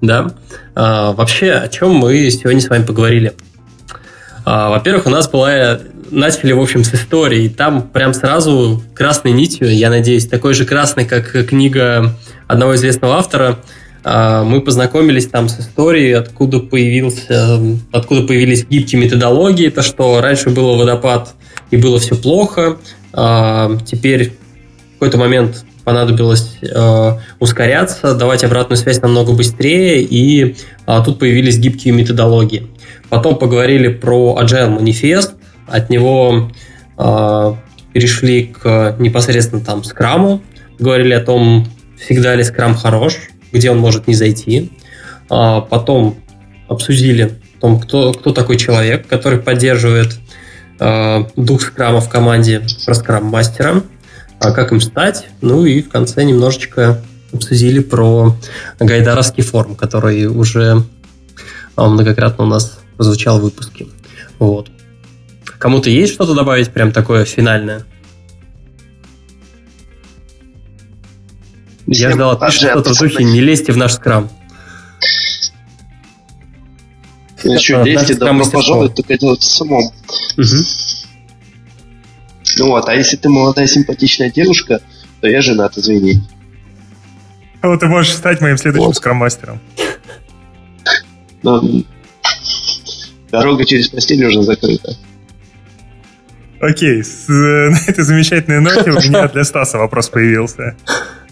Да. А, вообще, о чем мы сегодня с вами поговорили? А, во-первых, у нас была... Начали, в общем, с истории. Там прям сразу красной нитью, я надеюсь, такой же красной, как книга одного известного автора, а, мы познакомились там с историей, откуда появился, откуда появились гибкие методологии, то что раньше было водопад и было все плохо, теперь в какой-то момент понадобилось э, ускоряться, давать обратную связь намного быстрее, и э, тут появились гибкие методологии. Потом поговорили про Agile Manifest, от него э, перешли к непосредственно там скраму, говорили о том, всегда ли скрам хорош, где он может не зайти. Потом обсудили о том, кто, кто такой человек, который поддерживает дух скрама в команде про скрам-мастера, а как им стать, ну и в конце немножечко обсудили про гайдаровский форум, который уже а, многократно у нас звучал в выпуске. Вот. Кому-то есть что-то добавить прям такое финальное? Я ждал, пишет что-то в духе «Не лезьте в наш скрам». Что, лезьте, добро пожаловать, только делать с умом. Угу. Ну вот, а если ты молодая симпатичная девушка, то я женат, извини. Вот ты можешь стать моим следующим вот. скрам-мастером. Ну, дорога через постель уже закрыта. Окей, с, *laughs* на этой замечательной ноте у меня для Стаса вопрос появился.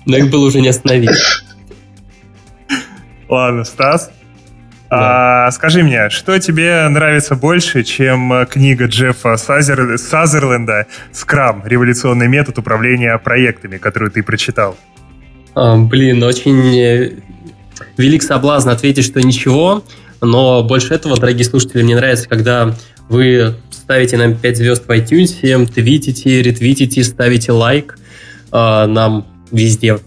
Но их было уже не остановить. Ладно, Стас, да. А, скажи мне, что тебе нравится больше, чем э, книга Джеффа Сазер... Сазерленда «Скрам. Революционный метод управления проектами», которую ты прочитал? А, блин, очень э, велик соблазн ответить, что ничего, но больше этого, дорогие слушатели, мне нравится, когда вы ставите нам 5 звезд в iTunes, твитите, ретвитите, ставите лайк э, нам везде.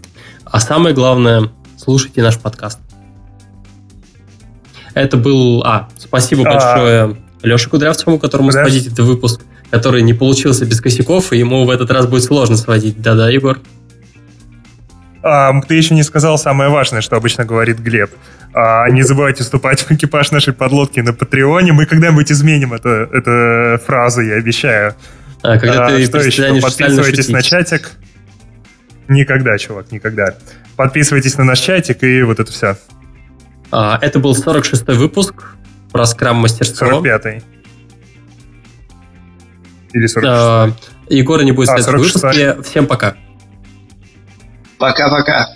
А самое главное, слушайте наш подкаст. Это был... А, спасибо а... большое Леше Кудрявцевому, которому сводить этот выпуск, который не получился без косяков, и ему в этот раз будет сложно сводить. Да-да, Егор? А, ты еще не сказал самое важное, что обычно говорит Глеб. А, не забывайте вступать в экипаж нашей подлодки на Патреоне. Мы когда-нибудь изменим это, эту фразу, я обещаю. А, когда а, ты что еще? Подписывайтесь на чатик. Никогда, чувак, никогда. Подписывайтесь на наш чатик и вот это все. А, это был 46-й выпуск про скрам-мастерство. 45-й. Или 46-й. А, Егора не будет а, в следующем выпуске. Всем пока. Пока-пока.